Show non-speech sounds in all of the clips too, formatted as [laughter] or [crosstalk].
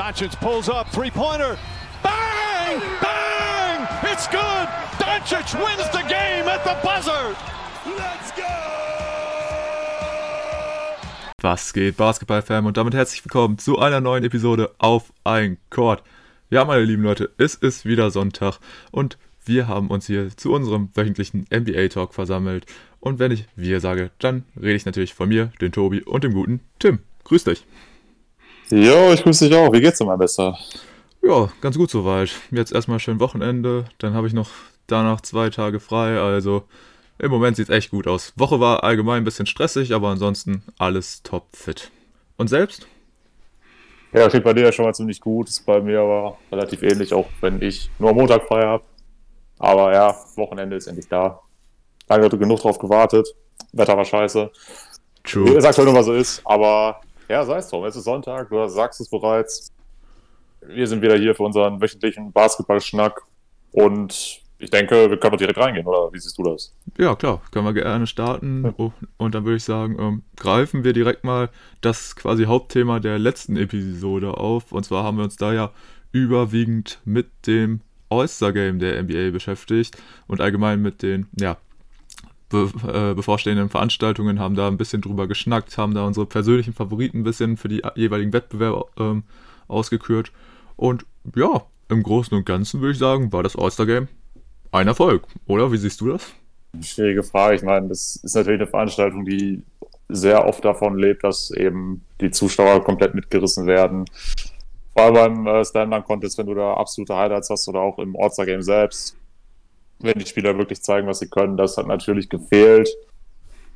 Doncic pulls up, three-pointer. Bang! Bang! It's good! Doncic wins the game at the buzzer! Let's go! Was geht, Basketball-Fan? Und damit herzlich willkommen zu einer neuen Episode auf ein Court. Ja, meine lieben Leute, es ist wieder Sonntag und wir haben uns hier zu unserem wöchentlichen NBA-Talk versammelt. Und wenn ich wir sage, dann rede ich natürlich von mir, den Tobi und dem guten Tim. Grüß dich. Jo, ich grüße dich auch. Wie geht's dir mal besser? Ja, ganz gut soweit. Jetzt erstmal schön Wochenende, dann habe ich noch danach zwei Tage frei, also im Moment sieht es echt gut aus. Woche war allgemein ein bisschen stressig, aber ansonsten alles top fit. Und selbst? Ja, steht bei dir ja schon mal ziemlich gut. Ist bei mir aber relativ ähnlich, auch wenn ich nur am Montag frei habe. Aber ja, Wochenende ist endlich da. Lange genug drauf gewartet. Wetter war scheiße. True. Ich sag's halt nur, was so ist, aber ja, sei es drum. Es ist Sonntag, du sagst es bereits. Wir sind wieder hier für unseren wöchentlichen Basketballschnack und ich denke, wir können doch direkt reingehen, oder wie siehst du das? Ja, klar, können wir gerne starten. Ja. Und dann würde ich sagen, ähm, greifen wir direkt mal das quasi Hauptthema der letzten Episode auf. Und zwar haben wir uns da ja überwiegend mit dem All-Star-Game der NBA beschäftigt und allgemein mit den, ja, be äh, bevorstehenden Veranstaltungen, haben da ein bisschen drüber geschnackt, haben da unsere persönlichen Favoriten ein bisschen für die jeweiligen Wettbewerbe ähm, ausgekürt. Und ja, im Großen und Ganzen würde ich sagen, war das All-Star-Game ein Erfolg, oder? Wie siehst du das? Schwierige Frage. Ich meine, das ist natürlich eine Veranstaltung, die sehr oft davon lebt, dass eben die Zuschauer komplett mitgerissen werden. Vor allem beim äh, Stand-Up-Contest, wenn du da absolute Highlights hast oder auch im All-Star-Game selbst wenn die Spieler wirklich zeigen, was sie können. Das hat natürlich gefehlt.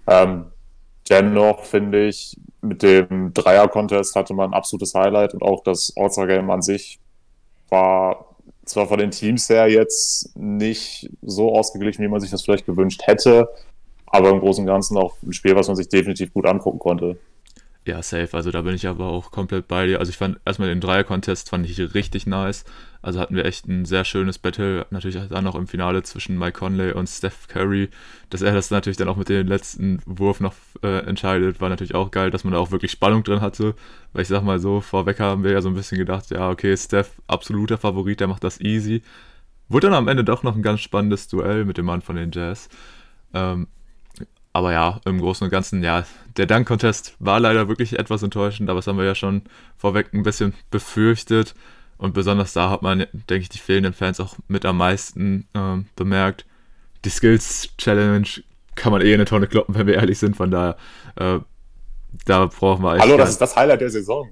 Ähm, dennoch finde ich, mit dem Dreier-Contest hatte man ein absolutes Highlight und auch das All-Star-Game an sich war zwar von den Teams her jetzt nicht so ausgeglichen, wie man sich das vielleicht gewünscht hätte, aber im Großen und Ganzen auch ein Spiel, was man sich definitiv gut angucken konnte. Ja, safe. Also da bin ich aber auch komplett bei dir. Also ich fand erstmal den Dreier-Contest fand ich richtig nice. Also hatten wir echt ein sehr schönes Battle. Natürlich dann noch im Finale zwischen Mike Conley und Steph Curry. Dass er das natürlich dann auch mit dem letzten Wurf noch äh, entscheidet, war natürlich auch geil, dass man da auch wirklich Spannung drin hatte. Weil ich sag mal so, vorweg haben wir ja so ein bisschen gedacht, ja, okay, Steph, absoluter Favorit, der macht das easy. Wurde dann am Ende doch noch ein ganz spannendes Duell mit dem Mann von den Jazz. Ähm, aber ja, im Großen und Ganzen, ja, der Dunk-Contest war leider wirklich etwas enttäuschend, aber das haben wir ja schon vorweg ein bisschen befürchtet. Und besonders da hat man, denke ich, die fehlenden Fans auch mit am meisten ähm, bemerkt. Die Skills-Challenge kann man eh in eine Tonne kloppen, [laughs] wenn wir ehrlich sind. Von daher, äh, da brauchen wir Hallo, das ist das Highlight der Saison.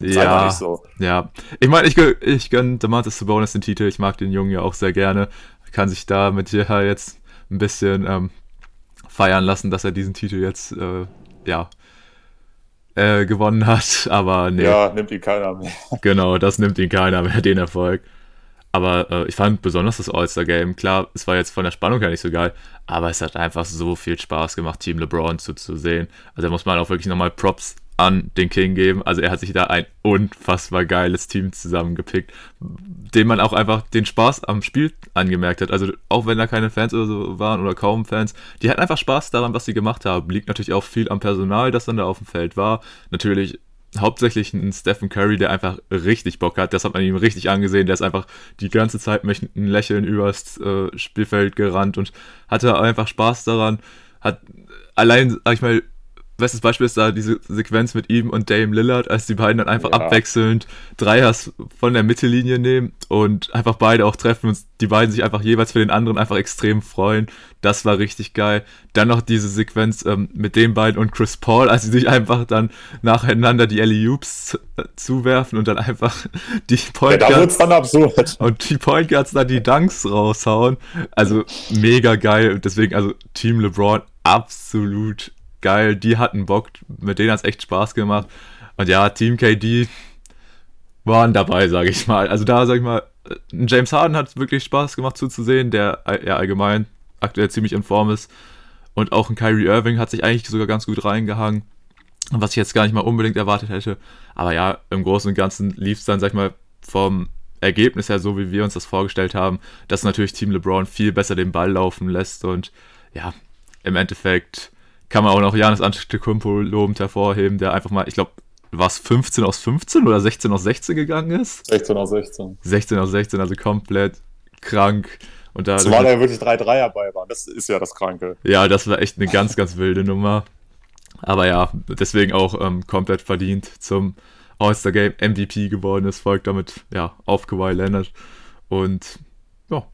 Das ja, so. ja. Ich meine, ich, ich gönne Demantis Sabonis den Titel. Ich mag den Jungen ja auch sehr gerne. Kann sich da mit dir jetzt ein bisschen ähm, feiern lassen, dass er diesen Titel jetzt, äh, ja, äh, gewonnen hat. [laughs] Aber nee. Ja, nimmt ihn keiner mehr. [laughs] Genau, das nimmt ihn keiner mehr, den Erfolg. Aber äh, ich fand besonders das All-Star-Game, klar, es war jetzt von der Spannung her nicht so geil, aber es hat einfach so viel Spaß gemacht, Team LeBron zuzusehen. Also da muss man auch wirklich nochmal Props an den King geben. Also er hat sich da ein unfassbar geiles Team zusammengepickt, dem man auch einfach den Spaß am Spiel angemerkt hat. Also auch wenn da keine Fans oder so waren oder kaum Fans, die hatten einfach Spaß daran, was sie gemacht haben. Liegt natürlich auch viel am Personal, das dann da auf dem Feld war. Natürlich hauptsächlich ein Stephen Curry, der einfach richtig Bock hat. Das hat man ihm richtig angesehen. Der ist einfach die ganze Zeit mit einem Lächeln übers äh, Spielfeld gerannt und hatte einfach Spaß daran. Hat allein, sag ich mal, bestes Beispiel ist da diese Sequenz mit ihm und Dame Lillard, als die beiden dann einfach ja. abwechselnd Dreiers von der Mittellinie nehmen und einfach beide auch treffen und die beiden sich einfach jeweils für den anderen einfach extrem freuen. Das war richtig geil. Dann noch diese Sequenz ähm, mit den beiden und Chris Paul, als sie sich einfach dann nacheinander die Ellie Oops zuwerfen und dann einfach die Point Guards ja, absurd. und die Point Guards dann die Dunks raushauen. Also mega geil. Deswegen also Team LeBron absolut geil, die hatten Bock, mit denen hat es echt Spaß gemacht. Und ja, Team KD waren dabei, sage ich mal. Also da, sag ich mal, James Harden hat wirklich Spaß gemacht zuzusehen, der ja allgemein aktuell ziemlich in Form ist. Und auch ein Kyrie Irving hat sich eigentlich sogar ganz gut reingehangen, was ich jetzt gar nicht mal unbedingt erwartet hätte. Aber ja, im Großen und Ganzen lief es dann, sag ich mal, vom Ergebnis her so, wie wir uns das vorgestellt haben, dass natürlich Team LeBron viel besser den Ball laufen lässt und ja, im Endeffekt kann man auch noch Janis Antetokounmpo lobend hervorheben, der einfach mal, ich glaube, was 15 aus 15 oder 16 aus 16 gegangen ist. 16 aus 16. 16 aus 16, also komplett krank. Und da Zumal da ja wirklich drei Dreier bei waren. Das ist ja das Kranke. Ja, das war echt eine ganz, ganz wilde Nummer. Aber ja, deswegen auch ähm, komplett verdient zum All-Star Game MVP geworden ist, folgt damit ja auf Kawhi Leonard. Und ja,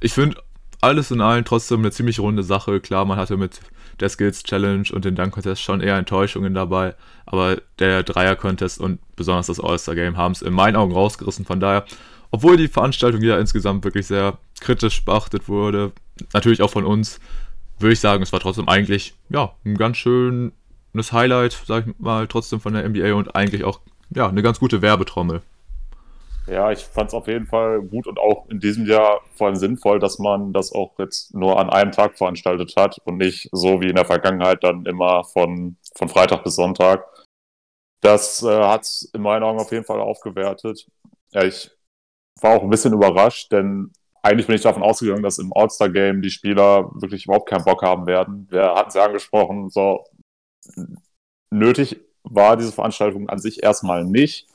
ich finde alles in allem trotzdem eine ziemlich runde Sache. Klar, man hatte mit der Skills Challenge und den Dunk Contest schon eher Enttäuschungen dabei, aber der Dreier Contest und besonders das All-Star Game haben es in meinen Augen rausgerissen. Von daher, obwohl die Veranstaltung ja insgesamt wirklich sehr kritisch beachtet wurde, natürlich auch von uns, würde ich sagen, es war trotzdem eigentlich ja ein ganz schönes Highlight, sag ich mal, trotzdem von der NBA und eigentlich auch ja eine ganz gute Werbetrommel. Ja, ich fand es auf jeden Fall gut und auch in diesem Jahr vor allem sinnvoll, dass man das auch jetzt nur an einem Tag veranstaltet hat und nicht so wie in der Vergangenheit dann immer von, von Freitag bis Sonntag. Das äh, hat es in meinen Augen auf jeden Fall aufgewertet. Ja, ich war auch ein bisschen überrascht, denn eigentlich bin ich davon ausgegangen, dass im All-Star-Game die Spieler wirklich überhaupt keinen Bock haben werden. Wir hatten es ja angesprochen, so nötig war diese Veranstaltung an sich erstmal nicht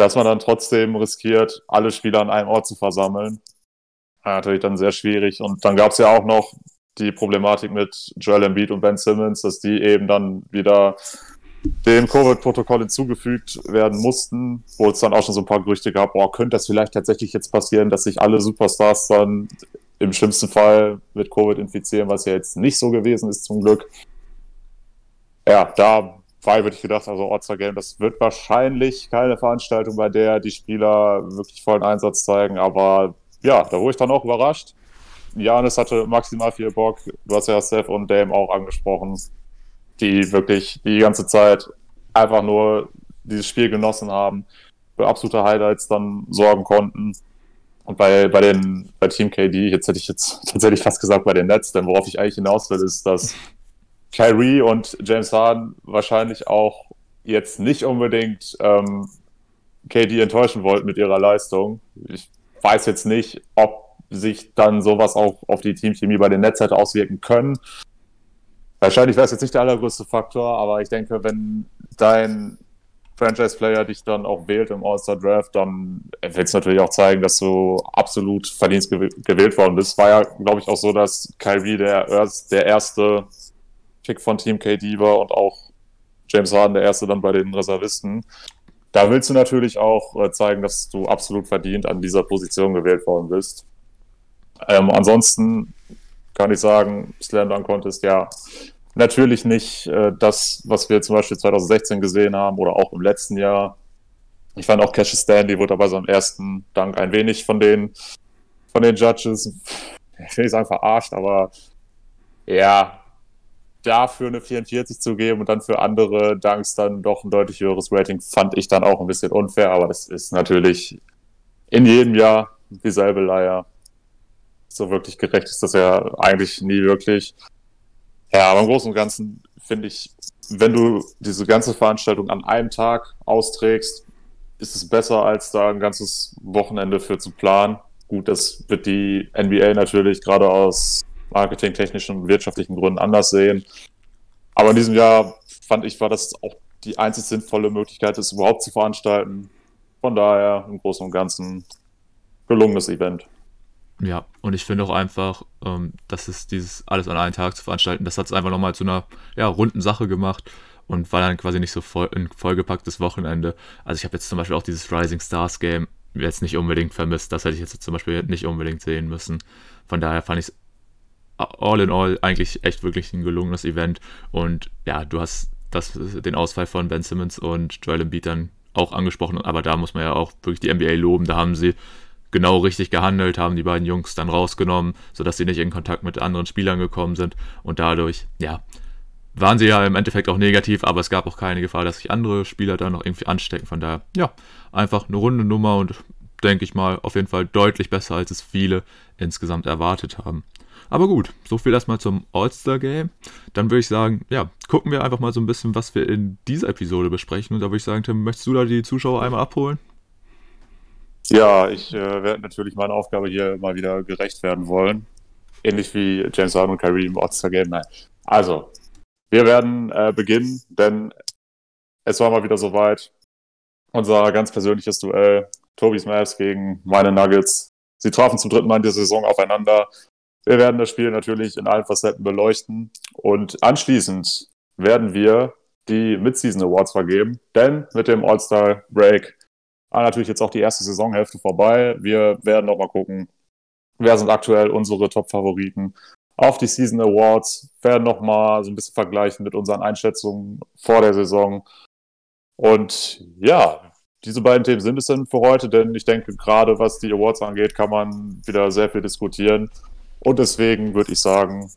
dass man dann trotzdem riskiert, alle Spieler an einem Ort zu versammeln. Natürlich dann sehr schwierig. Und dann gab es ja auch noch die Problematik mit Joel Embiid und Ben Simmons, dass die eben dann wieder dem Covid-Protokoll hinzugefügt werden mussten, wo es dann auch schon so ein paar Gerüchte gab, boah, könnte das vielleicht tatsächlich jetzt passieren, dass sich alle Superstars dann im schlimmsten Fall mit Covid infizieren, was ja jetzt nicht so gewesen ist zum Glück. Ja, da Fall würde ich gedacht, also Ortser Game, das wird wahrscheinlich keine Veranstaltung, bei der die Spieler wirklich vollen Einsatz zeigen, aber ja, da wurde ich dann auch überrascht. Janis hatte maximal viel Bock. Du hast ja Steph und Dame auch angesprochen, die wirklich die ganze Zeit einfach nur dieses Spiel genossen haben, für absolute Highlights dann sorgen konnten. Und bei, bei den, bei Team KD, jetzt hätte ich jetzt [laughs] tatsächlich fast gesagt bei den Nets, denn worauf ich eigentlich hinaus will, ist, dass Kyrie und James Harden wahrscheinlich auch jetzt nicht unbedingt ähm, KD enttäuschen wollten mit ihrer Leistung. Ich weiß jetzt nicht, ob sich dann sowas auch auf die Teamchemie bei den Nets hätte auswirken können. Wahrscheinlich wäre es jetzt nicht der allergrößte Faktor, aber ich denke, wenn dein Franchise-Player dich dann auch wählt im All-Star-Draft, dann wird es natürlich auch zeigen, dass du absolut verdienst gewählt worden bist. War ja, glaube ich, auch so, dass Kyrie der, der erste Pick von Team KD war und auch James Harden der erste dann bei den Reservisten. Da willst du natürlich auch äh, zeigen, dass du absolut verdient an dieser Position gewählt worden bist. Ähm, ansonsten kann ich sagen, Slam Dunk Contest, ja, natürlich nicht äh, das, was wir zum Beispiel 2016 gesehen haben oder auch im letzten Jahr. Ich fand auch Cassius Stanley wurde bei seinem ersten Dank ein wenig von den, von den Judges, ich will nicht sagen verarscht, aber ja, dafür eine 44 zu geben und dann für andere Dunks dann doch ein deutlich höheres Rating, fand ich dann auch ein bisschen unfair, aber das ist natürlich in jedem Jahr dieselbe Leier. So wirklich gerecht ist das ja eigentlich nie wirklich. Ja, aber im Großen und Ganzen finde ich, wenn du diese ganze Veranstaltung an einem Tag austrägst, ist es besser, als da ein ganzes Wochenende für zu planen. Gut, das wird die NBA natürlich gerade aus marketingtechnischen und wirtschaftlichen Gründen anders sehen. Aber in diesem Jahr fand ich, war das auch die einzig sinnvolle Möglichkeit, es überhaupt zu veranstalten. Von daher im Großen und Ganzen gelungenes Event. Ja, und ich finde auch einfach, ähm, dass es dieses alles an einem Tag zu veranstalten, das hat es einfach nochmal zu einer ja, runden Sache gemacht und war dann quasi nicht so voll, ein vollgepacktes Wochenende. Also ich habe jetzt zum Beispiel auch dieses Rising Stars Game jetzt nicht unbedingt vermisst. Das hätte ich jetzt zum Beispiel nicht unbedingt sehen müssen. Von daher fand ich es all in all eigentlich echt wirklich ein gelungenes Event. Und ja, du hast das, den Ausfall von Ben Simmons und Joel Embiid dann auch angesprochen, aber da muss man ja auch wirklich die NBA loben. Da haben sie genau richtig gehandelt, haben die beiden Jungs dann rausgenommen, sodass sie nicht in Kontakt mit anderen Spielern gekommen sind und dadurch, ja, waren sie ja im Endeffekt auch negativ, aber es gab auch keine Gefahr, dass sich andere Spieler da noch irgendwie anstecken. Von daher, ja, einfach eine runde Nummer und denke ich mal auf jeden Fall deutlich besser, als es viele insgesamt erwartet haben. Aber gut, so viel erstmal zum All-Star-Game. Dann würde ich sagen, ja, gucken wir einfach mal so ein bisschen, was wir in dieser Episode besprechen. Und da würde ich sagen, Tim, möchtest du da die Zuschauer einmal abholen? Ja, ich äh, werde natürlich meiner Aufgabe hier mal wieder gerecht werden wollen. Ähnlich wie James Harden und Kyrie im All-Star-Game. Nein. Also, wir werden äh, beginnen, denn es war mal wieder soweit. Unser ganz persönliches Duell. Tobis Mavs gegen meine Nuggets. Sie trafen zum dritten Mal in der Saison aufeinander. Wir werden das Spiel natürlich in allen Facetten beleuchten. Und anschließend werden wir die Midseason Awards vergeben. Denn mit dem All-Star Break war natürlich jetzt auch die erste Saisonhälfte vorbei. Wir werden noch mal gucken, wer sind aktuell unsere Top-Favoriten auf die Season Awards, werden noch mal so ein bisschen vergleichen mit unseren Einschätzungen vor der Saison. Und ja, diese beiden Themen sind es dann für heute, denn ich denke, gerade was die Awards angeht, kann man wieder sehr viel diskutieren. Und deswegen würde ich sagen,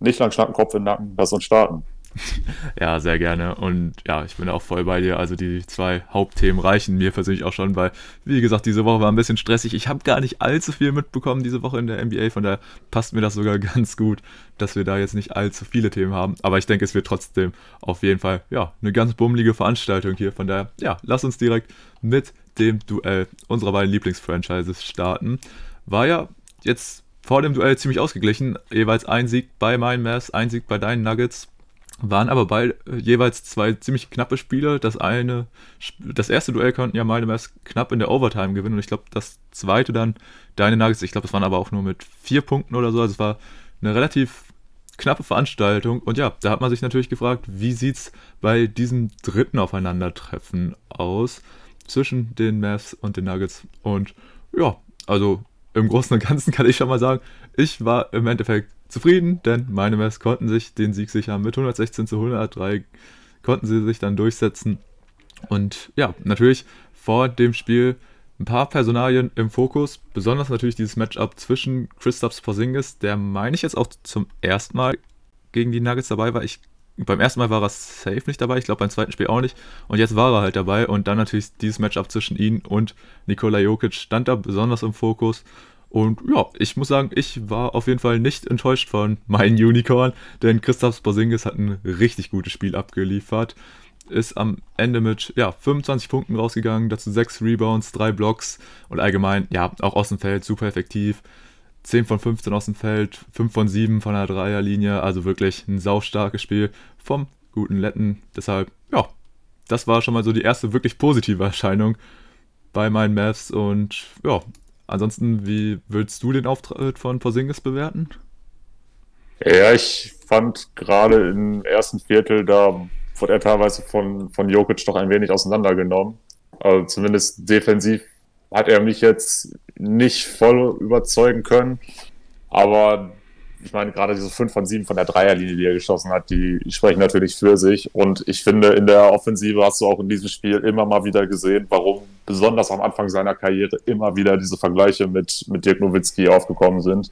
nicht lang schnacken, Kopf in den Nacken, lass uns starten. [laughs] Ja, sehr gerne. Und ja, ich bin auch voll bei dir. Also die zwei Hauptthemen reichen mir persönlich auch schon, weil, wie gesagt, diese Woche war ein bisschen stressig. Ich habe gar nicht allzu viel mitbekommen diese Woche in der NBA. Von daher passt mir das sogar [laughs] ganz gut, dass wir da jetzt nicht allzu viele Themen haben. Aber ich denke, es wird trotzdem auf jeden Fall, ja, eine ganz bummelige Veranstaltung hier. Von daher, ja, lass uns direkt mit dem Duell unserer beiden Lieblingsfranchises starten. War ja jetzt vor dem Duell ziemlich ausgeglichen. Jeweils ein Sieg bei meinen Mavs, ein Sieg bei deinen Nuggets. Waren aber beide äh, jeweils zwei ziemlich knappe Spiele. Das eine, das erste Duell konnten ja meine Mavs knapp in der Overtime gewinnen und ich glaube, das zweite dann deine Nuggets. Ich glaube, das waren aber auch nur mit vier Punkten oder so. Also es war eine relativ knappe Veranstaltung. Und ja, da hat man sich natürlich gefragt, wie sieht es bei diesem dritten Aufeinandertreffen aus zwischen den Mavs und den Nuggets? Und ja, also im Großen und Ganzen kann ich schon mal sagen, ich war im Endeffekt zufrieden, denn meine Mavs konnten sich den Sieg sichern mit 116 zu 103, konnten sie sich dann durchsetzen. Und ja, natürlich vor dem Spiel ein paar Personalien im Fokus, besonders natürlich dieses Matchup zwischen Christoph Porzingis, der meine ich jetzt auch zum ersten Mal gegen die Nuggets dabei war. Ich, beim ersten Mal war er safe nicht dabei, ich glaube beim zweiten Spiel auch nicht. Und jetzt war er halt dabei und dann natürlich dieses Matchup zwischen ihm und Nikola Jokic stand da besonders im Fokus. Und ja, ich muss sagen, ich war auf jeden Fall nicht enttäuscht von meinem Unicorn, denn Christoph Porzingis hat ein richtig gutes Spiel abgeliefert. Ist am Ende mit ja, 25 Punkten rausgegangen, dazu 6 Rebounds, 3 Blocks und allgemein, ja, auch aus dem Feld super effektiv. 10 von 15 aus dem Feld, 5 von 7 von der Dreierlinie, also wirklich ein saustarkes Spiel vom guten Letten. Deshalb, ja, das war schon mal so die erste wirklich positive Erscheinung bei meinen Mavs und ja, Ansonsten, wie würdest du den Auftritt von Porzingis bewerten? Ja, ich fand gerade im ersten Viertel, da wurde er teilweise von, von Jokic doch ein wenig auseinandergenommen. Also zumindest defensiv hat er mich jetzt nicht voll überzeugen können. Aber ich meine, gerade diese 5 von 7 von der Dreierlinie, die er geschossen hat, die sprechen natürlich für sich. Und ich finde, in der Offensive hast du auch in diesem Spiel immer mal wieder gesehen, warum besonders am Anfang seiner Karriere immer wieder diese Vergleiche mit, mit Dirk Nowitzki aufgekommen sind.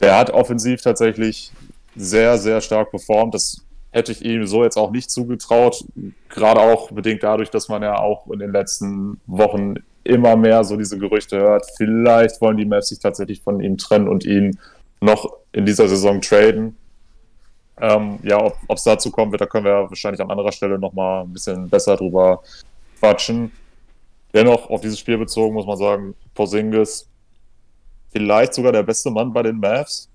Der hat offensiv tatsächlich sehr, sehr stark performt. Das hätte ich ihm so jetzt auch nicht zugetraut. Gerade auch bedingt dadurch, dass man ja auch in den letzten Wochen immer mehr so diese Gerüchte hört. Vielleicht wollen die Mavs sich tatsächlich von ihm trennen und ihn noch in dieser Saison traden. Ähm, ja, ob es dazu kommen wird, da können wir wahrscheinlich an anderer Stelle nochmal ein bisschen besser drüber quatschen. Dennoch, auf dieses Spiel bezogen, muss man sagen, Porzingis vielleicht sogar der beste Mann bei den Mavs.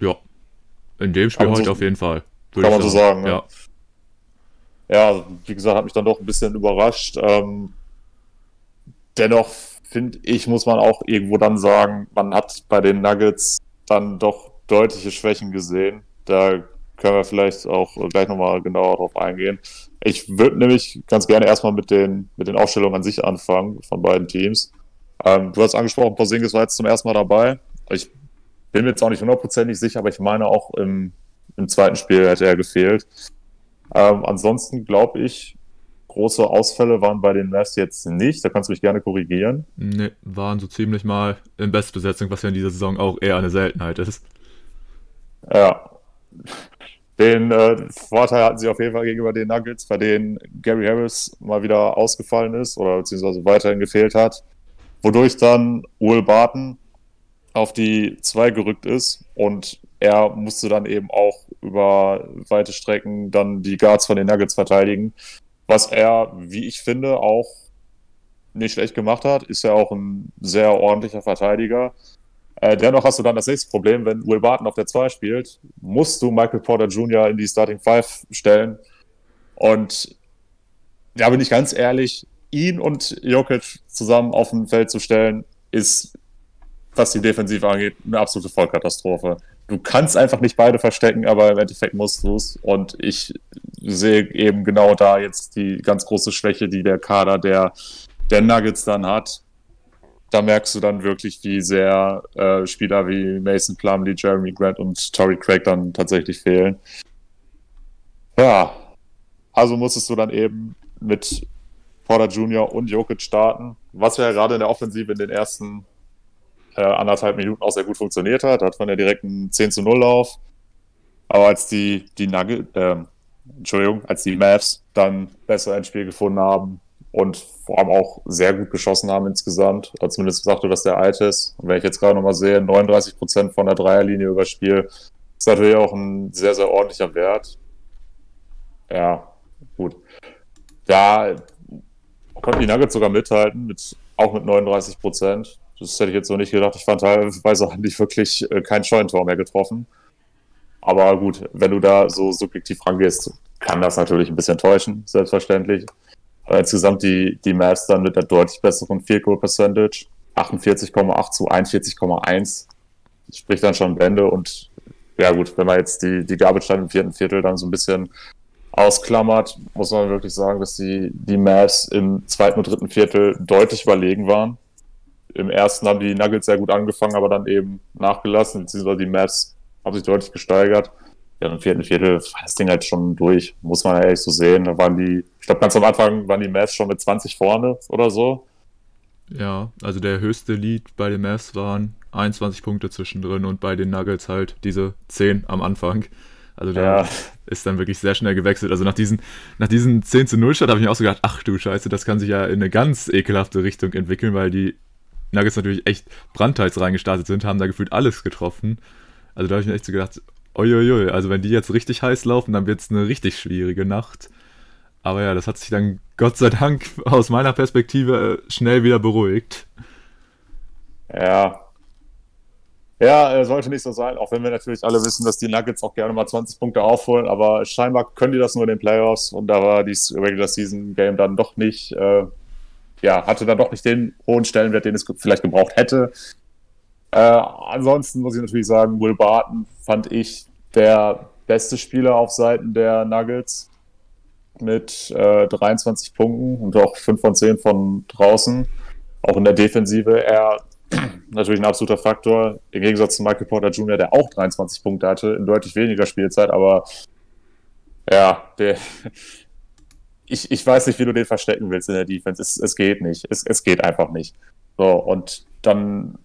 Ja, in dem Spiel heute so, auf jeden Fall. Kann man sagen. so sagen. Ne? Ja. ja, wie gesagt, hat mich dann doch ein bisschen überrascht. Ähm, dennoch finde ich, muss man auch irgendwo dann sagen, man hat bei den Nuggets dann doch deutliche Schwächen gesehen. Da können wir vielleicht auch gleich nochmal genauer drauf eingehen. Ich würde nämlich ganz gerne erstmal mit den, mit den Aufstellungen an sich anfangen von beiden Teams. Ähm, du hast angesprochen, Porzingis war jetzt zum ersten Mal dabei. Ich bin mir jetzt auch nicht hundertprozentig sicher, aber ich meine auch im, im zweiten Spiel hätte er gefehlt. Ähm, ansonsten glaube ich, große Ausfälle waren bei den Mavs jetzt nicht. Da kannst du mich gerne korrigieren. Ne, waren so ziemlich mal in Bestbesetzung, was ja in dieser Saison auch eher eine Seltenheit ist. Ja. Den äh, Vorteil hatten sie auf jeden Fall gegenüber den Nuggets, bei denen Gary Harris mal wieder ausgefallen ist oder beziehungsweise weiterhin gefehlt hat. Wodurch dann Will Barton auf die 2 gerückt ist und er musste dann eben auch über weite Strecken dann die Guards von den Nuggets verteidigen was er, wie ich finde, auch nicht schlecht gemacht hat. Ist ja auch ein sehr ordentlicher Verteidiger. Äh, dennoch hast du dann das nächste Problem, wenn Will Barton auf der 2 spielt, musst du Michael Porter Jr. in die Starting 5 stellen. Und da bin ich ganz ehrlich, ihn und Jokic zusammen auf dem Feld zu stellen, ist, was die Defensive angeht, eine absolute Vollkatastrophe. Du kannst einfach nicht beide verstecken, aber im Endeffekt musst du es. Und ich sehe eben genau da jetzt die ganz große Schwäche, die der Kader der, der Nuggets dann hat. Da merkst du dann wirklich, wie sehr äh, Spieler wie Mason Plumlee, Jeremy Grant und Torrey Craig dann tatsächlich fehlen. Ja, also musstest du dann eben mit Porter Jr. und Jokic starten, was ja gerade in der Offensive in den ersten äh, anderthalb Minuten auch sehr gut funktioniert hat. Hat man ja direkt einen 10 zu 0 Lauf. Aber als die, die Nugget, äh, Entschuldigung, als die Mavs dann besser ins Spiel gefunden haben und vor allem auch sehr gut geschossen haben insgesamt, hat zumindest gesagt, dass der alt ist. Und wenn ich jetzt gerade nochmal sehe, 39 Prozent von der Dreierlinie über Spiel, ist natürlich auch ein sehr, sehr ordentlicher Wert. Ja, gut. Da konnten die Nuggets sogar mithalten, mit, auch mit 39 Prozent. Das hätte ich jetzt so nicht gedacht. Ich fand teilweise haben die wirklich äh, kein Scheunentor mehr getroffen. Aber gut, wenn du da so subjektiv rangehst, kann das natürlich ein bisschen täuschen, selbstverständlich. Aber insgesamt die, die Mavs dann mit der deutlich besseren Field Goal Percentage, 48,8 zu 41,1, spricht dann schon Bände und ja gut, wenn man jetzt die, die Garbage im vierten Viertel dann so ein bisschen ausklammert, muss man wirklich sagen, dass die, die Mavs im zweiten und dritten Viertel deutlich überlegen waren. Im ersten haben die Nuggets sehr gut angefangen, aber dann eben nachgelassen, beziehungsweise die Mavs haben sich deutlich gesteigert. Ja, im vierten Viertel war das Ding halt schon durch, muss man ja ehrlich so sehen. Da waren die, ich glaube, ganz am Anfang waren die Mavs schon mit 20 vorne oder so. Ja, also der höchste Lead bei den Mavs waren 21 Punkte zwischendrin und bei den Nuggets halt diese 10 am Anfang. Also da ja. ist dann wirklich sehr schnell gewechselt. Also nach diesen, nach diesen 10 zu 0 Start habe ich mir auch so gedacht, ach du Scheiße, das kann sich ja in eine ganz ekelhafte Richtung entwickeln, weil die Nuggets natürlich echt brandteils reingestartet sind, haben da gefühlt alles getroffen. Also da habe ich mir echt so gedacht, uiuiui, also wenn die jetzt richtig heiß laufen, dann wird es eine richtig schwierige Nacht. Aber ja, das hat sich dann Gott sei Dank aus meiner Perspektive äh, schnell wieder beruhigt. Ja, ja, äh, sollte nicht so sein, auch wenn wir natürlich alle wissen, dass die Nuggets auch gerne mal 20 Punkte aufholen, aber scheinbar können die das nur in den Playoffs und da war dieses Regular Season Game dann doch nicht, äh, ja, hatte dann doch nicht den hohen Stellenwert, den es vielleicht gebraucht hätte. Äh, ansonsten muss ich natürlich sagen, Will Barton fand ich der beste Spieler auf Seiten der Nuggets mit äh, 23 Punkten und auch 5 von 10 von draußen. Auch in der Defensive. Er [clears throat] natürlich ein absoluter Faktor. Im Gegensatz zu Michael Porter Jr., der auch 23 Punkte hatte, in deutlich weniger Spielzeit, aber ja, der, [laughs] ich, ich weiß nicht, wie du den verstecken willst in der Defense. Es, es geht nicht. Es, es geht einfach nicht. So, und dann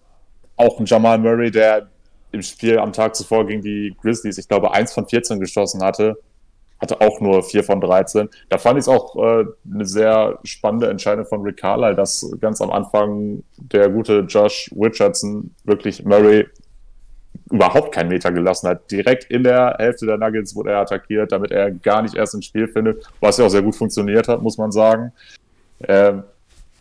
auch ein Jamal Murray, der im Spiel am Tag zuvor gegen die Grizzlies, ich glaube, 1 von 14 geschossen hatte, hatte auch nur 4 von 13. Da fand ich es auch äh, eine sehr spannende Entscheidung von Rick Carlisle, dass ganz am Anfang der gute Josh Richardson wirklich Murray überhaupt keinen Meter gelassen hat. Direkt in der Hälfte der Nuggets wurde er attackiert, damit er gar nicht erst ins Spiel findet, was ja auch sehr gut funktioniert hat, muss man sagen. Ähm,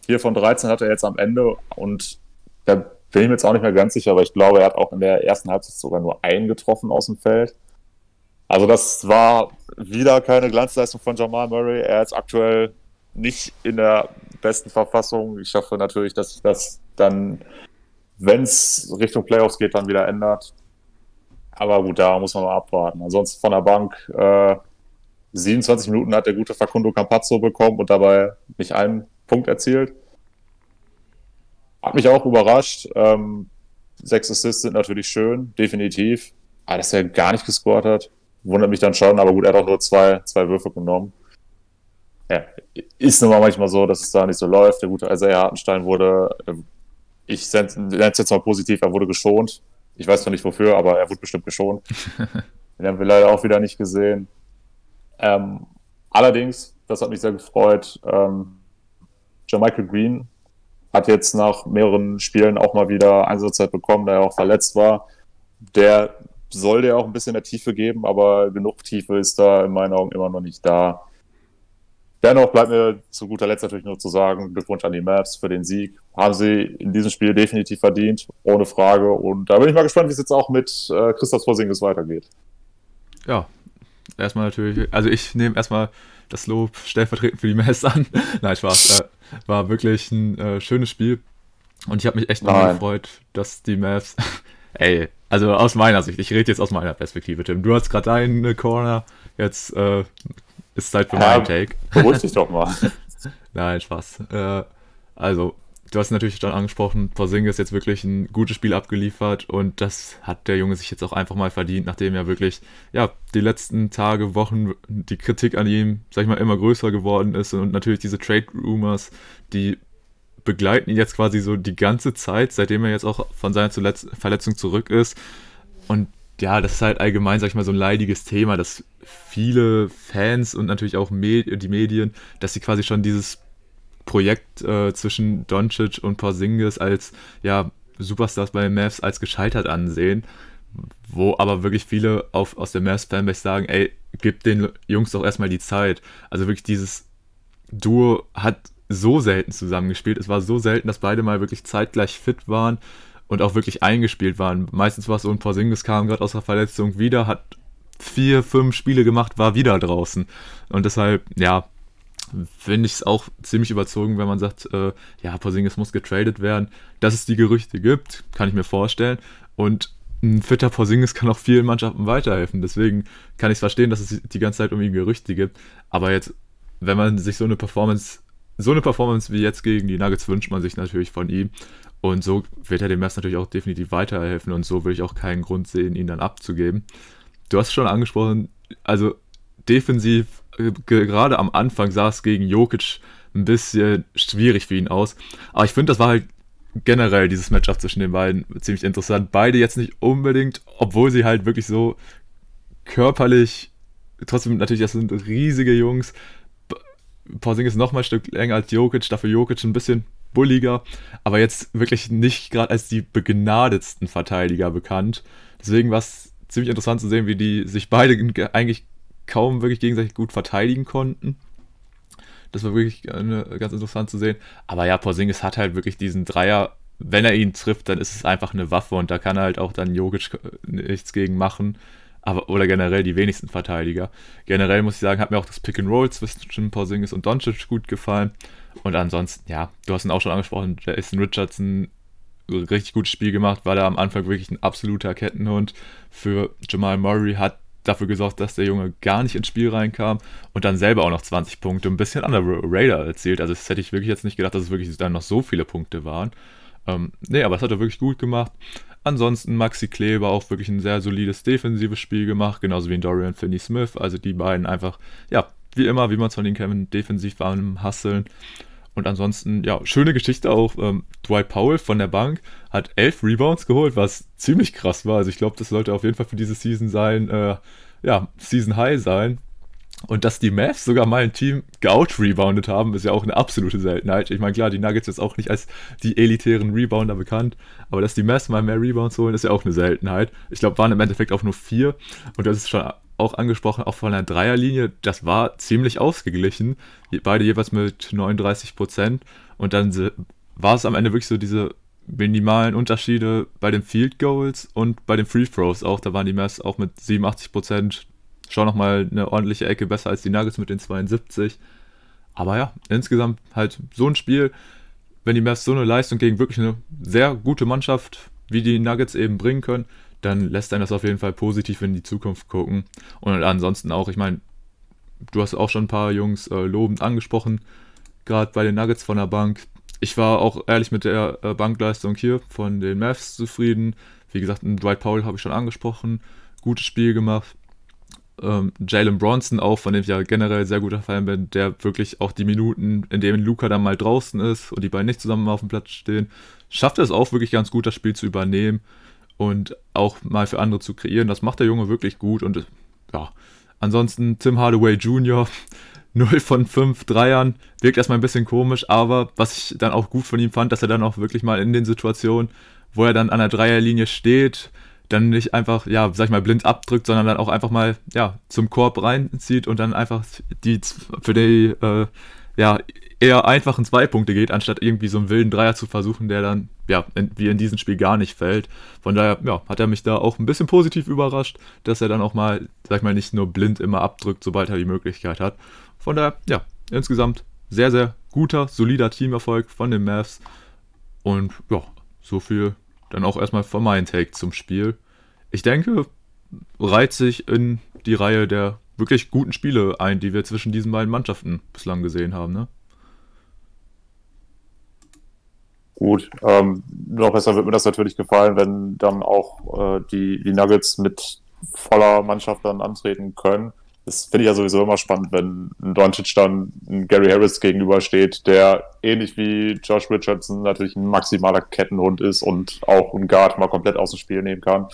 4 von 13 hat er jetzt am Ende und da bin ich mir jetzt auch nicht mehr ganz sicher, aber ich glaube, er hat auch in der ersten Halbzeit sogar nur einen getroffen aus dem Feld. Also das war wieder keine Glanzleistung von Jamal Murray. Er ist aktuell nicht in der besten Verfassung. Ich hoffe natürlich, dass sich das dann, wenn es Richtung Playoffs geht, dann wieder ändert. Aber gut, da muss man mal abwarten. Ansonsten von der Bank äh, 27 Minuten hat der gute Facundo Campazzo bekommen und dabei nicht einen Punkt erzielt. Hat mich auch überrascht. Ähm, sechs Assists sind natürlich schön, definitiv. Aber dass er gar nicht gescored hat, wundert mich dann schon, aber gut, er hat auch nur zwei, zwei Würfe genommen. Ja, ist nun mal manchmal so, dass es da nicht so läuft. Der gute Isaiah Hartenstein wurde, ähm, ich nenne es jetzt mal positiv, er wurde geschont. Ich weiß noch nicht wofür, aber er wurde bestimmt geschont. [laughs] Den haben wir leider auch wieder nicht gesehen. Ähm, allerdings, das hat mich sehr gefreut, ähm, Michael Green hat jetzt nach mehreren Spielen auch mal wieder Einsatzzeit bekommen, da er auch verletzt war. Der soll der auch ein bisschen mehr Tiefe geben, aber genug Tiefe ist da in meinen Augen immer noch nicht da. Dennoch bleibt mir zu guter Letzt natürlich nur zu sagen, Glückwunsch an die Maps für den Sieg. Haben sie in diesem Spiel definitiv verdient, ohne Frage. Und da bin ich mal gespannt, wie es jetzt auch mit äh, Christoph Vorsingis weitergeht. Ja, erstmal natürlich, also ich nehme erstmal das Lob stellvertretend für die Mess an. [laughs] Nein, Spaß. Äh, war wirklich ein äh, schönes Spiel. Und ich habe mich echt mal gefreut, dass die Mavs. [laughs] ey, also aus meiner Sicht, ich rede jetzt aus meiner Perspektive, Tim. Du hast gerade deine Corner, jetzt äh, ist Zeit für ja, meinen Take. Beruhig dich doch mal. [laughs] Nein, Spaß. Äh, also, du hast natürlich schon angesprochen, Porzingis jetzt wirklich ein gutes Spiel abgeliefert und das hat der Junge sich jetzt auch einfach mal verdient, nachdem ja wirklich, ja, die letzten Tage, Wochen die Kritik an ihm, sag ich mal, immer größer geworden ist und natürlich diese Trade-Rumors, die begleiten ihn jetzt quasi so die ganze Zeit, seitdem er jetzt auch von seiner Verletzung zurück ist. Und ja, das ist halt allgemein, sag ich mal, so ein leidiges Thema, dass viele Fans und natürlich auch Med die Medien, dass sie quasi schon dieses Projekt äh, zwischen Doncic und Porzingis als ja, Superstars bei den Mavs als gescheitert ansehen, wo aber wirklich viele auf, aus der Mavs-Fanbase sagen, ey, gib den Jungs doch erstmal die Zeit. Also wirklich dieses Duo hat so selten zusammengespielt. Es war so selten, dass beide mal wirklich zeitgleich fit waren und auch wirklich eingespielt waren. Meistens war es so, ein Porzingis kam gerade aus der Verletzung wieder, hat vier, fünf Spiele gemacht, war wieder draußen. Und deshalb, ja, finde ich es auch ziemlich überzogen, wenn man sagt, äh, ja, Porzingis muss getradet werden. Dass es die Gerüchte gibt, kann ich mir vorstellen. Und ein fitter Porzingis kann auch vielen Mannschaften weiterhelfen. Deswegen kann ich es verstehen, dass es die ganze Zeit um ihn Gerüchte gibt. Aber jetzt, wenn man sich so eine Performance, so eine Performance wie jetzt gegen die Nuggets wünscht man sich natürlich von ihm. Und so wird er dem Mess natürlich auch definitiv weiterhelfen. Und so will ich auch keinen Grund sehen, ihn dann abzugeben. Du hast schon angesprochen, also defensiv gerade am Anfang sah es gegen Jokic ein bisschen schwierig für ihn aus. Aber ich finde, das war halt generell dieses Matchup zwischen den beiden ziemlich interessant. Beide jetzt nicht unbedingt, obwohl sie halt wirklich so körperlich, trotzdem natürlich, das sind riesige Jungs. Porzingis ist nochmal ein Stück länger als Jokic, dafür Jokic ein bisschen bulliger, aber jetzt wirklich nicht gerade als die begnadetsten Verteidiger bekannt. Deswegen war es ziemlich interessant zu sehen, wie die sich beide eigentlich kaum wirklich gegenseitig gut verteidigen konnten. Das war wirklich eine, ganz interessant zu sehen. Aber ja, Porzingis hat halt wirklich diesen Dreier. Wenn er ihn trifft, dann ist es einfach eine Waffe und da kann halt auch dann Jogic nichts gegen machen. Aber, oder generell die wenigsten Verteidiger. Generell muss ich sagen, hat mir auch das Pick and Roll zwischen Porzingis und Doncic gut gefallen. Und ansonsten, ja, du hast ihn auch schon angesprochen, Jason Richardson richtig gutes Spiel gemacht, weil er am Anfang wirklich ein absoluter Kettenhund für Jamal Murray hat dafür gesorgt, dass der Junge gar nicht ins Spiel reinkam und dann selber auch noch 20 Punkte, ein bisschen an der Radar erzielt. Also das hätte ich wirklich jetzt nicht gedacht, dass es wirklich dann noch so viele Punkte waren. Ähm, nee, aber das hat er wirklich gut gemacht. Ansonsten Maxi Kleber auch wirklich ein sehr solides defensives Spiel gemacht, genauso wie in Dorian Finney-Smith. Also die beiden einfach, ja, wie immer, wie man es von den kennen, defensiv waren Hasseln. Und ansonsten, ja, schöne Geschichte auch. Ähm, Dwight Powell von der Bank hat elf Rebounds geholt, was ziemlich krass war. Also ich glaube, das sollte auf jeden Fall für diese Season sein, äh, ja, Season High sein. Und dass die Mavs sogar mal ein Team geout-reboundet haben, ist ja auch eine absolute Seltenheit. Ich meine, klar, die Nuggets jetzt auch nicht als die elitären Rebounder bekannt, aber dass die Mavs mal mehr Rebounds holen, ist ja auch eine Seltenheit. Ich glaube, waren im Endeffekt auch nur vier. Und das ist schon auch angesprochen, auch von der Dreierlinie, das war ziemlich ausgeglichen. Beide jeweils mit 39 Prozent. Und dann war es am Ende wirklich so diese minimalen Unterschiede bei den Field Goals und bei den Free Throws auch. Da waren die Mavs auch mit 87 Prozent schon nochmal eine ordentliche Ecke besser als die Nuggets mit den 72. Aber ja, insgesamt halt so ein Spiel, wenn die Mavs so eine Leistung gegen wirklich eine sehr gute Mannschaft wie die Nuggets eben bringen können, dann lässt einen das auf jeden Fall positiv in die Zukunft gucken. Und ansonsten auch, ich meine, du hast auch schon ein paar Jungs äh, lobend angesprochen, gerade bei den Nuggets von der Bank. Ich war auch ehrlich mit der äh, Bankleistung hier von den Mavs zufrieden. Wie gesagt, Dwight Powell habe ich schon angesprochen. Gutes Spiel gemacht. Ähm, Jalen Bronson auch, von dem ich ja generell sehr guter Fan bin, der wirklich auch die Minuten, in denen Luca dann mal draußen ist und die beiden nicht zusammen auf dem Platz stehen, schafft es auch wirklich ganz gut, das Spiel zu übernehmen und auch mal für andere zu kreieren. Das macht der Junge wirklich gut und ja, ansonsten Tim Hardaway Jr. 0 [laughs] von 5 Dreiern, wirkt erstmal ein bisschen komisch, aber was ich dann auch gut von ihm fand, dass er dann auch wirklich mal in den Situationen, wo er dann an der Dreierlinie steht, dann nicht einfach, ja, sag ich mal, blind abdrückt, sondern dann auch einfach mal, ja, zum Korb reinzieht und dann einfach die, für die, äh, ja, eher einfachen zwei Punkte geht, anstatt irgendwie so einen wilden Dreier zu versuchen, der dann, ja, in, wie in diesem Spiel gar nicht fällt. Von daher, ja, hat er mich da auch ein bisschen positiv überrascht, dass er dann auch mal, sag ich mal, nicht nur blind immer abdrückt, sobald er die Möglichkeit hat. Von daher, ja, insgesamt sehr, sehr guter, solider Teamerfolg von den Mavs. Und ja, so viel dann auch erstmal von meinem Take zum Spiel. Ich denke, reiht sich in die Reihe der wirklich guten Spiele ein, die wir zwischen diesen beiden Mannschaften bislang gesehen haben. Ne? Gut, ähm, noch besser wird mir das natürlich gefallen, wenn dann auch äh, die, die Nuggets mit voller Mannschaft dann antreten können. Das finde ich ja sowieso immer spannend, wenn ein Doncic dann ein Gary Harris gegenübersteht, der ähnlich wie Josh Richardson natürlich ein maximaler Kettenhund ist und auch ein Guard mal komplett aus dem Spiel nehmen kann.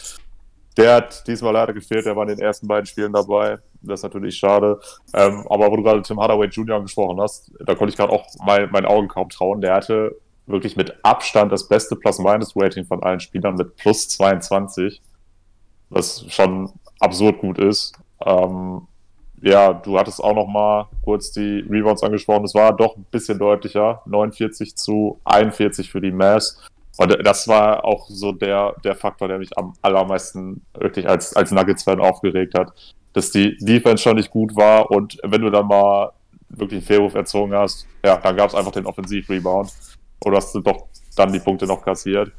Der hat diesmal leider gefehlt, der war in den ersten beiden Spielen dabei. Das ist natürlich schade. Ähm, aber wo du gerade Tim Hardaway Jr. angesprochen hast, da konnte ich gerade auch mein, meinen Augen kaum trauen. Der hatte wirklich mit Abstand das beste Plus-Minus-Rating von allen Spielern mit plus 22, was schon absurd gut ist. Ähm, ja, du hattest auch noch mal kurz die Rebounds angesprochen. Es war doch ein bisschen deutlicher. 49 zu 41 für die Mavs. Und das war auch so der, der Faktor, der mich am allermeisten wirklich als, als Nuggets-Fan aufgeregt hat. Dass die Defense schon nicht gut war und wenn du dann mal wirklich einen Fehlwurf erzogen hast, ja, dann gab es einfach den Offensiv-Rebound. Oder hast du doch dann die Punkte noch kassiert.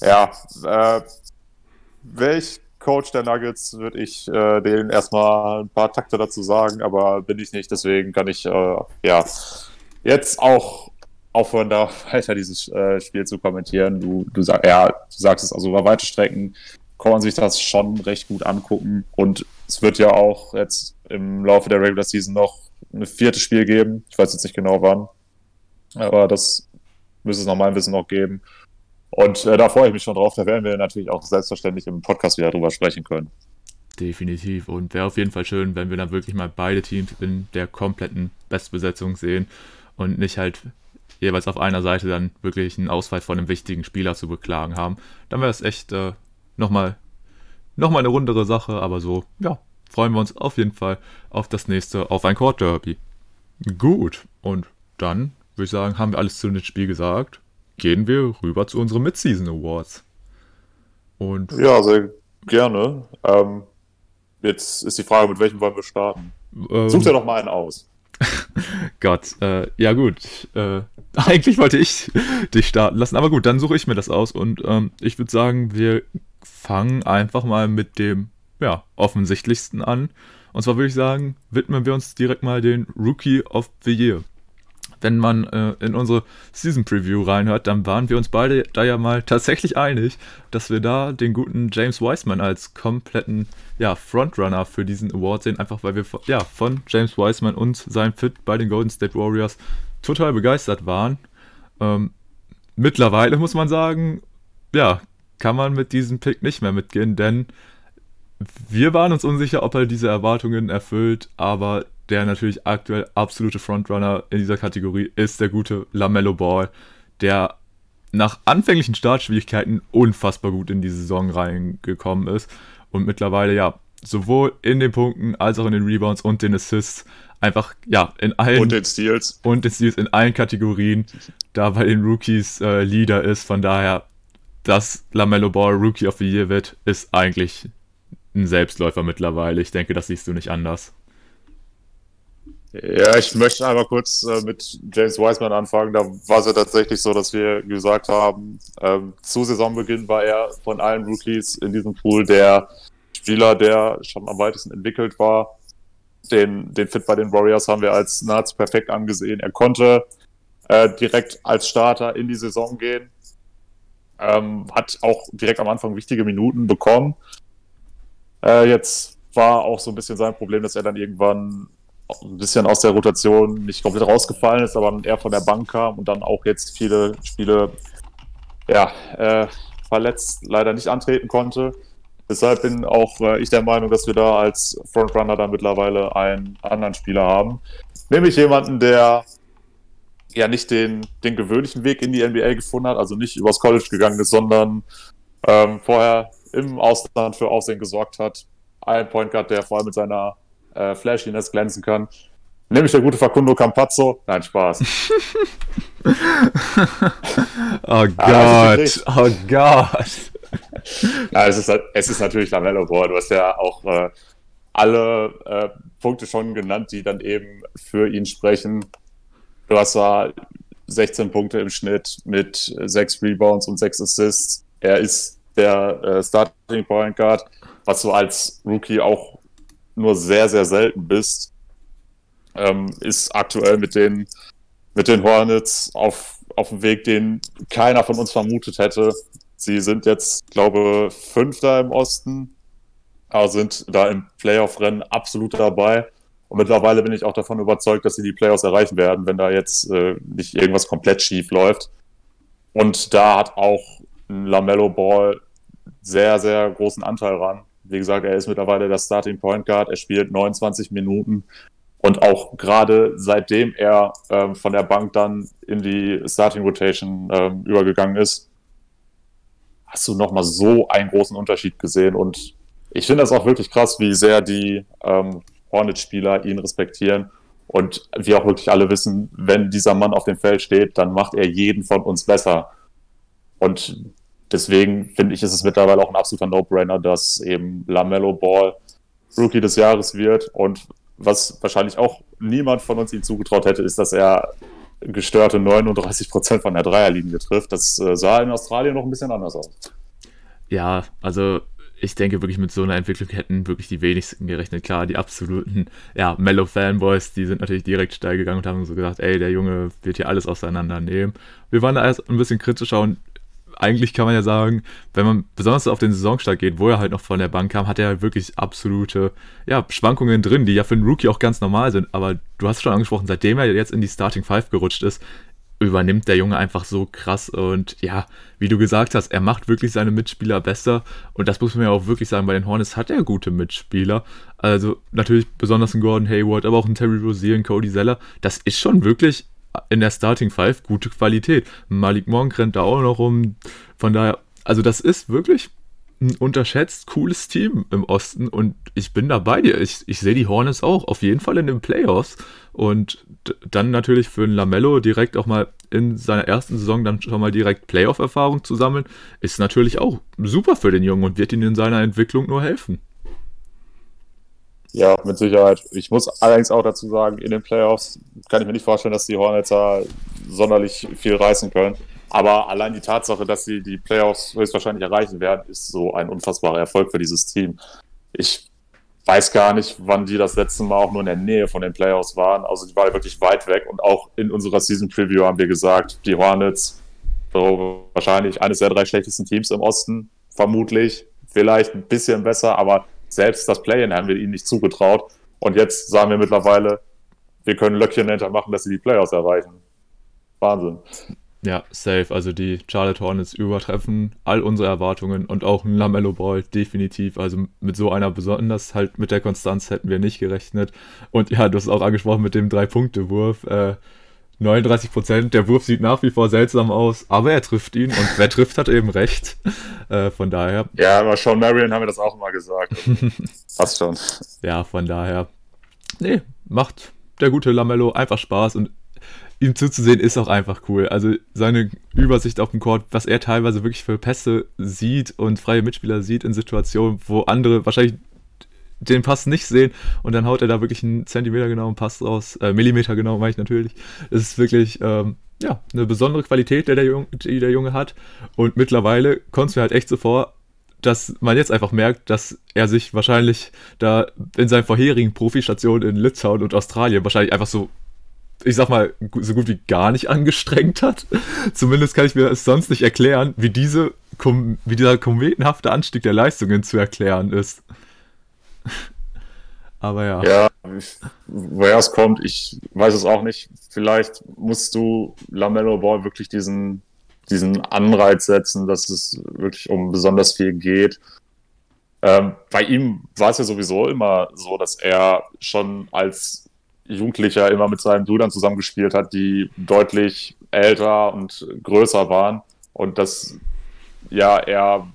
Ja, äh, welch Coach der Nuggets würde ich äh, denen erstmal ein paar Takte dazu sagen, aber bin ich nicht, deswegen kann ich äh, ja jetzt auch aufhören, da [laughs] weiter dieses äh, Spiel zu kommentieren. Du, du, sag, ja, du sagst es, also über weite Strecken kann man sich das schon recht gut angucken und es wird ja auch jetzt im Laufe der Regular Season noch ein viertes Spiel geben. Ich weiß jetzt nicht genau wann, aber das müsste es nach meinem Wissen noch geben. Und äh, da freue ich mich schon drauf. Da werden wir natürlich auch selbstverständlich im Podcast wieder drüber sprechen können. Definitiv. Und wäre auf jeden Fall schön, wenn wir dann wirklich mal beide Teams in der kompletten Bestbesetzung sehen und nicht halt jeweils auf einer Seite dann wirklich einen Ausfall von einem wichtigen Spieler zu beklagen haben. Dann wäre es echt äh, nochmal noch mal eine rundere Sache, aber so, ja, freuen wir uns auf jeden Fall auf das nächste, auf ein Court Derby. Gut, und dann würde ich sagen, haben wir alles zu dem Spiel gesagt gehen wir rüber zu unseren Mid-Season Awards. Und ja, sehr gerne. Ähm, jetzt ist die Frage, mit welchem wollen wir starten? Ähm, Such dir doch mal einen aus. [laughs] Gott, äh, ja gut. Äh, [laughs] eigentlich wollte ich [laughs] dich starten lassen, aber gut, dann suche ich mir das aus und ähm, ich würde sagen, wir fangen einfach mal mit dem ja, offensichtlichsten an. Und zwar würde ich sagen, widmen wir uns direkt mal den Rookie of the Year wenn man äh, in unsere Season Preview reinhört, dann waren wir uns beide da ja mal tatsächlich einig, dass wir da den guten James Wiseman als kompletten ja, Frontrunner für diesen Award sehen, einfach weil wir ja, von James Wiseman und seinem Fit bei den Golden State Warriors total begeistert waren. Ähm, mittlerweile muss man sagen, ja, kann man mit diesem Pick nicht mehr mitgehen, denn wir waren uns unsicher, ob er diese Erwartungen erfüllt, aber der natürlich aktuell absolute Frontrunner in dieser Kategorie ist der gute Lamello Ball, der nach anfänglichen Startschwierigkeiten unfassbar gut in die Saison reingekommen ist und mittlerweile ja sowohl in den Punkten als auch in den Rebounds und den Assists einfach ja in allen und den Steals und den Steals in allen Kategorien da bei den Rookies äh, Leader ist. Von daher, dass Lamello Ball Rookie of the Year wird, ist eigentlich ein Selbstläufer mittlerweile. Ich denke, das siehst du nicht anders. Ja, ich möchte einmal kurz äh, mit James Wiseman anfangen. Da war es ja tatsächlich so, dass wir gesagt haben, ähm, zu Saisonbeginn war er von allen Rookies in diesem Pool der Spieler, der schon am weitesten entwickelt war. Den, den Fit bei den Warriors haben wir als nahezu perfekt angesehen. Er konnte äh, direkt als Starter in die Saison gehen, ähm, hat auch direkt am Anfang wichtige Minuten bekommen. Äh, jetzt war auch so ein bisschen sein Problem, dass er dann irgendwann ein bisschen aus der Rotation nicht komplett rausgefallen ist, aber eher von der Bank kam und dann auch jetzt viele Spiele ja, äh, verletzt leider nicht antreten konnte. Deshalb bin auch äh, ich der Meinung, dass wir da als Frontrunner dann mittlerweile einen anderen Spieler haben. Nämlich jemanden, der ja nicht den, den gewöhnlichen Weg in die NBA gefunden hat, also nicht übers College gegangen ist, sondern ähm, vorher im Ausland für Aufsehen gesorgt hat. Ein Point Guard, der vor allem mit seiner äh, Flashiness glänzen kann. Nämlich der gute Facundo Campazzo. Nein, Spaß. [laughs] [laughs] oh Gott, oh Gott. Ja, es, ist, es ist natürlich Lamello Ball. Du hast ja auch äh, alle äh, Punkte schon genannt, die dann eben für ihn sprechen. Du hast da 16 Punkte im Schnitt mit 6 Rebounds und 6 Assists. Er ist der äh, Starting Point Guard, was du als Rookie auch nur sehr, sehr selten bist. Ähm, ist aktuell mit den, mit den Hornets auf, auf dem Weg, den keiner von uns vermutet hätte. Sie sind jetzt, glaube ich, Fünfter im Osten, aber sind da im Playoff-Rennen absolut dabei. Und mittlerweile bin ich auch davon überzeugt, dass sie die Playoffs erreichen werden, wenn da jetzt äh, nicht irgendwas komplett schief läuft. Und da hat auch Lamello Ball sehr, sehr großen Anteil ran. Wie gesagt, er ist mittlerweile der Starting Point Guard. Er spielt 29 Minuten. Und auch gerade seitdem er ähm, von der Bank dann in die Starting Rotation ähm, übergegangen ist, hast du nochmal so einen großen Unterschied gesehen. Und ich finde das auch wirklich krass, wie sehr die ähm, Hornet-Spieler ihn respektieren. Und wir auch wirklich alle wissen, wenn dieser Mann auf dem Feld steht, dann macht er jeden von uns besser. Und deswegen finde ich, ist es mittlerweile auch ein absoluter No-Brainer, dass eben Lamello Ball Rookie des Jahres wird. Und was wahrscheinlich auch niemand von uns ihm zugetraut hätte, ist, dass er gestörte 39 Prozent von der Dreierlinie trifft. Das äh, sah in Australien noch ein bisschen anders aus. Ja, also ich denke wirklich mit so einer Entwicklung hätten wirklich die wenigsten gerechnet. Klar, die absoluten, ja, Mellow-Fanboys, die sind natürlich direkt steil gegangen und haben so gesagt, ey, der Junge wird hier alles auseinandernehmen. Wir waren da erst ein bisschen kritischer und eigentlich kann man ja sagen, wenn man besonders auf den Saisonstart geht, wo er halt noch von der Bank kam, hat er halt wirklich absolute ja, Schwankungen drin, die ja für einen Rookie auch ganz normal sind. Aber du hast schon angesprochen, seitdem er jetzt in die Starting Five gerutscht ist, übernimmt der Junge einfach so krass und ja, wie du gesagt hast, er macht wirklich seine Mitspieler besser und das muss man ja auch wirklich sagen, bei den Hornets hat er gute Mitspieler, also natürlich besonders ein Gordon Hayward, aber auch ein Terry Rozier, ein Cody Zeller, das ist schon wirklich in der Starting Five gute Qualität. Malik Monk rennt da auch noch rum. Von daher, also das ist wirklich ein unterschätzt cooles Team im Osten und ich bin da bei dir. Ich, ich sehe die Hornets auch auf jeden Fall in den Playoffs und dann natürlich für einen Lamello direkt auch mal in seiner ersten Saison dann schon mal direkt Playoff-Erfahrung zu sammeln, ist natürlich auch super für den Jungen und wird ihm in seiner Entwicklung nur helfen. Ja, mit Sicherheit. Ich muss allerdings auch dazu sagen, in den Playoffs kann ich mir nicht vorstellen, dass die Hornets da sonderlich viel reißen können. Aber allein die Tatsache, dass sie die Playoffs höchstwahrscheinlich erreichen werden, ist so ein unfassbarer Erfolg für dieses Team. Ich weiß gar nicht, wann die das letzte Mal auch nur in der Nähe von den Playoffs waren. Also die waren wirklich weit weg. Und auch in unserer Season Preview haben wir gesagt, die Hornets, so wahrscheinlich eines der drei schlechtesten Teams im Osten, vermutlich. Vielleicht ein bisschen besser, aber selbst das Play-In haben wir ihnen nicht zugetraut. Und jetzt sagen wir mittlerweile, wir können Löckchen hintermachen, dass sie die Playoffs erreichen. Wahnsinn. Ja, safe. Also die Charlotte Hornets übertreffen all unsere Erwartungen und auch ein Lamello Ball definitiv. Also mit so einer besonders halt mit der Konstanz hätten wir nicht gerechnet. Und ja, du hast auch angesprochen mit dem Drei-Punkte-Wurf. Äh, 39 Prozent. Der Wurf sieht nach wie vor seltsam aus, aber er trifft ihn und wer trifft, hat eben recht. [laughs] Äh, von daher. Ja, aber Sean Marion haben wir das auch immer gesagt. [laughs] Passt schon. Ja, von daher. Nee, macht der gute Lamello einfach Spaß und ihm zuzusehen ist auch einfach cool. Also seine Übersicht auf dem Court, was er teilweise wirklich für Pässe sieht und freie Mitspieler sieht in Situationen, wo andere wahrscheinlich den Pass nicht sehen und dann haut er da wirklich einen Zentimeter genauen Pass raus, äh, Millimeter genau meine ich natürlich. Es ist wirklich, ähm, ja, eine besondere Qualität, die der, Junge, die der Junge hat und mittlerweile kommt es mir halt echt so vor, dass man jetzt einfach merkt, dass er sich wahrscheinlich da in seinen vorherigen Profistationen in Litauen und Australien wahrscheinlich einfach so ich sag mal, so gut wie gar nicht [laughs] angestrengt hat. Zumindest kann ich mir es sonst nicht erklären, wie, diese, wie dieser kometenhafte Anstieg der Leistungen zu erklären ist. [laughs] Aber ja. Ja, woher es kommt, ich weiß es auch nicht. Vielleicht musst du Lamello Ball wirklich diesen, diesen Anreiz setzen, dass es wirklich um besonders viel geht. Ähm, bei ihm war es ja sowieso immer so, dass er schon als Jugendlicher immer mit seinen Brüdern zusammengespielt hat, die deutlich älter und größer waren. Und dass ja er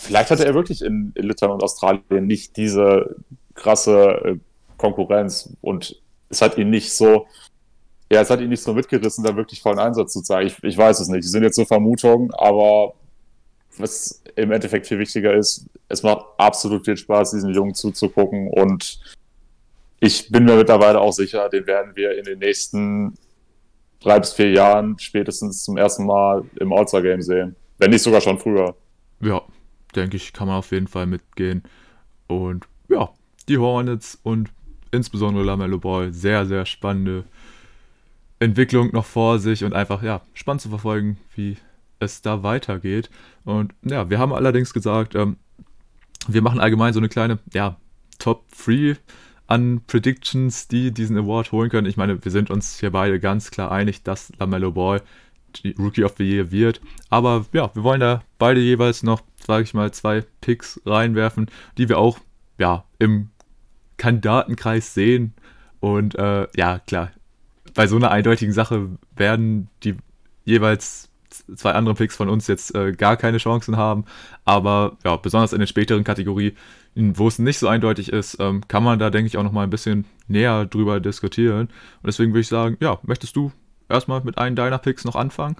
Vielleicht hatte er wirklich in, Litauen und Australien nicht diese krasse äh, Konkurrenz. Und es hat ihn nicht so, ja, es hat ihn nicht so mitgerissen, da wirklich vollen Einsatz zu zeigen. Ich, ich weiß es nicht. Die sind jetzt so Vermutungen, aber was im Endeffekt viel wichtiger ist, es macht absolut viel Spaß, diesen Jungen zuzugucken und ich bin mir mittlerweile auch sicher, den werden wir in den nächsten drei bis vier Jahren spätestens zum ersten Mal im All-Star-Game sehen. Wenn nicht sogar schon früher. Ja, denke ich, kann man auf jeden Fall mitgehen. Und ja, die Hornets und insbesondere Lamello Ball, sehr, sehr spannende Entwicklung noch vor sich und einfach, ja, spannend zu verfolgen, wie es da weitergeht. Und ja, wir haben allerdings gesagt, ähm, wir machen allgemein so eine kleine, ja, Top 3 an Predictions, die diesen Award holen können. Ich meine, wir sind uns hier beide ganz klar einig, dass LaMelo Ball Rookie of the Year wird. Aber ja, wir wollen da beide jeweils noch, sage ich mal, zwei Picks reinwerfen, die wir auch ja im Kandidatenkreis sehen. Und äh, ja, klar, bei so einer eindeutigen Sache werden die jeweils zwei andere Picks von uns jetzt äh, gar keine Chancen haben. Aber ja, besonders in den späteren Kategorien, wo es nicht so eindeutig ist, ähm, kann man da, denke ich, auch noch mal ein bisschen näher drüber diskutieren. Und deswegen würde ich sagen, ja, möchtest du erstmal mit einem deiner Picks noch anfangen?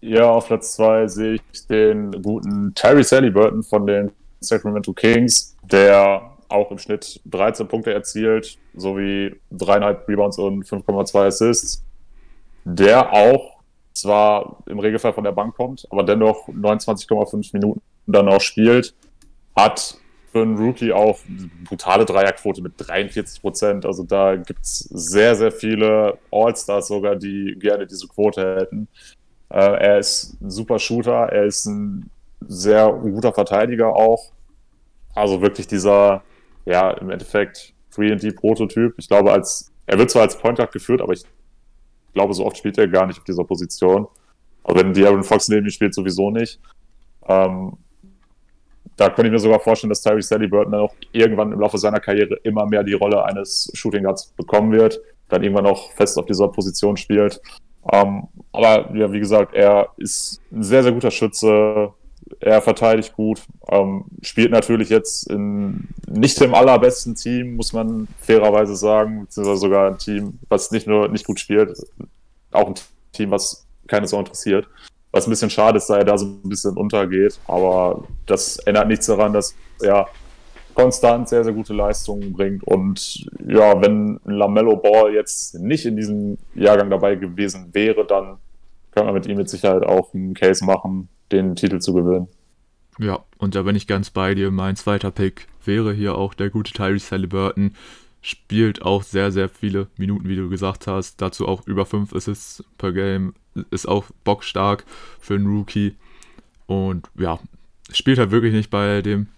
Ja, auf Platz 2 sehe ich den guten Terry Sally Burton von den Sacramento Kings, der auch im Schnitt 13 Punkte erzielt, sowie 3,5 Rebounds und 5,2 Assists. Der auch zwar im Regelfall von der Bank kommt, aber dennoch 29,5 Minuten dann auch spielt, hat für einen Rookie auch brutale Dreierquote mit 43 Prozent. Also da gibt es sehr, sehr viele All-Stars sogar, die gerne diese Quote hätten. Äh, er ist ein super Shooter, er ist ein sehr guter Verteidiger auch. Also wirklich dieser, ja, im Endeffekt 3D-Prototyp. Ich glaube, als er wird zwar als Point Guard geführt, aber ich glaube, so oft spielt er gar nicht auf dieser Position. Aber wenn De'Aaron Fox neben ihm spielt, sowieso nicht. Ähm, da könnte ich mir sogar vorstellen, dass Tyrese Burton dann auch irgendwann im Laufe seiner Karriere immer mehr die Rolle eines Shooting Guards bekommen wird, dann irgendwann auch fest auf dieser Position spielt. Ähm, aber ja, wie gesagt, er ist ein sehr, sehr guter Schütze. Er verteidigt gut, ähm, spielt natürlich jetzt in nicht im allerbesten Team, muss man fairerweise sagen, beziehungsweise sogar ein Team, was nicht nur nicht gut spielt, auch ein Team, was keine so interessiert. Was ein bisschen schade ist, da er da so ein bisschen untergeht. Aber das ändert nichts daran, dass er konstant sehr, sehr gute Leistungen bringt. Und ja, wenn Lamello Ball jetzt nicht in diesem Jahrgang dabei gewesen wäre, dann kann man mit ihm mit Sicherheit auch einen Case machen, den Titel zu gewinnen. Ja, und da bin ich ganz bei dir. Mein zweiter Pick wäre hier auch der gute Tyrese Halliburton spielt auch sehr, sehr viele Minuten, wie du gesagt hast. Dazu auch über 5 Assists per Game. Ist auch bockstark für einen Rookie. Und ja, spielt halt wirklich nicht bei dem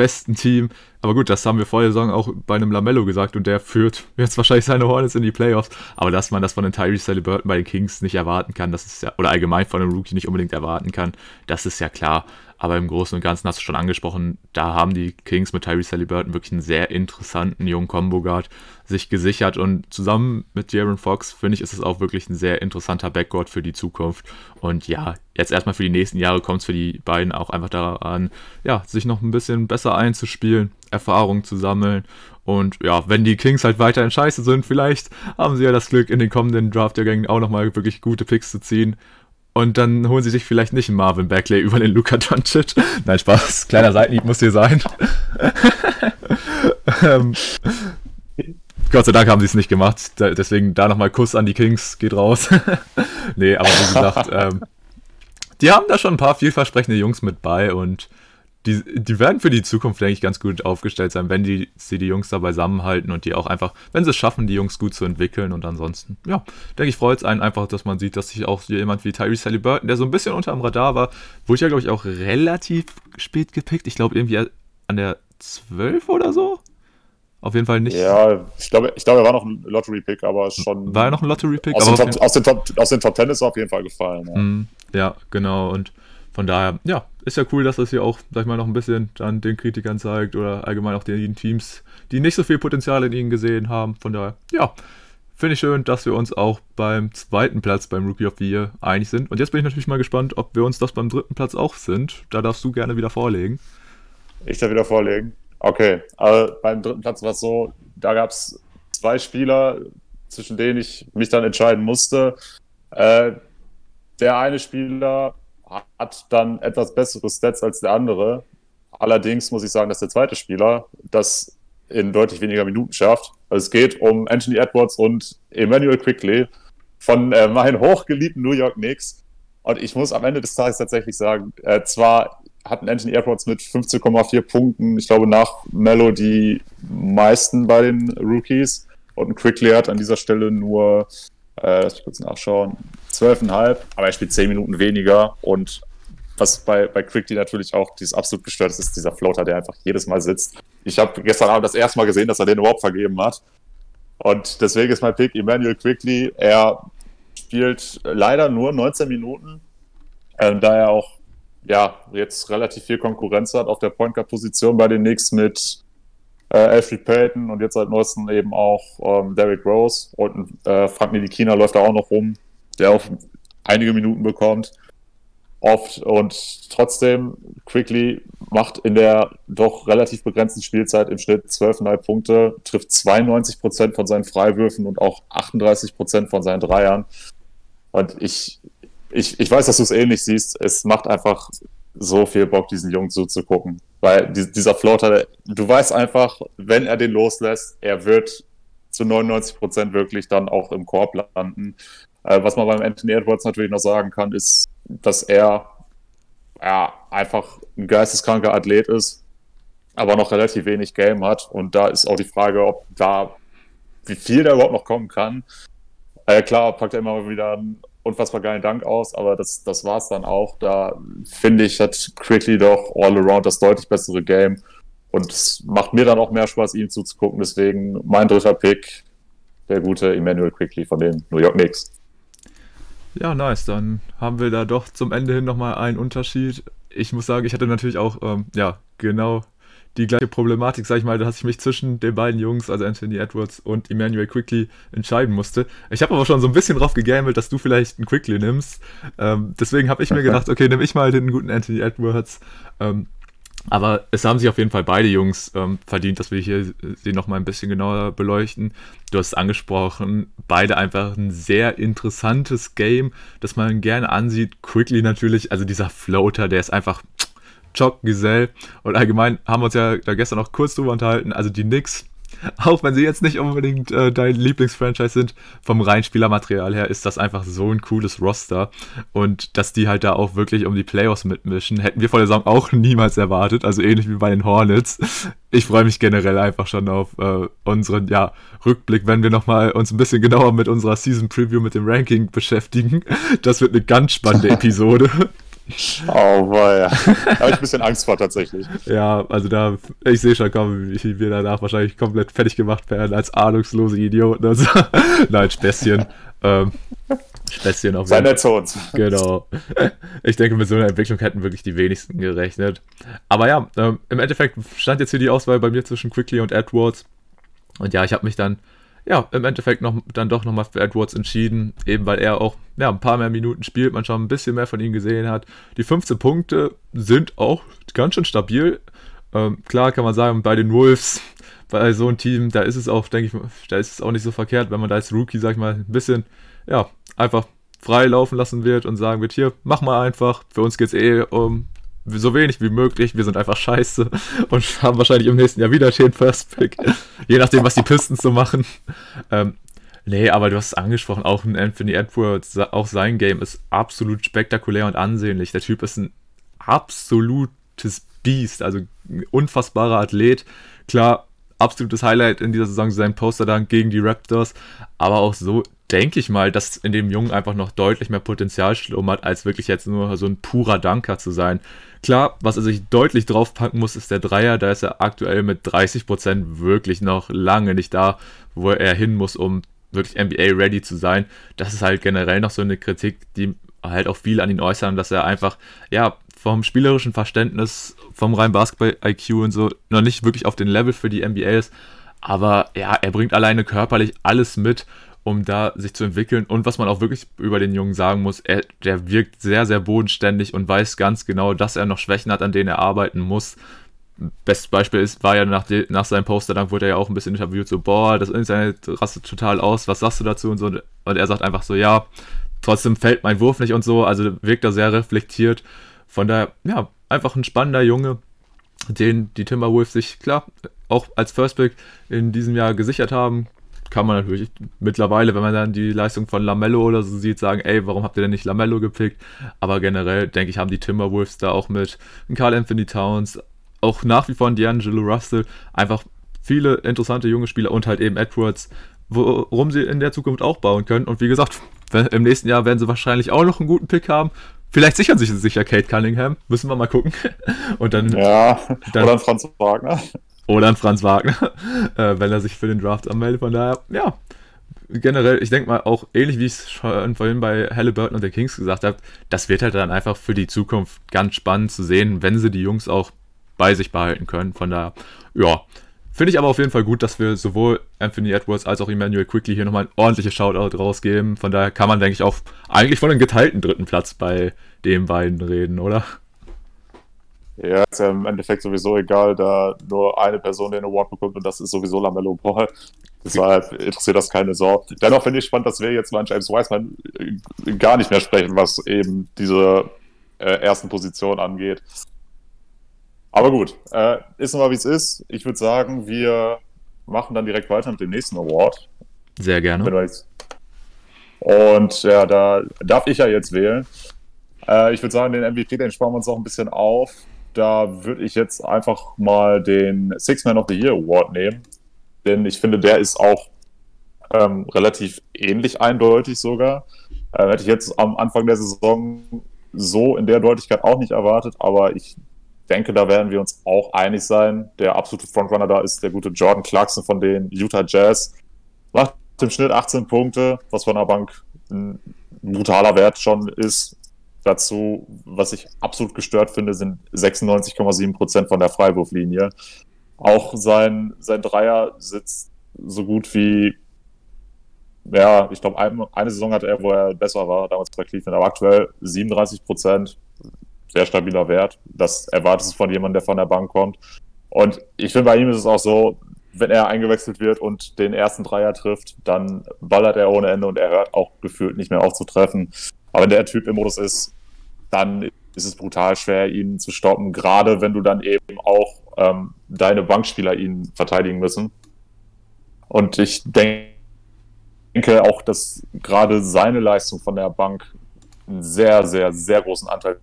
besten Team. Aber gut, das haben wir vor der Saison auch bei einem Lamello gesagt und der führt jetzt wahrscheinlich seine Hornets in die Playoffs. Aber dass man das von den Tyrese Halliburton bei den Kings nicht erwarten kann, das ist ja, oder allgemein von einem Rookie nicht unbedingt erwarten kann, das ist ja klar. Aber im Großen und Ganzen hast du schon angesprochen, da haben die Kings mit Tyrese Halliburton wirklich einen sehr interessanten jungen Combo-Guard sich gesichert. Und zusammen mit Jaron Fox, finde ich, ist es auch wirklich ein sehr interessanter Backcourt für die Zukunft. Und ja, jetzt erstmal für die nächsten Jahre kommt es für die beiden auch einfach daran, ja, sich noch ein bisschen besser einzuspielen, Erfahrung zu sammeln. Und ja, wenn die Kings halt weiterhin scheiße sind, vielleicht haben sie ja das Glück, in den kommenden Draft-Jahrgängen auch nochmal wirklich gute Picks zu ziehen. Und dann holen sie sich vielleicht nicht einen Marvin Bagley über den Luka Doncic. [laughs] Nein, Spaß. Kleiner Seitenhieb muss hier sein. [laughs] ähm, Gott sei Dank haben sie es nicht gemacht. Da, deswegen da nochmal Kuss an die Kings. Geht raus. [laughs] nee, aber wie gesagt, ähm, die haben da schon ein paar vielversprechende Jungs mit bei und die, die werden für die Zukunft, denke ich, ganz gut aufgestellt sein, wenn die, sie die Jungs da beisammenhalten und die auch einfach, wenn sie es schaffen, die Jungs gut zu entwickeln. Und ansonsten, ja, denke ich, freut es einen einfach, dass man sieht, dass sich auch jemand wie Tyrese Halliburton, der so ein bisschen unter dem Radar war, wurde ja, glaube ich, auch relativ spät gepickt. Ich glaube, irgendwie an der 12 oder so. Auf jeden Fall nicht. Ja, ich glaube, ich glaube, er war noch ein Lottery-Pick, aber schon. War er noch ein Lottery-Pick? Aus, aus, den Top, aus den Top 10 ist er auf jeden Fall gefallen. Ja, mm, ja genau. Und von daher, ja, ist ja cool, dass das hier auch, sag ich mal, noch ein bisschen dann den Kritikern zeigt oder allgemein auch den Teams, die nicht so viel Potenzial in ihnen gesehen haben. Von daher, ja, finde ich schön, dass wir uns auch beim zweiten Platz beim Rookie of the Year einig sind. Und jetzt bin ich natürlich mal gespannt, ob wir uns das beim dritten Platz auch sind. Da darfst du gerne wieder vorlegen. Ich darf wieder vorlegen. Okay, also beim dritten Platz war es so, da gab es zwei Spieler, zwischen denen ich mich dann entscheiden musste. Äh, der eine Spieler hat dann etwas bessere Stats als der andere. Allerdings muss ich sagen, dass der zweite Spieler das in deutlich weniger Minuten schafft. Also es geht um Anthony Edwards und Emmanuel Quickly von äh, meinen hochgeliebten New York Knicks. Und ich muss am Ende des Tages tatsächlich sagen, äh, zwar hatten Anthony Edwards mit 15,4 Punkten, ich glaube nach Mello die meisten bei den Rookies. Und Quickly hat an dieser Stelle nur, äh, lass mich kurz nachschauen, 12,5, aber er spielt 10 Minuten weniger. Und was bei, bei Quickly natürlich auch dieses absolut gestört ist, ist dieser Floater, der einfach jedes Mal sitzt. Ich habe gestern Abend das erste Mal gesehen, dass er den überhaupt vergeben hat. Und deswegen ist mein Pick Emmanuel Quickly. Er spielt leider nur 19 Minuten, äh, da er auch ja, jetzt relativ viel Konkurrenz hat auf der Point Guard Position bei den Knicks mit äh, Alfred Payton und jetzt seit neuestem eben auch ähm, Derrick Rose und äh, Frank Nilikina läuft da auch noch rum, der auch einige Minuten bekommt. Oft und trotzdem, Quickly macht in der doch relativ begrenzten Spielzeit im Schnitt 12,5 Punkte, trifft 92% von seinen Freiwürfen und auch 38% von seinen Dreiern. Und ich, ich, ich weiß, dass du es ähnlich siehst. Es macht einfach so viel Bock, diesen Jungen zuzugucken. Weil die, dieser Floater, du weißt einfach, wenn er den loslässt, er wird zu 99 Prozent wirklich dann auch im Korb landen. Äh, was man beim Anthony Edwards natürlich noch sagen kann, ist, dass er ja, einfach ein geisteskranker Athlet ist, aber noch relativ wenig Game hat. Und da ist auch die Frage, ob da, wie viel da überhaupt noch kommen kann. Äh, klar, packt er immer wieder einen unfassbar geilen Dank aus, aber das, das war es dann auch. Da finde ich, hat Quickly doch all around das deutlich bessere Game. Und es macht mir dann auch mehr Spaß, ihm zuzugucken. Deswegen mein dritter Pick, der gute Emmanuel Quickly von den New York Knicks. Ja, nice. Dann haben wir da doch zum Ende hin nochmal einen Unterschied. Ich muss sagen, ich hatte natürlich auch, ähm, ja, genau die gleiche Problematik, sag ich mal, dass ich mich zwischen den beiden Jungs, also Anthony Edwards und Emmanuel Quickly, entscheiden musste. Ich habe aber schon so ein bisschen drauf gegambelt, dass du vielleicht einen Quickly nimmst. Ähm, deswegen habe ich mir [laughs] gedacht, okay, nehme ich mal den guten Anthony Edwards. Ähm, aber es haben sich auf jeden Fall beide Jungs ähm, verdient, dass wir hier sie nochmal ein bisschen genauer beleuchten. Du hast es angesprochen, beide einfach ein sehr interessantes Game, das man gerne ansieht. Quickly natürlich, also dieser Floater, der ist einfach Choc, Giselle und allgemein haben wir uns ja da gestern noch kurz drüber unterhalten. Also die Knicks, [laughs] auch wenn sie jetzt nicht unbedingt äh, dein Lieblingsfranchise sind, vom reinen Spielermaterial her ist das einfach so ein cooles Roster. Und dass die halt da auch wirklich um die Playoffs mitmischen, hätten wir vor der Saison auch [laughs] niemals erwartet. Also ähnlich wie bei den Hornets. Ich freue mich generell einfach schon auf äh, unseren ja, Rückblick, wenn wir nochmal uns ein bisschen genauer mit unserer Season Preview mit dem Ranking beschäftigen. Das wird eine ganz spannende [laughs] Episode. Oh, boy. Da habe ich ein bisschen Angst vor tatsächlich. Ja, also da, ich sehe schon kommen, wie wir danach wahrscheinlich komplett fertig gemacht werden als ahnungslose Idioten. Also, [laughs] nein, Späßchen. Ähm, Späßchen auf Sei nett zu uns. [laughs] Genau. Ich denke, mit so einer Entwicklung hätten wirklich die wenigsten gerechnet. Aber ja, ähm, im Endeffekt stand jetzt hier die Auswahl bei mir zwischen Quickly und Edwards. Und ja, ich habe mich dann ja, im Endeffekt noch, dann doch nochmal für Edwards entschieden, eben weil er auch ja, ein paar mehr Minuten spielt, man schon ein bisschen mehr von ihm gesehen hat. Die 15 Punkte sind auch ganz schön stabil. Ähm, klar kann man sagen, bei den Wolves, bei so einem Team, da ist es auch, denke ich, da ist es auch nicht so verkehrt, wenn man da als Rookie, sag ich mal, ein bisschen, ja, einfach frei laufen lassen wird und sagen wird, hier, mach mal einfach, für uns geht es eh um so wenig wie möglich. Wir sind einfach scheiße und [laughs] haben wahrscheinlich im nächsten Jahr wieder den First Pick. Je nachdem, was die Pistons so machen. Ähm, nee, aber du hast es angesprochen, auch ein Anthony Edwards, auch sein Game ist absolut spektakulär und ansehnlich. Der Typ ist ein absolutes Biest, also ein unfassbarer Athlet. Klar, absolutes Highlight in dieser Saison sein Poster dann gegen die Raptors, aber auch so denke ich mal, dass in dem Jungen einfach noch deutlich mehr Potenzial schlummert, als wirklich jetzt nur so ein purer Danker zu sein. Klar, was er sich deutlich draufpacken muss, ist der Dreier. Da ist er aktuell mit 30% wirklich noch lange nicht da, wo er hin muss, um wirklich NBA-ready zu sein. Das ist halt generell noch so eine Kritik, die halt auch viel an ihn äußern, dass er einfach, ja, vom spielerischen Verständnis, vom reinen Basketball-IQ und so noch nicht wirklich auf den Level für die NBA ist. Aber ja, er bringt alleine körperlich alles mit um da sich zu entwickeln. Und was man auch wirklich über den Jungen sagen muss, er, der wirkt sehr, sehr bodenständig und weiß ganz genau, dass er noch Schwächen hat, an denen er arbeiten muss. bestes Beispiel ist, war ja nach, de, nach seinem Poster, dann wurde er ja auch ein bisschen interviewt, so, boah, das Internet rastet total aus, was sagst du dazu und so. Und er sagt einfach so, ja, trotzdem fällt mein Wurf nicht und so, also wirkt er sehr reflektiert. Von daher, ja, einfach ein spannender Junge, den die Timberwolves sich, klar, auch als First Pick in diesem Jahr gesichert haben. Kann man natürlich mittlerweile, wenn man dann die Leistung von Lamello oder so sieht, sagen, ey, warum habt ihr denn nicht Lamello gepickt? Aber generell, denke ich, haben die Timberwolves da auch mit Carl Anthony Towns, auch nach wie vor D'Angelo Russell, einfach viele interessante junge Spieler und halt eben Edwards, worum sie in der Zukunft auch bauen können. Und wie gesagt, im nächsten Jahr werden sie wahrscheinlich auch noch einen guten Pick haben. Vielleicht sichern sich sicher Kate Cunningham. Müssen wir mal gucken. [laughs] Und dann. Ja, dann, oder Franz Wagner. Oder ein Franz Wagner, [laughs] äh, wenn er sich für den Draft anmeldet. Von daher, ja, generell, ich denke mal auch ähnlich wie ich es schon vorhin bei Halliburton und den Kings gesagt habe, das wird halt dann einfach für die Zukunft ganz spannend zu sehen, wenn sie die Jungs auch bei sich behalten können. Von daher, ja, Finde ich aber auf jeden Fall gut, dass wir sowohl Anthony Edwards als auch Emmanuel Quickly hier nochmal ein ordentliches Shoutout rausgeben. Von daher kann man, denke ich, auch eigentlich von einem geteilten dritten Platz bei den beiden reden, oder? Ja, ist ja im Endeffekt sowieso egal, da nur eine Person den Award bekommt und das ist sowieso Lamello Ball. Deshalb interessiert das keine Sorge. Dennoch finde ich spannend, dass wir jetzt mal an James Wiseman äh, gar nicht mehr sprechen, was eben diese äh, ersten Position angeht. Aber gut, äh, ist mal wie es ist. Ich würde sagen, wir machen dann direkt weiter mit dem nächsten Award. Sehr gerne. Und ja, da darf ich ja jetzt wählen. Äh, ich würde sagen, den MVP, den sparen wir uns auch ein bisschen auf. Da würde ich jetzt einfach mal den Six Man of the Year Award nehmen. Denn ich finde, der ist auch ähm, relativ ähnlich eindeutig sogar. Äh, hätte ich jetzt am Anfang der Saison so in der Deutlichkeit auch nicht erwartet, aber ich denke, da werden wir uns auch einig sein. Der absolute Frontrunner da ist der gute Jordan Clarkson von den Utah Jazz. Macht im Schnitt 18 Punkte, was von der Bank ein brutaler Wert schon ist. Dazu, was ich absolut gestört finde, sind 96,7 Prozent von der Freiwurflinie. Auch sein, sein Dreier sitzt so gut wie, ja, ich glaube, ein, eine Saison hatte er, wo er besser war, damals bei Cleveland, aber aktuell 37 Prozent sehr stabiler Wert. Das erwartest du von jemandem, der von der Bank kommt. Und ich finde, bei ihm ist es auch so, wenn er eingewechselt wird und den ersten Dreier trifft, dann ballert er ohne Ende und er hört auch gefühlt nicht mehr auf zu treffen. Aber wenn der Typ im Modus ist, dann ist es brutal schwer, ihn zu stoppen, gerade wenn du dann eben auch ähm, deine Bankspieler ihn verteidigen müssen. Und ich denke auch, dass gerade seine Leistung von der Bank einen sehr, sehr, sehr großen Anteil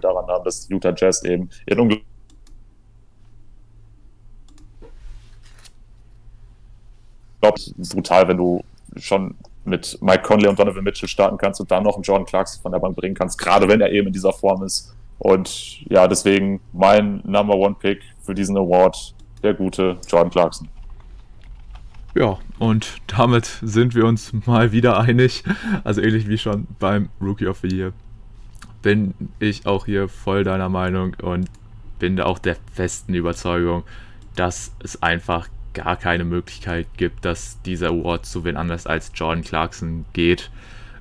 daran haben, dass Utah Jazz eben ihren unglaublichen brutal, wenn du schon mit Mike Conley und Donovan Mitchell starten kannst und dann noch einen Jordan Clarkson von der Bank bringen kannst, gerade wenn er eben in dieser Form ist. Und ja, deswegen mein Number One Pick für diesen Award, der gute Jordan Clarkson. Ja, und damit sind wir uns mal wieder einig. Also ähnlich wie schon beim Rookie of the Year bin ich auch hier voll deiner Meinung und bin da auch der festen Überzeugung, dass es einfach gar keine Möglichkeit gibt, dass dieser Award zu wen anders als Jordan Clarkson geht.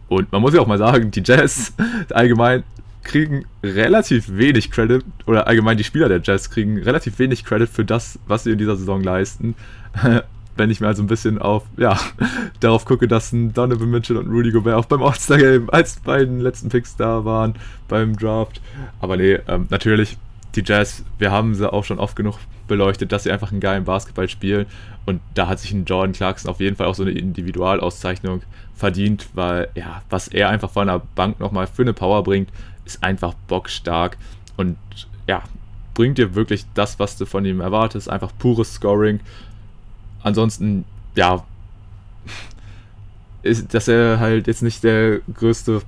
Und man muss ja auch mal sagen, die Jazz [laughs] allgemein kriegen relativ wenig Credit, oder allgemein die Spieler der Jazz kriegen relativ wenig Credit für das, was sie in dieser Saison leisten [laughs] wenn ich mir also ein bisschen auf, ja, [laughs] darauf gucke, dass ein Donovan Mitchell und Rudy Gobert auch beim All-Star-Game als beiden letzten Picks da waren beim Draft. Aber nee, ähm, natürlich, die Jazz, wir haben sie auch schon oft genug beleuchtet, dass sie einfach einen geilen Basketball spielen. Und da hat sich ein Jordan Clarkson auf jeden Fall auch so eine Individualauszeichnung verdient, weil, ja, was er einfach von der Bank nochmal für eine Power bringt, ist einfach bockstark. Und ja, bringt dir wirklich das, was du von ihm erwartest, einfach pures Scoring ansonsten, ja, [laughs] ist, dass er halt jetzt nicht der größte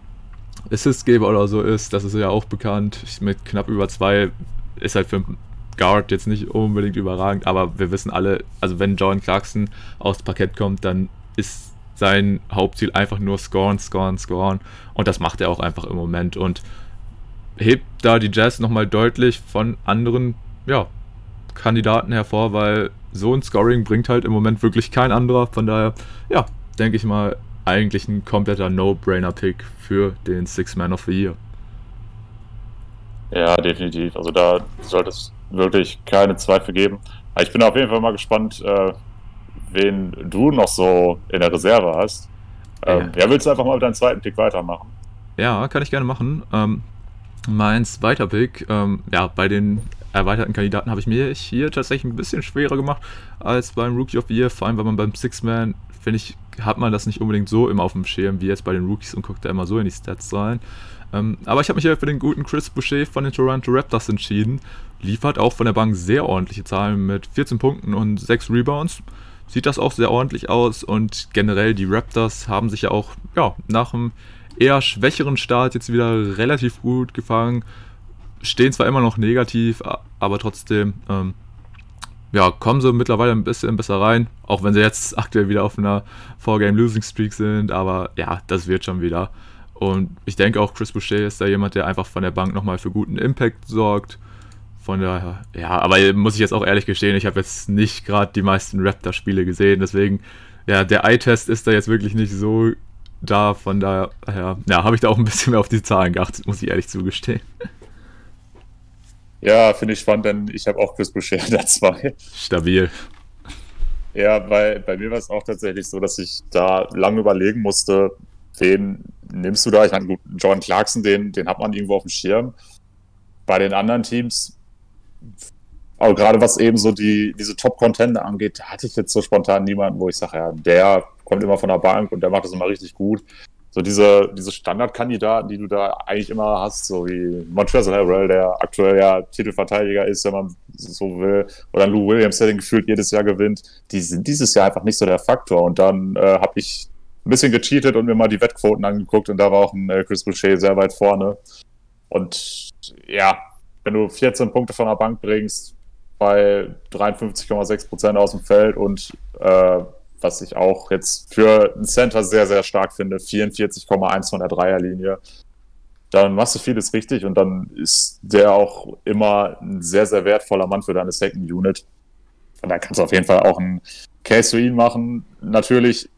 Assistgeber oder so ist, das ist ja auch bekannt. Mit knapp über zwei ist halt für einen Guard jetzt nicht unbedingt überragend, aber wir wissen alle, also wenn Jordan Clarkson aufs Parkett kommt, dann ist sein Hauptziel einfach nur scoren, scoren, scoren und das macht er auch einfach im Moment und hebt da die Jazz nochmal deutlich von anderen, ja, Kandidaten hervor, weil so ein Scoring bringt halt im Moment wirklich kein anderer. Von daher, ja, denke ich mal, eigentlich ein kompletter No-Brainer-Pick für den Six Man of the Year. Ja, definitiv. Also da sollte es wirklich keine Zweifel geben. Aber ich bin auf jeden Fall mal gespannt, äh, wen du noch so in der Reserve hast. Ähm, ja. ja. willst du einfach mal mit deinem zweiten Pick weitermachen? Ja, kann ich gerne machen. Ähm, mein zweiter Pick, ähm, ja, bei den erweiterten Kandidaten habe ich mir hier tatsächlich ein bisschen schwerer gemacht als beim Rookie of the Year, vor allem weil man beim Six-Man, finde ich, hat man das nicht unbedingt so immer auf dem Schirm wie jetzt bei den Rookies und guckt da immer so in die Stats rein. Ähm, aber ich habe mich hier für den guten Chris Boucher von den Toronto Raptors entschieden. Liefert auch von der Bank sehr ordentliche Zahlen mit 14 Punkten und 6 Rebounds. Sieht das auch sehr ordentlich aus und generell die Raptors haben sich ja auch ja, nach einem eher schwächeren Start jetzt wieder relativ gut gefangen. Stehen zwar immer noch negativ, aber trotzdem ähm, ja, kommen sie mittlerweile ein bisschen besser rein, auch wenn sie jetzt aktuell wieder auf einer 4-Game-Losing-Streak sind, aber ja, das wird schon wieder. Und ich denke auch, Chris Boucher ist da jemand, der einfach von der Bank nochmal für guten Impact sorgt. Von daher, ja, aber muss ich jetzt auch ehrlich gestehen, ich habe jetzt nicht gerade die meisten Raptor-Spiele gesehen, deswegen, ja, der Eye-Test ist da jetzt wirklich nicht so da, von daher, ja, habe ich da auch ein bisschen mehr auf die Zahlen geachtet, muss ich ehrlich zugestehen. Ja, finde ich spannend, denn ich habe auch Chris Boucher [laughs] da zwei. Stabil. Ja, weil bei mir war es auch tatsächlich so, dass ich da lange überlegen musste, wen nimmst du da? Ich meine, gut, John Clarkson, den, den hat man irgendwo auf dem Schirm. Bei den anderen Teams, aber gerade was eben so die, diese Top-Contender angeht, hatte ich jetzt so spontan niemanden, wo ich sage, ja, der kommt immer von der Bank und der macht das immer richtig gut. So diese, diese Standardkandidaten, die du da eigentlich immer hast, so wie Montrezl Harrell, der aktuell ja Titelverteidiger ist, wenn man so will, oder Lou Williams, der den gefühlt jedes Jahr gewinnt, die sind dieses Jahr einfach nicht so der Faktor. Und dann äh, habe ich ein bisschen gecheatet und mir mal die Wettquoten angeguckt und da war auch ein äh, Chris Boucher sehr weit vorne. Und ja, wenn du 14 Punkte von der Bank bringst, bei 53,6 Prozent aus dem Feld und äh, was ich auch jetzt für einen Center sehr, sehr stark finde, 44,1 von der Dreierlinie, dann machst du vieles richtig und dann ist der auch immer ein sehr, sehr wertvoller Mann für deine Second Unit. Und da kannst du auf jeden Fall auch einen Case für ihn machen. Natürlich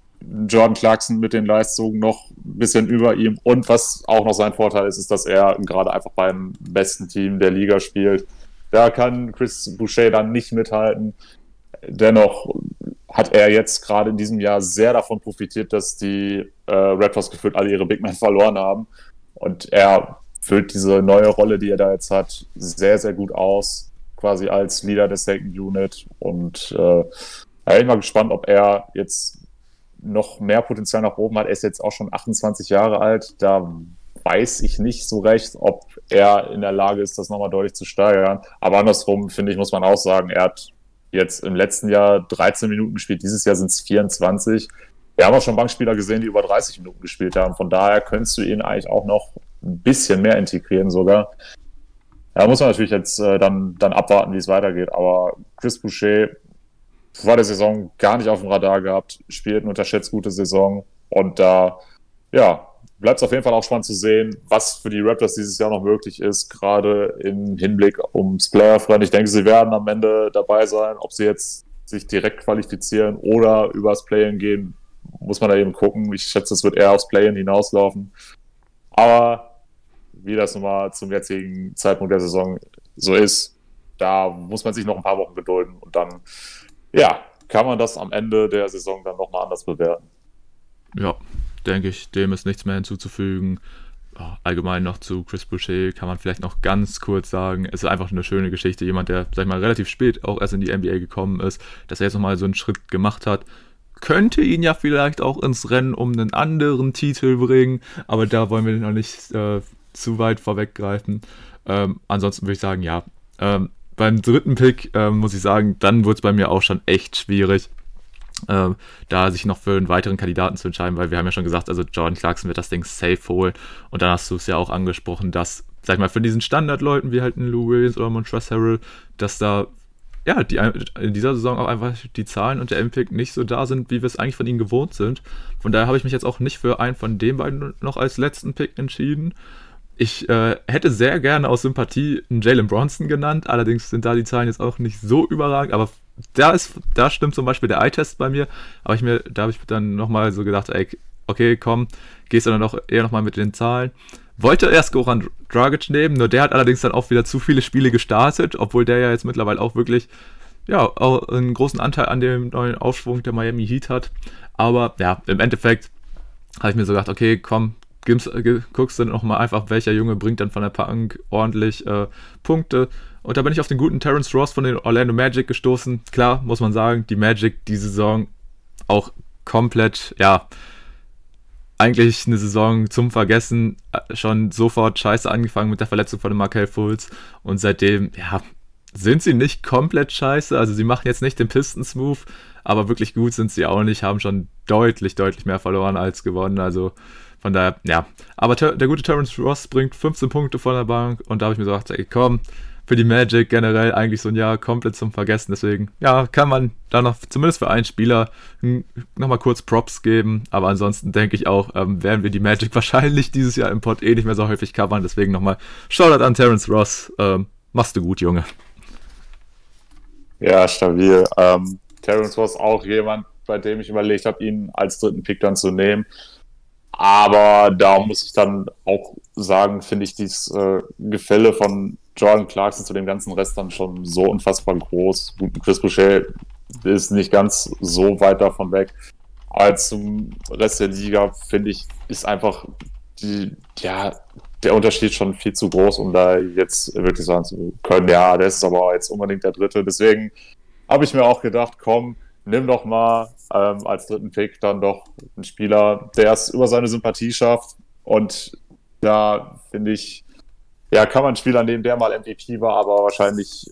Jordan Clarkson mit den Leistungen noch ein bisschen über ihm. Und was auch noch sein Vorteil ist, ist, dass er gerade einfach beim besten Team der Liga spielt. Da kann Chris Boucher dann nicht mithalten. Dennoch hat er jetzt gerade in diesem Jahr sehr davon profitiert, dass die äh, Raptors gefühlt alle ihre Big Men verloren haben. Und er füllt diese neue Rolle, die er da jetzt hat, sehr, sehr gut aus, quasi als Leader der Second Unit. Und äh, ich bin mal gespannt, ob er jetzt noch mehr Potenzial nach oben hat. Er ist jetzt auch schon 28 Jahre alt. Da weiß ich nicht so recht, ob er in der Lage ist, das nochmal deutlich zu steigern. Aber andersrum, finde ich, muss man auch sagen, er hat jetzt im letzten Jahr 13 Minuten gespielt. Dieses Jahr sind es 24. Wir haben auch schon Bankspieler gesehen, die über 30 Minuten gespielt haben. Von daher könntest du ihn eigentlich auch noch ein bisschen mehr integrieren sogar. Da muss man natürlich jetzt äh, dann, dann abwarten, wie es weitergeht. Aber Chris Boucher vor der Saison gar nicht auf dem Radar gehabt, spielt eine unterschätzt gute Saison und da, ja, bleibt es auf jeden Fall auch spannend zu sehen, was für die Raptors dieses Jahr noch möglich ist, gerade im Hinblick ums Playoff-Rennen. Ich denke, sie werden am Ende dabei sein, ob sie jetzt sich direkt qualifizieren oder übers Play-In gehen, muss man da eben gucken. Ich schätze, es wird eher aufs Play-In hinauslaufen. Aber wie das nun mal zum jetzigen Zeitpunkt der Saison so ist, da muss man sich noch ein paar Wochen gedulden und dann ja, kann man das am Ende der Saison dann nochmal anders bewerten. Ja, denke ich, dem ist nichts mehr hinzuzufügen. Allgemein noch zu Chris Boucher kann man vielleicht noch ganz kurz sagen, es ist einfach eine schöne Geschichte. Jemand, der, sag ich mal, relativ spät auch erst in die NBA gekommen ist, dass er jetzt nochmal so einen Schritt gemacht hat, könnte ihn ja vielleicht auch ins Rennen um einen anderen Titel bringen, aber da wollen wir noch nicht äh, zu weit vorweggreifen. Ähm, ansonsten würde ich sagen, ja, ähm, beim dritten Pick äh, muss ich sagen, dann wurde es bei mir auch schon echt schwierig, äh, da sich noch für einen weiteren Kandidaten zu entscheiden, weil wir haben ja schon gesagt, also Jordan Clarkson wird das Ding safe holen. Und dann hast du es ja auch angesprochen, dass, sag ich mal, für diesen Standardleuten wie halt ein Lou Williams oder Montrezl Harrell, dass da ja, die, in dieser Saison auch einfach die Zahlen und der M-Pick nicht so da sind, wie wir es eigentlich von ihnen gewohnt sind. Von daher habe ich mich jetzt auch nicht für einen von den beiden noch als letzten Pick entschieden. Ich äh, hätte sehr gerne aus Sympathie einen Jalen Bronson genannt, allerdings sind da die Zahlen jetzt auch nicht so überragend, aber da ist, da stimmt zum Beispiel der Eye-Test bei mir, aber ich mir, da habe ich dann nochmal so gedacht, ey, okay, komm, gehst du dann doch eher nochmal mit den Zahlen. wollte erst Goran Dragic nehmen, nur der hat allerdings dann auch wieder zu viele Spiele gestartet, obwohl der ja jetzt mittlerweile auch wirklich ja, auch einen großen Anteil an dem neuen Aufschwung der Miami Heat hat. Aber ja, im Endeffekt habe ich mir so gedacht, okay, komm, gibst, guckst du nochmal einfach, welcher Junge bringt dann von der Bank ordentlich äh, Punkte. Und da bin ich auf den guten Terence Ross von den Orlando Magic gestoßen. Klar, muss man sagen, die Magic die Saison auch komplett, ja, eigentlich eine Saison zum Vergessen, äh, schon sofort scheiße angefangen mit der Verletzung von Markel Fultz und seitdem, ja, sind sie nicht komplett scheiße, also sie machen jetzt nicht den Pistons-Move, aber wirklich gut sind sie auch nicht, haben schon deutlich, deutlich mehr verloren als gewonnen, also von daher, ja. Aber der gute Terence Ross bringt 15 Punkte von der Bank und da habe ich mir gedacht, ey, komm, für die Magic generell eigentlich so ein Jahr komplett zum Vergessen. Deswegen, ja, kann man da noch zumindest für einen Spieler nochmal kurz Props geben. Aber ansonsten denke ich auch, ähm, werden wir die Magic [laughs] wahrscheinlich dieses Jahr im Pod eh nicht mehr so häufig covern. Deswegen nochmal Shoutout an Terence Ross. Ähm, machst du gut, Junge. Ja, stabil. Ähm, Terence Ross auch jemand, bei dem ich überlegt habe, ihn als dritten Pick dann zu nehmen. Aber da muss ich dann auch sagen, finde ich dieses äh, Gefälle von Jordan Clarkson zu dem ganzen Rest dann schon so unfassbar groß. Chris Boucher ist nicht ganz so weit davon weg. Als zum Rest der Liga, finde ich, ist einfach die, ja, der Unterschied schon viel zu groß, um da jetzt wirklich sagen zu können, ja, der ist aber jetzt unbedingt der Dritte. Deswegen habe ich mir auch gedacht, komm, nimm doch mal ähm, als dritten Pick dann doch einen Spieler, der es über seine Sympathie schafft. Und da finde ich, ja, kann man einen Spieler nehmen, der mal MVP war, aber wahrscheinlich,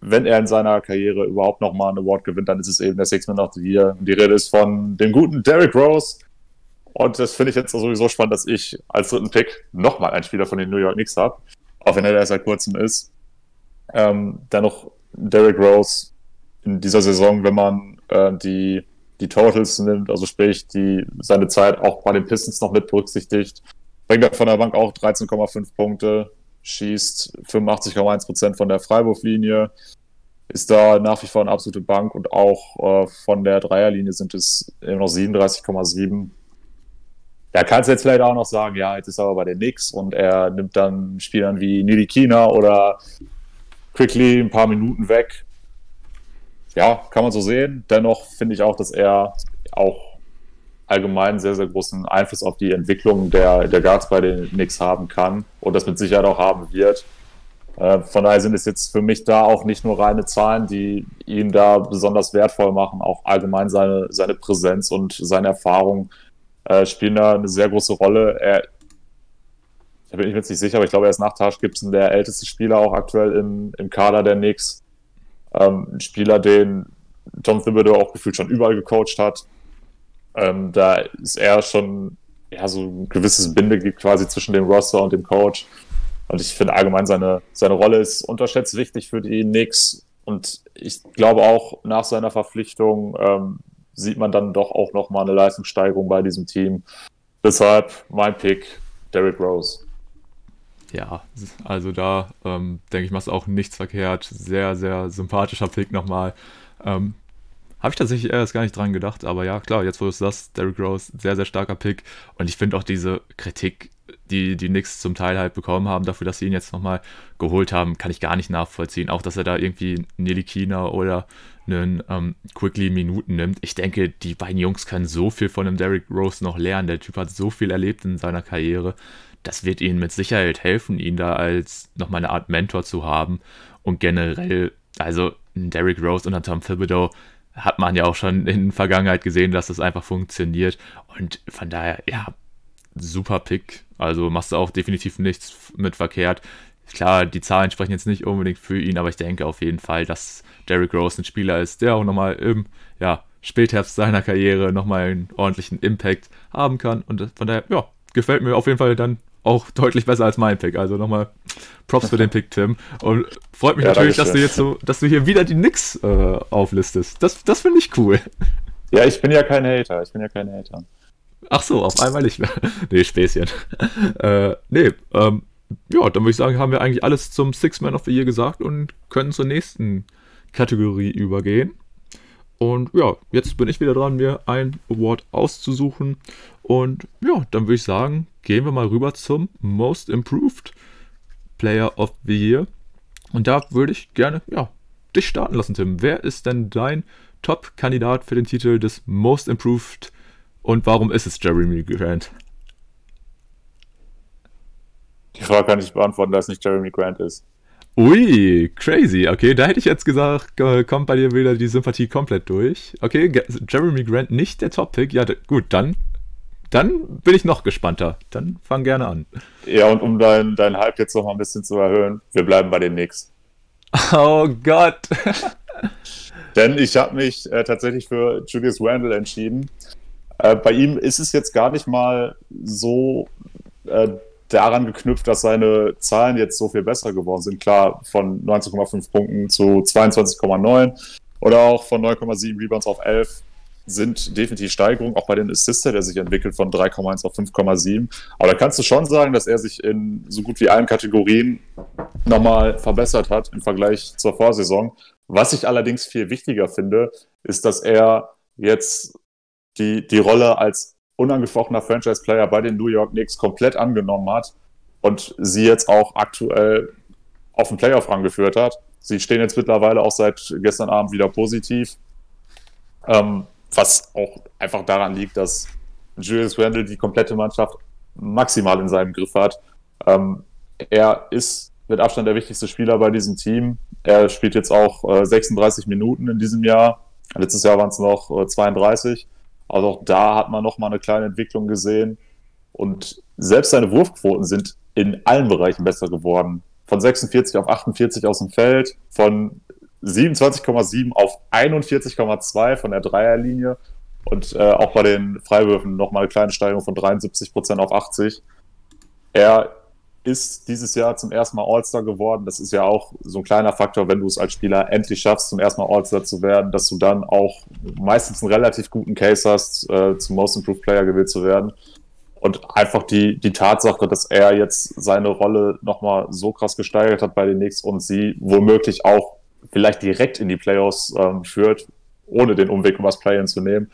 wenn er in seiner Karriere überhaupt noch mal einen Award gewinnt, dann ist es eben der Six Man of the Year. Die Rede ist von dem guten Derrick Rose. Und das finde ich jetzt sowieso spannend, dass ich als dritten Pick nochmal einen Spieler von den New York Knicks habe, auch wenn er erst seit kurzem ist. Ähm, dennoch Derrick Rose in dieser Saison, wenn man äh, die, die Totals nimmt, also sprich die, seine Zeit auch bei den Pistons noch mit berücksichtigt, bringt er von der Bank auch 13,5 Punkte, schießt 85,1% von der Freiwurflinie, ist da nach wie vor eine absolute Bank und auch äh, von der Dreierlinie sind es immer noch 37,7. Da kannst du jetzt vielleicht auch noch sagen, ja, jetzt ist er aber bei den Knicks und er nimmt dann Spielern wie Nili Kina oder Quickly ein paar Minuten weg ja, kann man so sehen. Dennoch finde ich auch, dass er auch allgemein sehr, sehr großen Einfluss auf die Entwicklung der, der Guards bei den Knicks haben kann und das mit Sicherheit auch haben wird. Äh, von daher sind es jetzt für mich da auch nicht nur reine Zahlen, die ihn da besonders wertvoll machen, auch allgemein seine, seine Präsenz und seine Erfahrung äh, spielen da eine sehr große Rolle. Er, ich bin mir jetzt nicht sicher, aber ich glaube, er ist nach Tasch Gibson der älteste Spieler auch aktuell im, im Kader der Knicks. Ähm, ein Spieler, den John Thibodeau auch gefühlt schon überall gecoacht hat. Ähm, da ist er schon ja, so ein gewisses Binde gibt quasi zwischen dem Roster und dem Coach. Und ich finde allgemein seine, seine Rolle ist unterschätzt wichtig für die Knicks. Und ich glaube auch nach seiner Verpflichtung ähm, sieht man dann doch auch nochmal eine Leistungssteigerung bei diesem Team. Deshalb mein Pick, Derrick Rose ja, also da ähm, denke ich, machst auch nichts verkehrt. Sehr, sehr sympathischer Pick nochmal. Ähm, Habe ich tatsächlich erst gar nicht dran gedacht, aber ja, klar, jetzt wo du es sagst, Derrick Rose, sehr, sehr starker Pick. Und ich finde auch diese Kritik, die die Knicks zum Teil halt bekommen haben, dafür, dass sie ihn jetzt nochmal geholt haben, kann ich gar nicht nachvollziehen. Auch, dass er da irgendwie Nelly Kina oder einen ähm, Quickly Minuten nimmt. Ich denke, die beiden Jungs können so viel von dem Derrick Rose noch lernen. Der Typ hat so viel erlebt in seiner Karriere das wird ihnen mit Sicherheit helfen, ihn da als nochmal eine Art Mentor zu haben. Und generell, also Derrick Rose und Tom Thibodeau hat man ja auch schon in der Vergangenheit gesehen, dass das einfach funktioniert. Und von daher, ja, super Pick. Also machst du auch definitiv nichts mit verkehrt. Klar, die Zahlen sprechen jetzt nicht unbedingt für ihn, aber ich denke auf jeden Fall, dass Derrick Rose ein Spieler ist, der auch nochmal im ja, Spätherbst seiner Karriere nochmal einen ordentlichen Impact haben kann. Und von daher, ja, gefällt mir auf jeden Fall dann auch deutlich besser als mein Pick. Also nochmal Props für den Pick, Tim. Und freut mich ja, natürlich, dass du jetzt so, dass du hier wieder die Knicks äh, auflistest. Das, das finde ich cool. Ja, ich bin ja kein Hater. Ich bin ja kein Hater. Ach so, auf einmal nicht mehr. [laughs] nee, Späßchen. [laughs] äh, nee, ähm, ja, dann würde ich sagen, haben wir eigentlich alles zum Six Man of the Year gesagt und können zur nächsten Kategorie übergehen. Und ja, jetzt bin ich wieder dran, mir ein Award auszusuchen. Und ja, dann würde ich sagen, gehen wir mal rüber zum Most Improved Player of the Year. Und da würde ich gerne, ja, dich starten lassen, Tim. Wer ist denn dein Top-Kandidat für den Titel des Most Improved und warum ist es Jeremy Grant? Die Frage kann ich beantworten, da es nicht Jeremy Grant ist. Ui, crazy. Okay, da hätte ich jetzt gesagt, kommt bei dir wieder die Sympathie komplett durch. Okay, Jeremy Grant nicht der Top-Pick. Ja, gut, dann, dann bin ich noch gespannter. Dann fang gerne an. Ja, und um deinen dein Hype jetzt noch mal ein bisschen zu erhöhen, wir bleiben bei den Knicks. [laughs] Oh Gott. [laughs] Denn ich habe mich äh, tatsächlich für Julius Randle entschieden. Äh, bei ihm ist es jetzt gar nicht mal so äh, daran geknüpft, dass seine Zahlen jetzt so viel besser geworden sind. Klar, von 19,5 Punkten zu 22,9 oder auch von 9,7 Rebounds auf 11 sind definitiv Steigerungen, auch bei den Assists, der sich entwickelt von 3,1 auf 5,7. Aber da kannst du schon sagen, dass er sich in so gut wie allen Kategorien nochmal verbessert hat im Vergleich zur Vorsaison. Was ich allerdings viel wichtiger finde, ist, dass er jetzt die, die Rolle als unangefochdener Franchise-Player bei den New York Knicks komplett angenommen hat und sie jetzt auch aktuell auf den Playoff rangeführt hat. Sie stehen jetzt mittlerweile auch seit gestern Abend wieder positiv, ähm, was auch einfach daran liegt, dass Julius Randle die komplette Mannschaft maximal in seinem Griff hat. Ähm, er ist mit Abstand der wichtigste Spieler bei diesem Team. Er spielt jetzt auch äh, 36 Minuten in diesem Jahr. Letztes Jahr waren es noch äh, 32. Also auch da hat man nochmal eine kleine Entwicklung gesehen. Und selbst seine Wurfquoten sind in allen Bereichen besser geworden. Von 46 auf 48 aus dem Feld, von 27,7 auf 41,2 von der Dreierlinie und äh, auch bei den Freiwürfen nochmal eine kleine Steigerung von 73 Prozent auf 80. Er ist dieses Jahr zum ersten Mal All-Star geworden. Das ist ja auch so ein kleiner Faktor, wenn du es als Spieler endlich schaffst, zum ersten Mal All-Star zu werden, dass du dann auch meistens einen relativ guten Case hast, äh, zum Most Improved Player gewählt zu werden. Und einfach die, die Tatsache, dass er jetzt seine Rolle nochmal so krass gesteigert hat bei den Knicks und sie womöglich auch vielleicht direkt in die Playoffs ähm, führt, ohne den Umweg um was Play-In zu nehmen,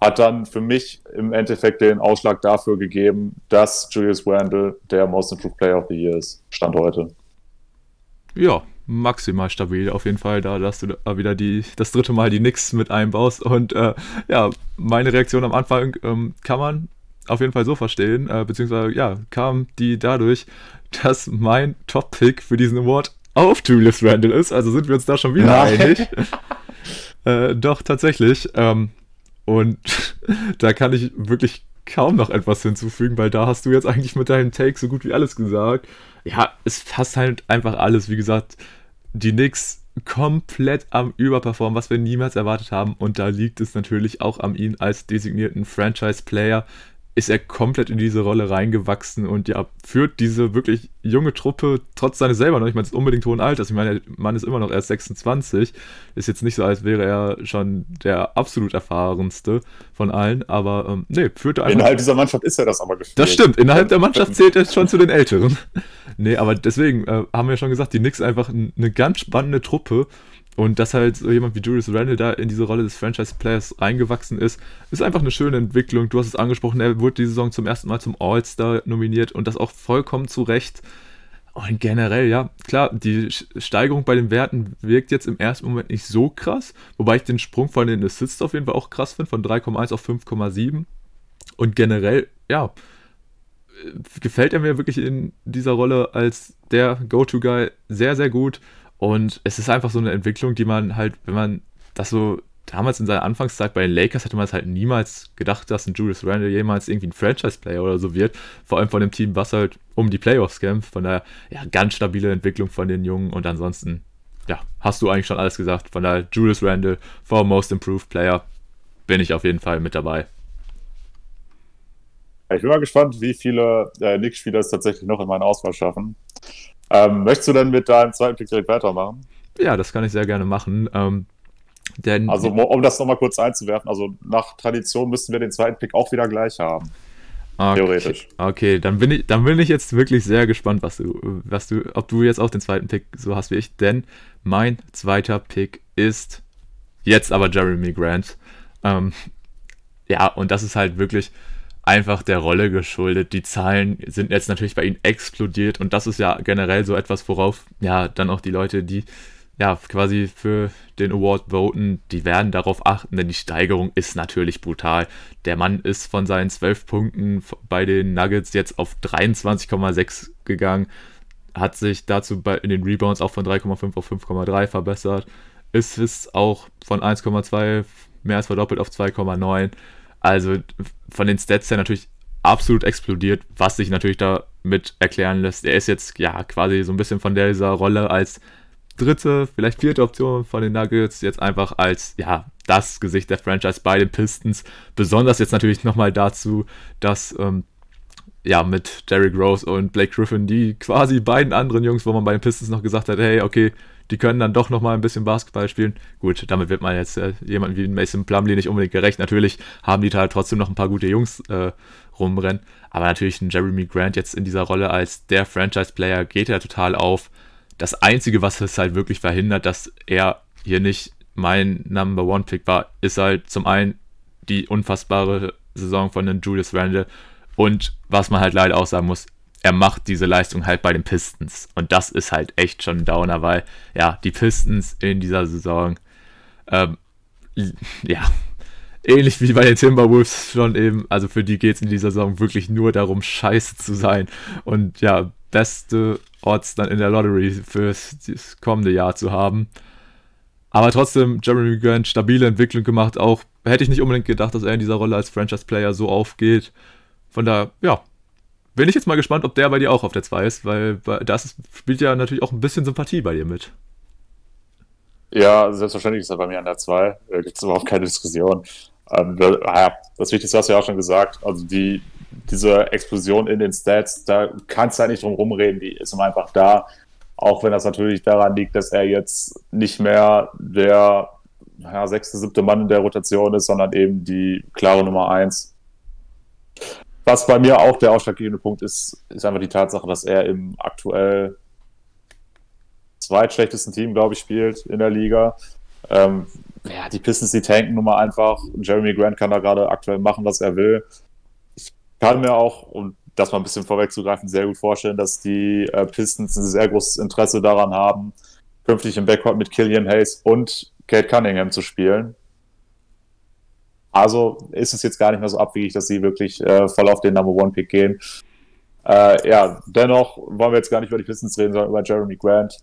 hat dann für mich im Endeffekt den Ausschlag dafür gegeben, dass Julius Randle der Most Improved Player of the Year ist. Stand heute. Ja, maximal stabil auf jeden Fall, da dass du da wieder die, das dritte Mal die Knicks mit einbaust. Und äh, ja, meine Reaktion am Anfang ähm, kann man auf jeden Fall so verstehen, äh, beziehungsweise ja, kam die dadurch, dass mein Top-Pick für diesen Award auf Julius Randle ist. Also sind wir uns da schon wieder Nein. einig. äh, doch, tatsächlich. Ähm, und [laughs] da kann ich wirklich kaum noch etwas hinzufügen, weil da hast du jetzt eigentlich mit deinem Take so gut wie alles gesagt. Ja, es fasst halt einfach alles. Wie gesagt, die Knicks komplett am Überperformen, was wir niemals erwartet haben. Und da liegt es natürlich auch an ihn als designierten Franchise-Player, ist er komplett in diese Rolle reingewachsen und ja, führt diese wirklich junge Truppe, trotz seines selber noch, ich meine, es ist unbedingt hohen Alters, ich meine, der Mann ist immer noch erst 26, ist jetzt nicht so, als wäre er schon der absolut erfahrenste von allen, aber ähm, nee, führt er einfach. Innerhalb dieser Mannschaft ist er das aber gefühlt. Das stimmt, innerhalb der Mannschaft zählt er schon zu den Älteren. [laughs] nee, aber deswegen äh, haben wir schon gesagt, die Knicks einfach eine ganz spannende Truppe und dass halt so jemand wie Julius Randle da in diese Rolle des Franchise-Players eingewachsen ist, ist einfach eine schöne Entwicklung. Du hast es angesprochen, er wurde diese Saison zum ersten Mal zum All-Star nominiert und das auch vollkommen zu Recht. Und generell, ja, klar, die Steigerung bei den Werten wirkt jetzt im ersten Moment nicht so krass, wobei ich den Sprung von den Assists auf jeden Fall auch krass finde, von 3,1 auf 5,7. Und generell, ja, gefällt er mir wirklich in dieser Rolle als der Go-To-Guy sehr, sehr gut. Und es ist einfach so eine Entwicklung, die man halt, wenn man das so damals in seiner Anfangszeit bei den Lakers hätte man es halt niemals gedacht, dass ein Julius Randle jemals irgendwie ein Franchise-Player oder so wird. Vor allem von dem Team, was halt um die Playoffs kämpft. Von daher, ja, ganz stabile Entwicklung von den Jungen und ansonsten, ja, hast du eigentlich schon alles gesagt. Von daher, Julius Randle for Most Improved Player bin ich auf jeden Fall mit dabei. Ich bin mal gespannt, wie viele äh, Knicks-Spieler es tatsächlich noch in meinen Auswahl schaffen. Ähm, möchtest du denn mit deinem zweiten Pick direkt weitermachen? Ja, das kann ich sehr gerne machen. Ähm, denn, also, um das nochmal kurz einzuwerfen, also nach Tradition müssten wir den zweiten Pick auch wieder gleich haben. Okay, Theoretisch. Okay, dann bin ich, dann bin ich jetzt wirklich sehr gespannt, was du, was du, ob du jetzt auch den zweiten Pick so hast wie ich, denn mein zweiter Pick ist jetzt aber Jeremy Grant. Ähm, ja, und das ist halt wirklich einfach der Rolle geschuldet. Die Zahlen sind jetzt natürlich bei ihm explodiert und das ist ja generell so etwas, worauf ja dann auch die Leute, die ja quasi für den Award voten, die werden darauf achten, denn die Steigerung ist natürlich brutal. Der Mann ist von seinen 12 Punkten bei den Nuggets jetzt auf 23,6 gegangen, hat sich dazu bei, in den Rebounds auch von 3,5 auf 5,3 verbessert, ist es auch von 1,2 mehr als verdoppelt auf 2,9 also von den Stats her natürlich absolut explodiert, was sich natürlich damit erklären lässt. Er ist jetzt ja quasi so ein bisschen von dieser Rolle als dritte, vielleicht vierte Option von den Nuggets jetzt einfach als ja das Gesicht der Franchise bei den Pistons. Besonders jetzt natürlich nochmal dazu, dass ähm, ja mit Derrick Rose und Blake Griffin die quasi beiden anderen Jungs, wo man bei den Pistons noch gesagt hat, hey okay, die können dann doch nochmal ein bisschen Basketball spielen. Gut, damit wird man jetzt äh, jemanden wie Mason Plumley nicht unbedingt gerecht. Natürlich haben die da trotzdem noch ein paar gute Jungs äh, rumrennen. Aber natürlich ein Jeremy Grant jetzt in dieser Rolle als der Franchise-Player geht er total auf. Das Einzige, was es halt wirklich verhindert, dass er hier nicht mein Number One Pick war, ist halt zum einen die unfassbare Saison von den Julius Randle und was man halt leider auch sagen muss, er macht diese Leistung halt bei den Pistons. Und das ist halt echt schon ein Downer, weil ja, die Pistons in dieser Saison, ähm, ja, ähnlich wie bei den Timberwolves schon eben, also für die geht es in dieser Saison wirklich nur darum, scheiße zu sein. Und ja, beste Odds dann in der Lottery fürs kommende Jahr zu haben. Aber trotzdem, Jeremy Grant, stabile Entwicklung gemacht. Auch hätte ich nicht unbedingt gedacht, dass er in dieser Rolle als Franchise-Player so aufgeht. Von daher, ja, bin ich jetzt mal gespannt, ob der bei dir auch auf der 2 ist, weil das spielt ja natürlich auch ein bisschen Sympathie bei dir mit. Ja, selbstverständlich ist er bei mir an der 2. Da gibt es überhaupt keine Diskussion. Ähm, ja, das Wichtigste hast du ja auch schon gesagt. Also die, diese Explosion in den Stats, da kannst du halt nicht drum rumreden, die ist einfach da. Auch wenn das natürlich daran liegt, dass er jetzt nicht mehr der ja, sechste, siebte Mann in der Rotation ist, sondern eben die klare Nummer 1. Was bei mir auch der ausschlaggebende Punkt ist, ist einfach die Tatsache, dass er im aktuell zweitschlechtesten Team, glaube ich, spielt in der Liga. Ähm, ja, die Pistons, die tanken nun mal einfach. Jeremy Grant kann da gerade aktuell machen, was er will. Ich kann mir auch, um das mal ein bisschen vorwegzugreifen, sehr gut vorstellen, dass die äh, Pistons ein sehr großes Interesse daran haben, künftig im Backcourt mit Killian Hayes und Kate Cunningham zu spielen. Also ist es jetzt gar nicht mehr so abwegig, dass sie wirklich äh, voll auf den Number One Pick gehen. Äh, ja, dennoch wollen wir jetzt gar nicht über die Pistons reden, sondern über Jeremy Grant.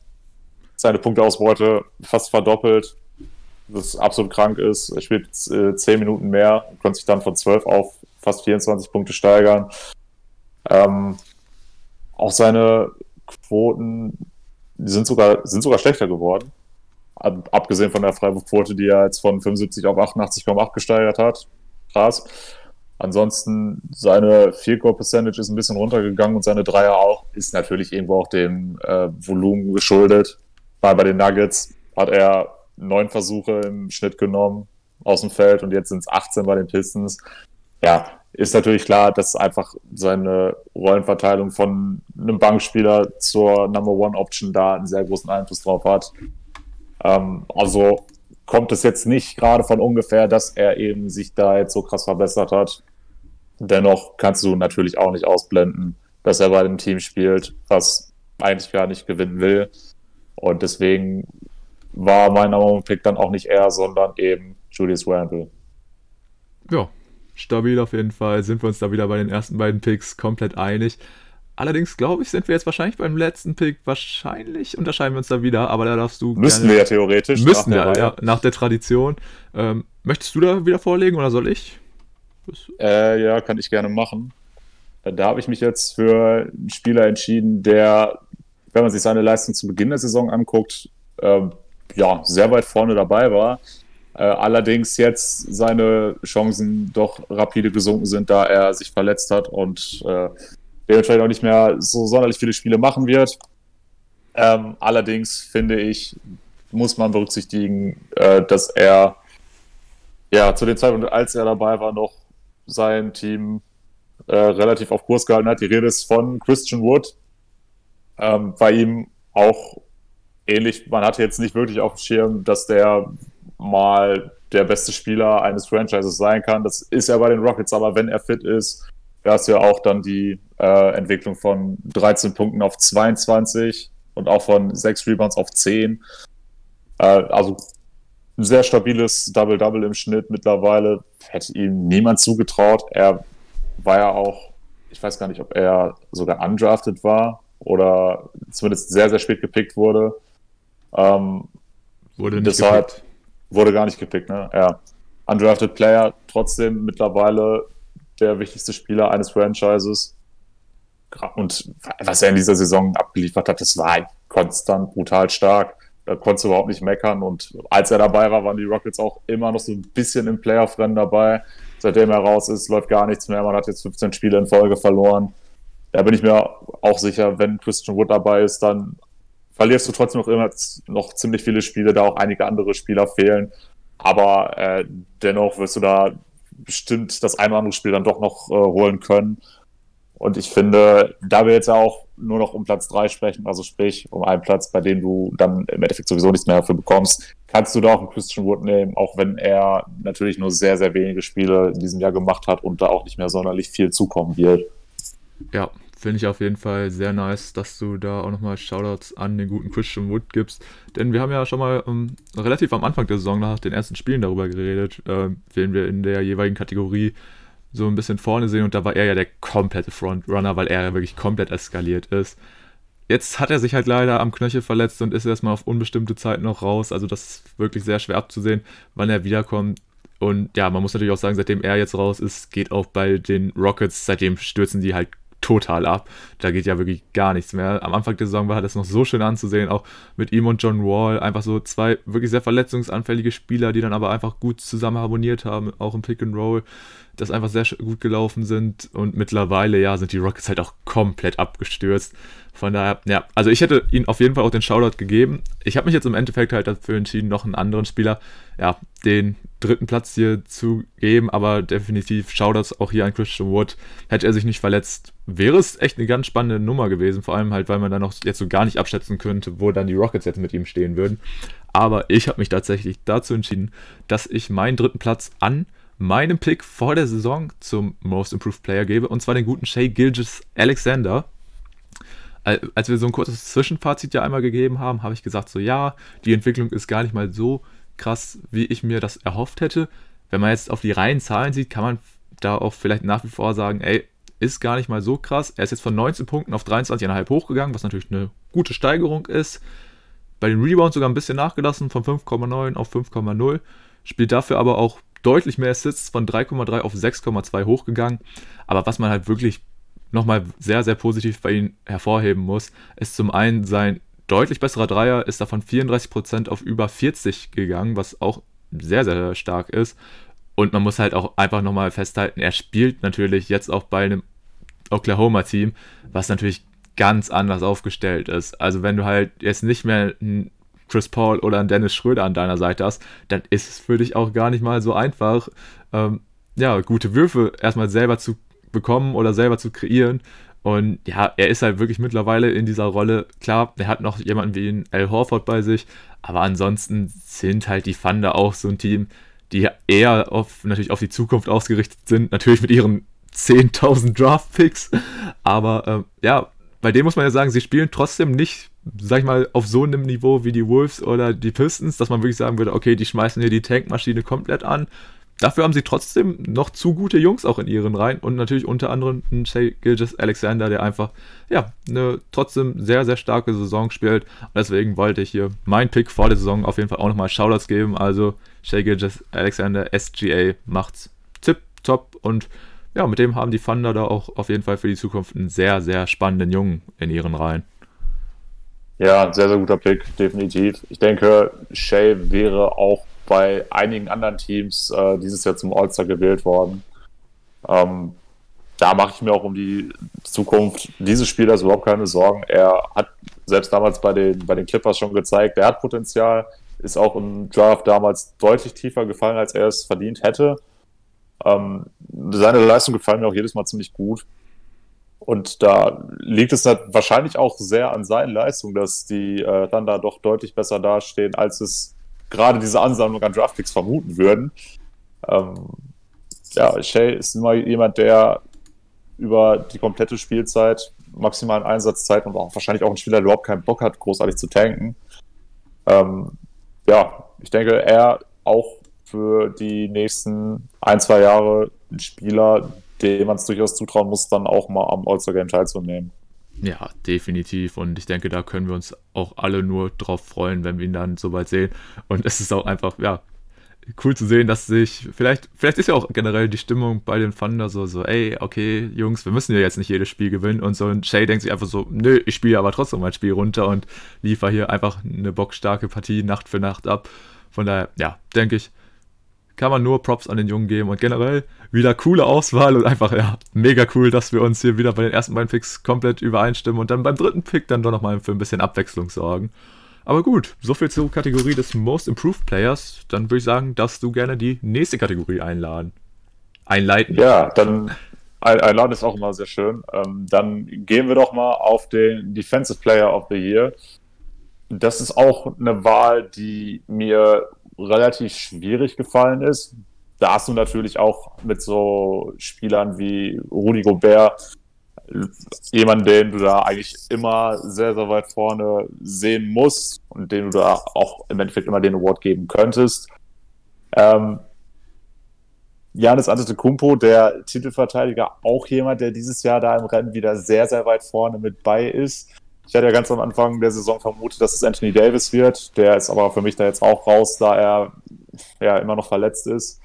Seine Punkteausbeute fast verdoppelt, was absolut krank ist. Er spielt äh, 10 Minuten mehr konnte sich dann von 12 auf fast 24 Punkte steigern. Ähm, auch seine Quoten sind sogar, sind sogar schlechter geworden abgesehen von der Freiwurfquote, die er jetzt von 75 auf 88,8 gesteigert hat. Krass. Ansonsten seine Field Goal Percentage ist ein bisschen runtergegangen und seine Dreier auch. Ist natürlich irgendwo auch dem äh, Volumen geschuldet. Weil bei den Nuggets hat er neun Versuche im Schnitt genommen aus dem Feld und jetzt sind es 18 bei den Pistons. Ja, ist natürlich klar, dass einfach seine Rollenverteilung von einem Bankspieler zur Number One Option da einen sehr großen Einfluss drauf hat. Ähm, also kommt es jetzt nicht gerade von ungefähr, dass er eben sich da jetzt so krass verbessert hat. Dennoch kannst du natürlich auch nicht ausblenden, dass er bei einem Team spielt, was eigentlich gar nicht gewinnen will. Und deswegen war mein Number Pick dann auch nicht er, sondern eben Julius Randle. Ja, stabil auf jeden Fall. Sind wir uns da wieder bei den ersten beiden Picks komplett einig. Allerdings, glaube ich, sind wir jetzt wahrscheinlich beim letzten Pick. Wahrscheinlich unterscheiden wir uns da wieder, aber da darfst du. Müssten wir ja theoretisch. Müssten wir, ja, nach der Tradition. Ähm, möchtest du da wieder vorlegen oder soll ich? Äh, ja, kann ich gerne machen. Da habe ich mich jetzt für einen Spieler entschieden, der, wenn man sich seine Leistung zu Beginn der Saison anguckt, äh, ja, sehr weit vorne dabei war. Äh, allerdings jetzt seine Chancen doch rapide gesunken sind, da er sich verletzt hat und äh, dementsprechend auch nicht mehr so sonderlich viele Spiele machen wird. Ähm, allerdings finde ich, muss man berücksichtigen, äh, dass er ja zu dem Zeitpunkt, als er dabei war, noch sein Team äh, relativ auf Kurs gehalten hat. Die Rede ist von Christian Wood. Ähm, bei ihm auch ähnlich, man hatte jetzt nicht wirklich auf dem Schirm, dass der mal der beste Spieler eines Franchises sein kann. Das ist er bei den Rockets, aber wenn er fit ist, Da du ja auch dann die äh, Entwicklung von 13 Punkten auf 22 und auch von 6 Rebounds auf 10. Äh, also ein sehr stabiles Double-Double im Schnitt mittlerweile. Hätte ihm niemand zugetraut. Er war ja auch, ich weiß gar nicht, ob er sogar undrafted war oder zumindest sehr, sehr spät gepickt wurde. Ähm, wurde nicht deshalb gepickt. Wurde gar nicht gepickt, ne? Ja. Undrafted Player, trotzdem mittlerweile der wichtigste Spieler eines Franchises. Und was er in dieser Saison abgeliefert hat, das war konstant brutal stark. Da konntest du überhaupt nicht meckern. Und als er dabei war, waren die Rockets auch immer noch so ein bisschen im Playoff-Rennen dabei. Seitdem er raus ist, läuft gar nichts mehr. Man hat jetzt 15 Spiele in Folge verloren. Da bin ich mir auch sicher, wenn Christian Wood dabei ist, dann verlierst du trotzdem noch immer noch ziemlich viele Spiele, da auch einige andere Spieler fehlen. Aber äh, dennoch wirst du da bestimmt das ein oder andere Spiel dann doch noch äh, holen können. Und ich finde, da wir jetzt auch nur noch um Platz 3 sprechen, also sprich um einen Platz, bei dem du dann im Endeffekt sowieso nichts mehr dafür bekommst, kannst du da auch einen Christian Wood nehmen, auch wenn er natürlich nur sehr, sehr wenige Spiele in diesem Jahr gemacht hat und da auch nicht mehr sonderlich viel zukommen wird. Ja, finde ich auf jeden Fall sehr nice, dass du da auch nochmal Shoutouts an den guten Christian Wood gibst. Denn wir haben ja schon mal ähm, relativ am Anfang der Saison nach den ersten Spielen darüber geredet, äh, wen wir in der jeweiligen Kategorie so ein bisschen vorne sehen. Und da war er ja der komplette Frontrunner, weil er ja wirklich komplett eskaliert ist. Jetzt hat er sich halt leider am Knöchel verletzt und ist erstmal auf unbestimmte Zeit noch raus. Also das ist wirklich sehr schwer abzusehen, wann er wiederkommt. Und ja, man muss natürlich auch sagen, seitdem er jetzt raus ist, geht auch bei den Rockets, seitdem stürzen die halt total ab. Da geht ja wirklich gar nichts mehr. Am Anfang der Saison war das noch so schön anzusehen, auch mit ihm und John Wall. Einfach so zwei wirklich sehr verletzungsanfällige Spieler, die dann aber einfach gut zusammen harmoniert haben, auch im Pick and Roll, das einfach sehr gut gelaufen sind. Und mittlerweile, ja, sind die Rockets halt auch komplett abgestürzt. Von daher, ja, also ich hätte ihnen auf jeden Fall auch den Shoutout gegeben. Ich habe mich jetzt im Endeffekt halt dafür entschieden, noch einen anderen Spieler, ja, den dritten Platz hier zu geben, aber definitiv Shoutouts auch hier an Christian Wood. Hätte er sich nicht verletzt, wäre es echt eine ganz spannende Nummer gewesen, vor allem halt, weil man dann noch jetzt so gar nicht abschätzen könnte, wo dann die Rockets jetzt mit ihm stehen würden. Aber ich habe mich tatsächlich dazu entschieden, dass ich meinen dritten Platz an meinem Pick vor der Saison zum Most Improved Player gebe, und zwar den guten Shay Gilgis Alexander als wir so ein kurzes Zwischenfazit ja einmal gegeben haben, habe ich gesagt, so ja, die Entwicklung ist gar nicht mal so krass, wie ich mir das erhofft hätte. Wenn man jetzt auf die reinen Zahlen sieht, kann man da auch vielleicht nach wie vor sagen, ey, ist gar nicht mal so krass. Er ist jetzt von 19 Punkten auf 23,5 hochgegangen, was natürlich eine gute Steigerung ist. Bei den Rebounds sogar ein bisschen nachgelassen, von 5,9 auf 5,0. Spielt dafür aber auch deutlich mehr Assists, von 3,3 auf 6,2 hochgegangen. Aber was man halt wirklich nochmal sehr, sehr positiv bei ihm hervorheben muss, ist zum einen sein deutlich besserer Dreier, ist davon 34% auf über 40 gegangen, was auch sehr, sehr stark ist. Und man muss halt auch einfach nochmal festhalten, er spielt natürlich jetzt auch bei einem Oklahoma-Team, was natürlich ganz anders aufgestellt ist. Also wenn du halt jetzt nicht mehr einen Chris Paul oder einen Dennis Schröder an deiner Seite hast, dann ist es für dich auch gar nicht mal so einfach, ähm, ja, gute Würfe erstmal selber zu bekommen oder selber zu kreieren. Und ja, er ist halt wirklich mittlerweile in dieser Rolle. Klar, er hat noch jemanden wie einen Al Horford bei sich, aber ansonsten sind halt die Thunder auch so ein Team, die eher auf, natürlich auf die Zukunft ausgerichtet sind. Natürlich mit ihren 10.000 Draft-Picks. Aber ähm, ja, bei dem muss man ja sagen, sie spielen trotzdem nicht, sag ich mal, auf so einem Niveau wie die Wolves oder die Pistons, dass man wirklich sagen würde, okay, die schmeißen hier die Tankmaschine komplett an, Dafür haben sie trotzdem noch zu gute Jungs auch in ihren Reihen und natürlich unter anderem einen Shay Gilgis Alexander, der einfach, ja, eine trotzdem sehr, sehr starke Saison spielt. Und deswegen wollte ich hier mein Pick vor der Saison auf jeden Fall auch nochmal Shoutouts geben. Also Shay Gilgis Alexander, SGA macht's tip top und ja, mit dem haben die Thunder da auch auf jeden Fall für die Zukunft einen sehr, sehr spannenden Jungen in ihren Reihen. Ja, sehr, sehr guter Pick, definitiv. Ich denke, Shay wäre auch bei einigen anderen Teams äh, dieses Jahr zum All-Star gewählt worden. Ähm, da mache ich mir auch um die Zukunft dieses Spielers überhaupt keine Sorgen. Er hat selbst damals bei den, bei den Clippers schon gezeigt, er hat Potenzial, ist auch im Draft damals deutlich tiefer gefallen, als er es verdient hätte. Ähm, seine Leistung gefallen mir auch jedes Mal ziemlich gut. Und da liegt es wahrscheinlich auch sehr an seinen Leistungen, dass die äh, Thunder doch deutlich besser dastehen, als es gerade diese Ansammlung an Draftpicks vermuten würden. Ähm, ja, Shay ist immer jemand, der über die komplette Spielzeit, maximalen Einsatzzeit und auch wahrscheinlich auch ein Spieler, der überhaupt keinen Bock hat, großartig zu tanken. Ähm, ja, ich denke, er auch für die nächsten ein, zwei Jahre ein Spieler, dem man es durchaus zutrauen muss, dann auch mal am All-Star-Game teilzunehmen. Ja, definitiv. Und ich denke, da können wir uns auch alle nur drauf freuen, wenn wir ihn dann soweit sehen. Und es ist auch einfach, ja, cool zu sehen, dass sich, vielleicht, vielleicht ist ja auch generell die Stimmung bei den Thunder so, so, ey, okay, Jungs, wir müssen ja jetzt nicht jedes Spiel gewinnen. Und so ein Shay denkt sich einfach so, nö, ich spiele aber trotzdem mein Spiel runter und liefere hier einfach eine bockstarke Partie Nacht für Nacht ab. Von daher, ja, denke ich, kann man nur Props an den Jungen geben und generell wieder coole Auswahl und einfach, ja, mega cool, dass wir uns hier wieder bei den ersten beiden Picks komplett übereinstimmen und dann beim dritten Pick dann doch nochmal für ein bisschen Abwechslung sorgen. Aber gut, soviel zur Kategorie des Most Improved Players. Dann würde ich sagen, darfst du gerne die nächste Kategorie einladen. Einleiten. Ja, dann einladen ist auch immer sehr schön. Ähm, dann gehen wir doch mal auf den Defensive Player of the Year. Das ist auch eine Wahl, die mir relativ schwierig gefallen ist. Da hast du natürlich auch mit so Spielern wie Rudi Gobert jemanden, den du da eigentlich immer sehr, sehr weit vorne sehen musst und den du da auch im Endeffekt immer den Award geben könntest. Ähm, Janis Antetokounmpo, der Titelverteidiger, auch jemand, der dieses Jahr da im Rennen wieder sehr, sehr weit vorne mit bei ist. Ich hatte ja ganz am Anfang der Saison vermutet, dass es Anthony Davis wird. Der ist aber für mich da jetzt auch raus, da er ja immer noch verletzt ist.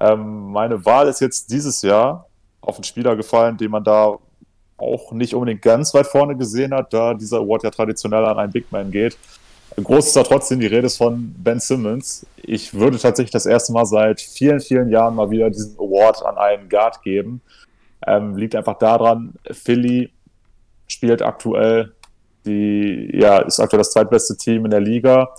Ähm, meine Wahl ist jetzt dieses Jahr auf einen Spieler gefallen, den man da auch nicht unbedingt ganz weit vorne gesehen hat, da dieser Award ja traditionell an einen Big Man geht. Groß ist da trotzdem die Rede von Ben Simmons. Ich würde tatsächlich das erste Mal seit vielen, vielen Jahren mal wieder diesen Award an einen Guard geben. Ähm, liegt einfach daran, Philly spielt aktuell die, ja, ist aktuell das zweitbeste Team in der Liga.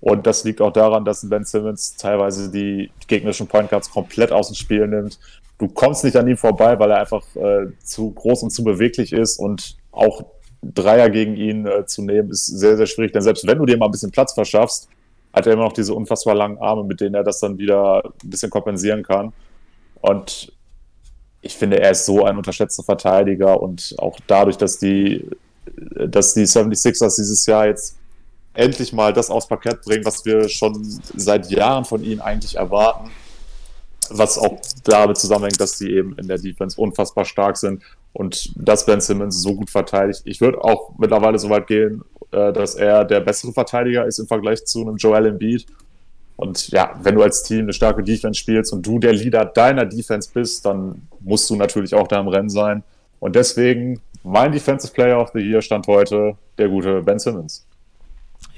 Und das liegt auch daran, dass Ben Simmons teilweise die gegnerischen Point Guards komplett aus dem Spiel nimmt. Du kommst nicht an ihm vorbei, weil er einfach äh, zu groß und zu beweglich ist und auch Dreier gegen ihn äh, zu nehmen ist sehr, sehr schwierig. Denn selbst wenn du dir mal ein bisschen Platz verschaffst, hat er immer noch diese unfassbar langen Arme, mit denen er das dann wieder ein bisschen kompensieren kann. Und ich finde, er ist so ein unterschätzter Verteidiger und auch dadurch, dass die dass die 76ers dieses Jahr jetzt endlich mal das aufs Parkett bringen, was wir schon seit Jahren von ihnen eigentlich erwarten. Was auch damit zusammenhängt, dass sie eben in der Defense unfassbar stark sind und dass Ben Simmons so gut verteidigt. Ich würde auch mittlerweile so weit gehen, äh, dass er der bessere Verteidiger ist im Vergleich zu einem Joel Embiid. Und ja, wenn du als Team eine starke Defense spielst und du der Leader deiner Defense bist, dann musst du natürlich auch da im Rennen sein. Und deswegen mein Defensive Player of the Year stand heute der gute Ben Simmons.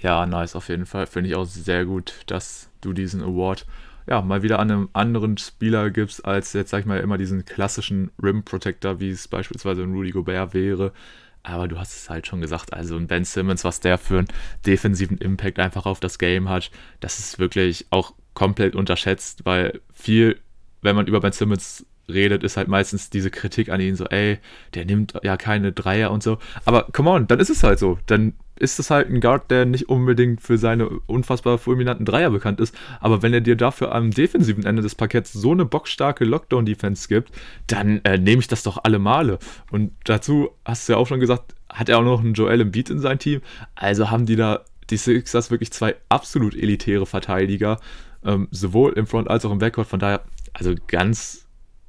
Ja, nice, auf jeden Fall. Finde ich auch sehr gut, dass du diesen Award ja, mal wieder an einem anderen Spieler gibst, als jetzt, sag ich mal, immer diesen klassischen Rim Protector, wie es beispielsweise ein Rudy Gobert wäre. Aber du hast es halt schon gesagt, also ein Ben Simmons, was der für einen defensiven Impact einfach auf das Game hat, das ist wirklich auch komplett unterschätzt, weil viel, wenn man über Ben Simmons redet, ist halt meistens diese Kritik an ihn so, ey, der nimmt ja keine Dreier und so. Aber come on, dann ist es halt so. Dann ist es halt ein Guard, der nicht unbedingt für seine unfassbar fulminanten Dreier bekannt ist. Aber wenn er dir dafür am defensiven Ende des Parketts so eine bockstarke Lockdown-Defense gibt, dann äh, nehme ich das doch alle Male. Und dazu hast du ja auch schon gesagt, hat er auch noch einen Joel Embiid in sein Team. Also haben die da, die Sixers, wirklich zwei absolut elitäre Verteidiger. Ähm, sowohl im Front als auch im Backcourt. Von daher, also ganz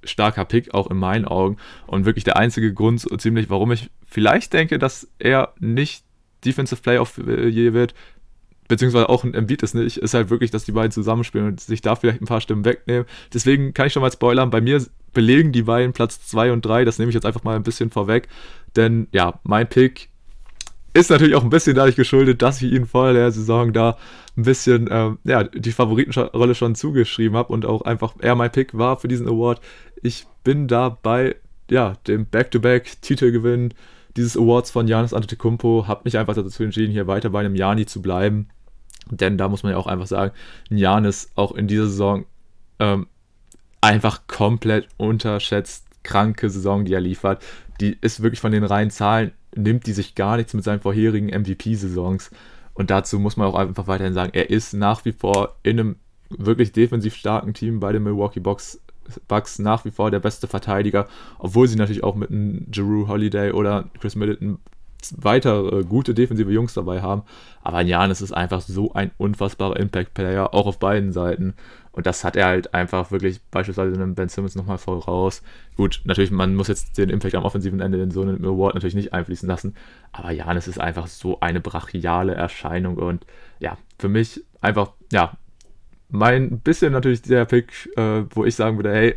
starker Pick, auch in meinen Augen. Und wirklich der einzige Grund, so ziemlich, warum ich vielleicht denke, dass er nicht Defensive the Year wird, beziehungsweise auch ein Embiid ist nicht, ist halt wirklich, dass die beiden zusammenspielen und sich da vielleicht ein paar Stimmen wegnehmen. Deswegen kann ich schon mal spoilern, bei mir belegen die beiden Platz 2 und 3, das nehme ich jetzt einfach mal ein bisschen vorweg, denn ja, mein Pick ist natürlich auch ein bisschen dadurch geschuldet, dass ich ihn vor der Saison da ein bisschen ähm, ja, die Favoritenrolle schon zugeschrieben habe und auch einfach er mein Pick war für diesen Award. Ich bin da bei ja, dem Back-to-Back-Titelgewinn dieses Awards von Janis Antetokounmpo, habe mich einfach dazu entschieden, hier weiter bei einem Jani zu bleiben. Denn da muss man ja auch einfach sagen, Janis auch in dieser Saison ähm, einfach komplett unterschätzt. Kranke Saison, die er liefert. Die ist wirklich von den reinen Zahlen, nimmt die sich gar nichts mit seinen vorherigen MVP-Saisons. Und dazu muss man auch einfach weiterhin sagen, er ist nach wie vor in einem wirklich defensiv starken Team bei den Milwaukee Bucks Bucks nach wie vor der beste Verteidiger, obwohl sie natürlich auch mit einem Jeru Holiday oder Chris Middleton weitere gute defensive Jungs dabei haben. Aber Janis ist einfach so ein unfassbarer Impact-Player, auch auf beiden Seiten. Und das hat er halt einfach wirklich beispielsweise einem Ben Simmons nochmal voraus. Gut, natürlich, man muss jetzt den Impact am offensiven Ende in so einem Award natürlich nicht einfließen lassen. Aber Janis ist einfach so eine brachiale Erscheinung. Und ja, für mich einfach, ja, mein bisschen natürlich der Pick, äh, wo ich sagen würde, hey,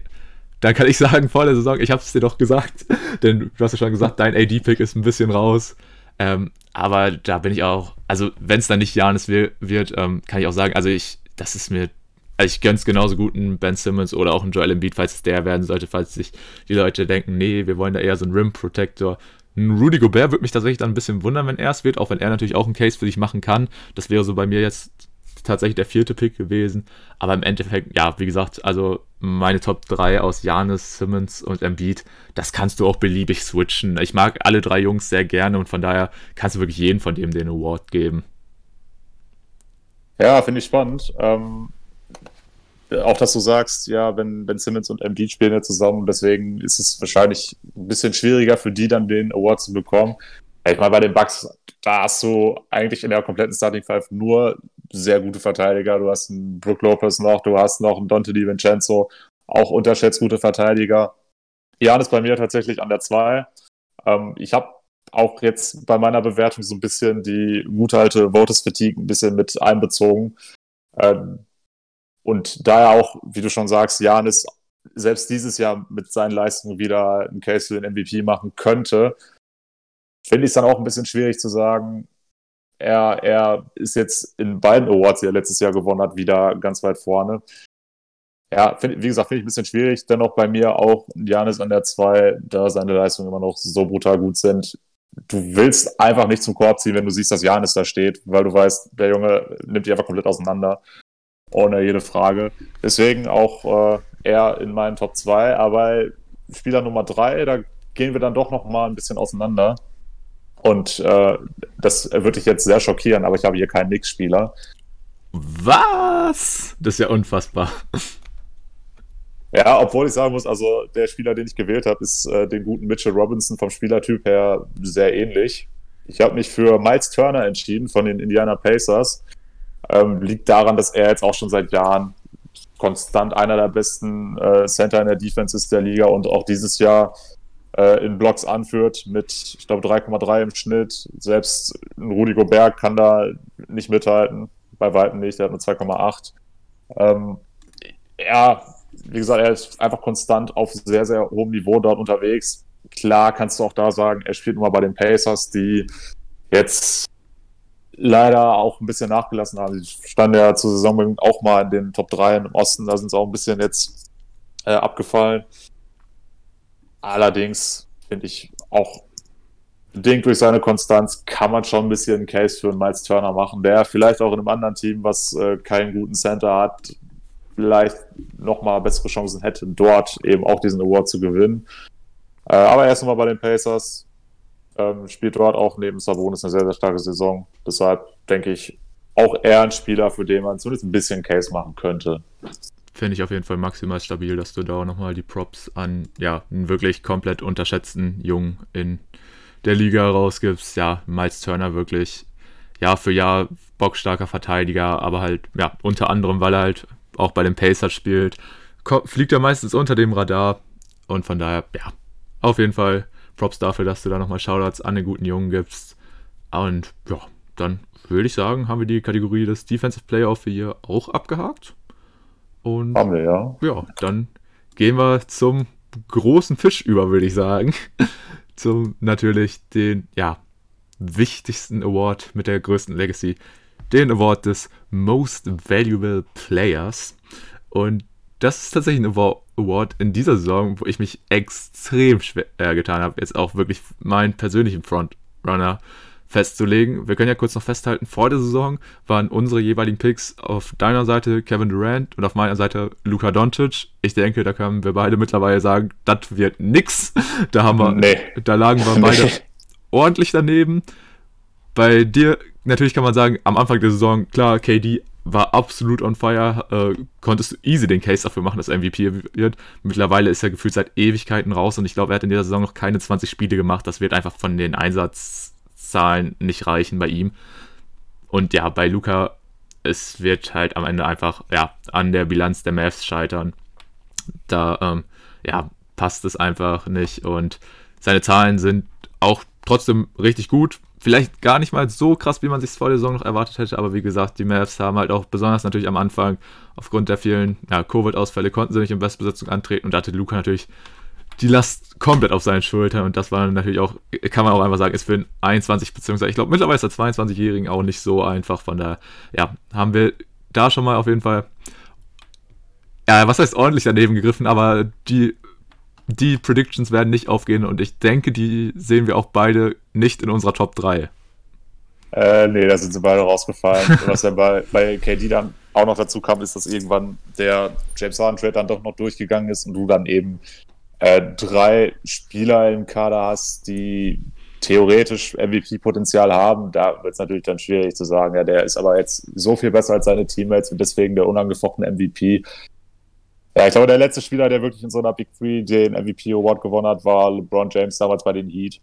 dann kann ich [laughs] sagen, vor der Saison, ich habe es dir doch gesagt, [laughs] denn du hast ja schon gesagt, dein AD-Pick ist ein bisschen raus. Ähm, aber da bin ich auch, also wenn es dann nicht Janis wird, ähm, kann ich auch sagen, also ich, das ist mir, also ich gönn's genauso gut einen Ben Simmons oder auch einen Joel Embiid, falls es der werden sollte, falls sich die Leute denken, nee, wir wollen da eher so einen Rim Protector. Ein Rudy Gobert würde mich tatsächlich dann ein bisschen wundern, wenn er es wird, auch wenn er natürlich auch einen Case für dich machen kann. Das wäre so bei mir jetzt tatsächlich der vierte Pick gewesen. Aber im Endeffekt, ja, wie gesagt, also meine Top 3 aus Janis, Simmons und Embiid, das kannst du auch beliebig switchen. Ich mag alle drei Jungs sehr gerne und von daher kannst du wirklich jeden von dem den Award geben. Ja, finde ich spannend. Ähm, auch, dass du sagst, ja, wenn Ben Simmons und Embiid spielen ja zusammen, deswegen ist es wahrscheinlich ein bisschen schwieriger für die dann den Award zu bekommen. Ich meine, bei den Bucks, da hast du eigentlich in der kompletten Starting Five nur sehr gute Verteidiger. Du hast einen Brook Lopez noch, du hast noch einen Dante DiVincenzo, auch unterschätzt gute Verteidiger. Jan ist bei mir tatsächlich an der 2. Ähm, ich habe auch jetzt bei meiner Bewertung so ein bisschen die gute alte Voters Fatigue ein bisschen mit einbezogen. Ähm, und daher auch, wie du schon sagst, Janis selbst dieses Jahr mit seinen Leistungen wieder einen Case für den MVP machen könnte, finde ich es dann auch ein bisschen schwierig zu sagen, er, er ist jetzt in beiden Awards, die er letztes Jahr gewonnen hat, wieder ganz weit vorne. Ja, find, wie gesagt, finde ich ein bisschen schwierig. Dennoch bei mir auch Janis an der 2, da seine Leistungen immer noch so brutal gut sind. Du willst einfach nicht zum Korb ziehen, wenn du siehst, dass Janis da steht, weil du weißt, der Junge nimmt dich einfach komplett auseinander. Ohne jede Frage. Deswegen auch äh, er in meinen Top 2. Aber Spieler Nummer 3, da gehen wir dann doch noch mal ein bisschen auseinander. Und äh, das würde dich jetzt sehr schockieren, aber ich habe hier keinen Nix-Spieler. Was? Das ist ja unfassbar. Ja, obwohl ich sagen muss, also der Spieler, den ich gewählt habe, ist äh, den guten Mitchell Robinson vom Spielertyp her sehr ähnlich. Ich habe mich für Miles Turner entschieden von den Indiana Pacers. Ähm, liegt daran, dass er jetzt auch schon seit Jahren konstant einer der besten äh, Center in der Defense ist der Liga und auch dieses Jahr äh, in Blocks anführt mit, ich glaube, 3,3 im Schnitt. Selbst ein Rudi Gobert kann da nicht mithalten, bei weitem nicht, der hat nur 2,8. Ähm, ja, wie gesagt, er ist einfach konstant auf sehr, sehr hohem Niveau dort unterwegs. Klar kannst du auch da sagen, er spielt nur mal bei den Pacers, die jetzt leider auch ein bisschen nachgelassen haben. Sie standen ja zur Saison auch mal in den Top 3 im Osten, da sind sie auch ein bisschen jetzt äh, abgefallen. Allerdings finde ich auch bedingt durch seine Konstanz kann man schon ein bisschen einen Case für einen Miles Turner machen, der vielleicht auch in einem anderen Team, was äh, keinen guten Center hat, vielleicht nochmal bessere Chancen hätte, dort eben auch diesen Award zu gewinnen. Äh, aber erst nochmal bei den Pacers. Ähm, spielt dort auch neben Sabonis eine sehr, sehr starke Saison. Deshalb denke ich, auch eher ein Spieler, für den man zumindest ein bisschen Case machen könnte finde ich auf jeden Fall maximal stabil, dass du da auch nochmal die Props an ja, einen wirklich komplett unterschätzten Jungen in der Liga rausgibst. Ja, Miles Turner wirklich Jahr für Jahr bockstarker Verteidiger, aber halt, ja, unter anderem, weil er halt auch bei den Pacers spielt, fliegt er meistens unter dem Radar und von daher, ja, auf jeden Fall Props dafür, dass du da nochmal Shoutouts an den guten Jungen gibst. Und ja, dann würde ich sagen, haben wir die Kategorie des Defensive Player of the Year auch abgehakt. Und Haben wir, ja. Ja, dann gehen wir zum großen Fisch über, würde ich sagen. [laughs] zum natürlich den, ja, wichtigsten Award mit der größten Legacy. Den Award des Most Valuable Players. Und das ist tatsächlich ein Award in dieser Saison, wo ich mich extrem schwer äh, getan habe, jetzt auch wirklich meinen persönlichen Frontrunner festzulegen. Wir können ja kurz noch festhalten, vor der Saison waren unsere jeweiligen Picks auf deiner Seite Kevin Durant und auf meiner Seite Luka Doncic. Ich denke, da können wir beide mittlerweile sagen, das wird nix. Da haben wir, nee. da lagen wir beide nee. ordentlich daneben. Bei dir, natürlich kann man sagen, am Anfang der Saison, klar, KD war absolut on fire. Äh, konntest du easy den Case dafür machen, dass er MVP wird. Mittlerweile ist er gefühlt seit Ewigkeiten raus und ich glaube, er hat in dieser Saison noch keine 20 Spiele gemacht. Das wird einfach von den Einsatzzahlen nicht reichen bei ihm. Und ja, bei Luca, es wird halt am Ende einfach ja, an der Bilanz der Mavs scheitern. Da ähm, ja, passt es einfach nicht und seine Zahlen sind auch trotzdem richtig gut vielleicht gar nicht mal so krass, wie man sich vor der Saison noch erwartet hätte, aber wie gesagt, die Mavs haben halt auch besonders natürlich am Anfang aufgrund der vielen ja, Covid-Ausfälle konnten sie nicht in Bestbesetzung antreten und da hatte Luca natürlich die Last komplett auf seinen Schultern und das war natürlich auch, kann man auch einfach sagen, ist für einen 21 beziehungsweise ich glaube mittlerweile ist der 22-Jährigen auch nicht so einfach, von daher, ja, haben wir da schon mal auf jeden Fall, ja, was heißt ordentlich daneben gegriffen, aber die die Predictions werden nicht aufgehen und ich denke, die sehen wir auch beide nicht in unserer Top 3. Äh, nee, da sind sie beide rausgefallen. [laughs] Was ja bei, bei KD dann auch noch dazu kam, ist, dass irgendwann der James Harden Trade dann doch noch durchgegangen ist und du dann eben äh, drei Spieler im Kader hast, die theoretisch MVP-Potenzial haben. Da wird es natürlich dann schwierig zu sagen, ja, der ist aber jetzt so viel besser als seine Teammates und deswegen der unangefochtene MVP. Ja, ich glaube, der letzte Spieler, der wirklich in so einer Big Three den MVP Award gewonnen hat, war LeBron James damals bei den Heat.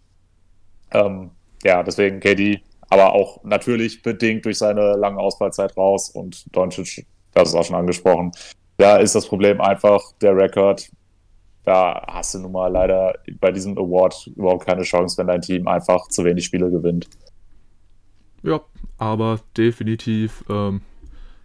Ähm, ja, deswegen KD, aber auch natürlich bedingt durch seine lange Ausfallzeit raus und Doncic, das ist auch schon angesprochen. Da ist das Problem einfach der Rekord. Da hast du nun mal leider bei diesem Award überhaupt keine Chance, wenn dein Team einfach zu wenig Spiele gewinnt. Ja, aber definitiv ähm,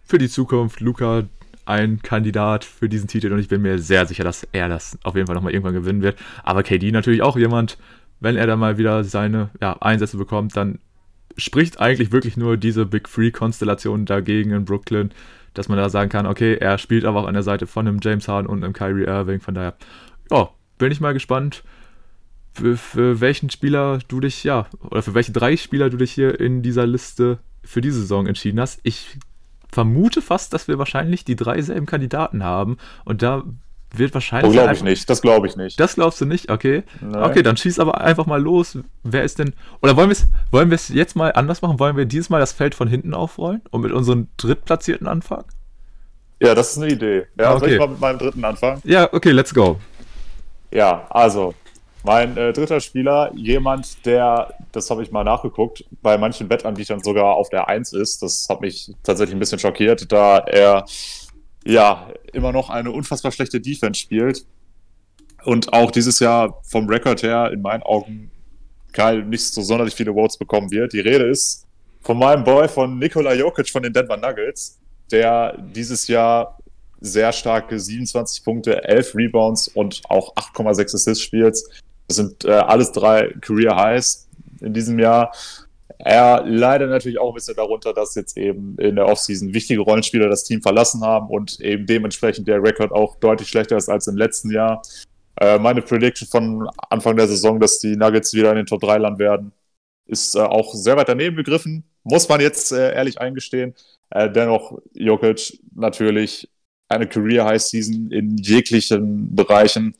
für die Zukunft, Luca, ein Kandidat für diesen Titel und ich bin mir sehr sicher, dass er das auf jeden Fall nochmal irgendwann gewinnen wird. Aber KD natürlich auch jemand, wenn er dann mal wieder seine ja, Einsätze bekommt, dann spricht eigentlich wirklich nur diese Big Free-Konstellation dagegen in Brooklyn, dass man da sagen kann, okay, er spielt aber auch an der Seite von einem James Harden und einem Kyrie Irving. Von daher, ja, bin ich mal gespannt, für, für welchen Spieler du dich, ja, oder für welche drei Spieler du dich hier in dieser Liste für diese Saison entschieden hast. Ich vermute fast, dass wir wahrscheinlich die drei selben Kandidaten haben und da wird wahrscheinlich. Oh, glaube ich nicht. Das glaube ich nicht. Das glaubst du nicht? Okay. Nein. Okay, dann schieß aber einfach mal los. Wer ist denn. Oder wollen wir es wollen jetzt mal anders machen? Wollen wir dieses Mal das Feld von hinten aufrollen und mit unserem Drittplatzierten anfangen? Ja, das ist eine Idee. Ja, okay. soll ich mal mit meinem dritten anfangen? Ja, okay, let's go. Ja, also mein äh, dritter Spieler, jemand, der, das habe ich mal nachgeguckt, bei manchen Wettanbietern sogar auf der 1 ist. Das hat mich tatsächlich ein bisschen schockiert, da er ja immer noch eine unfassbar schlechte Defense spielt. Und auch dieses Jahr vom Rekord her in meinen Augen kein, nicht so sonderlich viele Votes bekommen wird. Die Rede ist von meinem Boy, von Nikola Jokic von den Denver Nuggets, der dieses Jahr sehr starke 27 Punkte, 11 Rebounds und auch 8,6 Assists spielt. Das sind äh, alles drei Career Highs in diesem Jahr. Er leider natürlich auch ein bisschen darunter, dass jetzt eben in der Offseason wichtige Rollenspieler das Team verlassen haben und eben dementsprechend der Rekord auch deutlich schlechter ist als im letzten Jahr. Äh, meine Prediction von Anfang der Saison, dass die Nuggets wieder in den Top 3 landen werden, ist äh, auch sehr weit daneben gegriffen. Muss man jetzt äh, ehrlich eingestehen. Äh, dennoch, Jokic natürlich eine Career High Season in jeglichen Bereichen.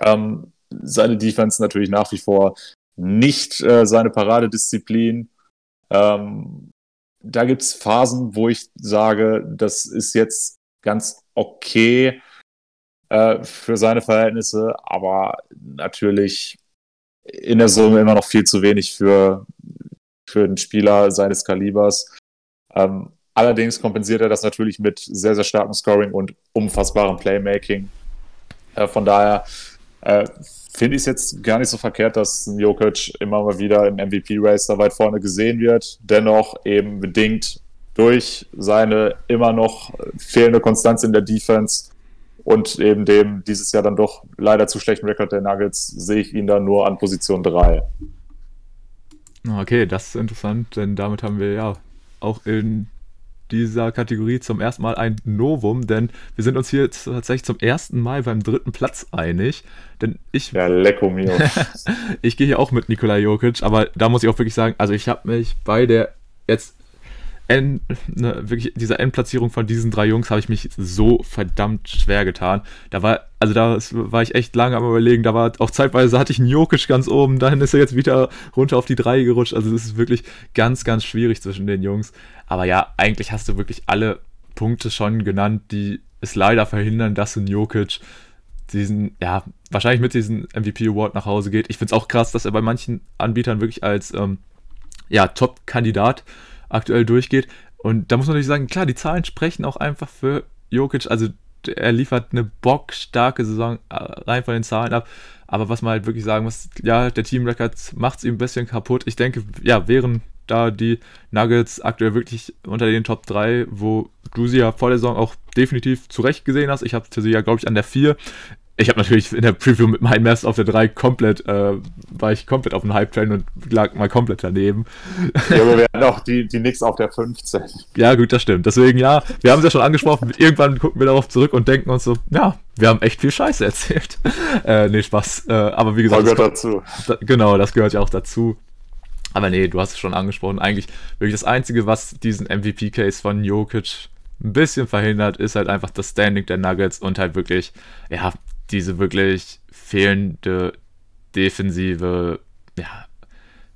Ähm, seine Defense natürlich nach wie vor nicht äh, seine Paradedisziplin. Ähm, da gibt es Phasen, wo ich sage, das ist jetzt ganz okay äh, für seine Verhältnisse, aber natürlich in der Summe immer noch viel zu wenig für, für einen Spieler seines Kalibers. Ähm, allerdings kompensiert er das natürlich mit sehr, sehr starkem Scoring und unfassbarem Playmaking. Äh, von daher äh, finde ich es jetzt gar nicht so verkehrt, dass Jokic immer mal wieder im MVP-Race da weit vorne gesehen wird. Dennoch eben bedingt durch seine immer noch fehlende Konstanz in der Defense und eben dem dieses Jahr dann doch leider zu schlechten Rekord der Nuggets sehe ich ihn dann nur an Position 3. Okay, das ist interessant, denn damit haben wir ja auch in dieser Kategorie zum ersten Mal ein Novum, denn wir sind uns hier tatsächlich zum ersten Mal beim dritten Platz einig. Denn ich. Ja, lecko mio. [laughs] ich gehe hier auch mit Nikola Jokic, aber da muss ich auch wirklich sagen, also ich habe mich bei der jetzt End, ne, wirklich dieser Endplatzierung von diesen drei Jungs habe ich mich so verdammt schwer getan. Da war, also da war ich echt lange am überlegen, da war auch zeitweise hatte ich einen Jokic ganz oben, dahin ist er jetzt wieder runter auf die drei gerutscht. Also es ist wirklich ganz, ganz schwierig zwischen den Jungs. Aber ja, eigentlich hast du wirklich alle Punkte schon genannt, die es leider verhindern, dass ein Jokic diesen, ja, wahrscheinlich mit diesem MVP Award nach Hause geht. Ich finde es auch krass, dass er bei manchen Anbietern wirklich als ähm, ja, Top-Kandidat aktuell durchgeht. Und da muss man natürlich sagen, klar, die Zahlen sprechen auch einfach für Jokic. Also er liefert eine bockstarke Saison äh, rein von den Zahlen ab. Aber was man halt wirklich sagen muss, ja, der Team Records macht es ihm ein bisschen kaputt. Ich denke, ja, wären da die Nuggets aktuell wirklich unter den Top 3, wo du sie ja vor der Saison auch definitiv zurecht gesehen hast. Ich habe sie ja, glaube ich, an der 4 ich habe natürlich in der Preview mit meinem Mess auf der 3 komplett, äh, war ich komplett auf dem Hype-Train und lag mal komplett daneben. Ja, aber wir hatten auch die, die Nix auf der 15. Ja, gut, das stimmt. Deswegen, ja, wir haben es ja schon angesprochen, irgendwann gucken wir darauf zurück und denken uns so, ja, wir haben echt viel Scheiße erzählt. [laughs] äh, nee, Spaß. Äh, aber wie gesagt. Das gehört dazu. Da, genau, das gehört ja auch dazu. Aber nee, du hast es schon angesprochen. Eigentlich wirklich das Einzige, was diesen MVP-Case von Jokic ein bisschen verhindert, ist halt einfach das Standing der Nuggets und halt wirklich, ja, diese wirklich fehlende defensive ja,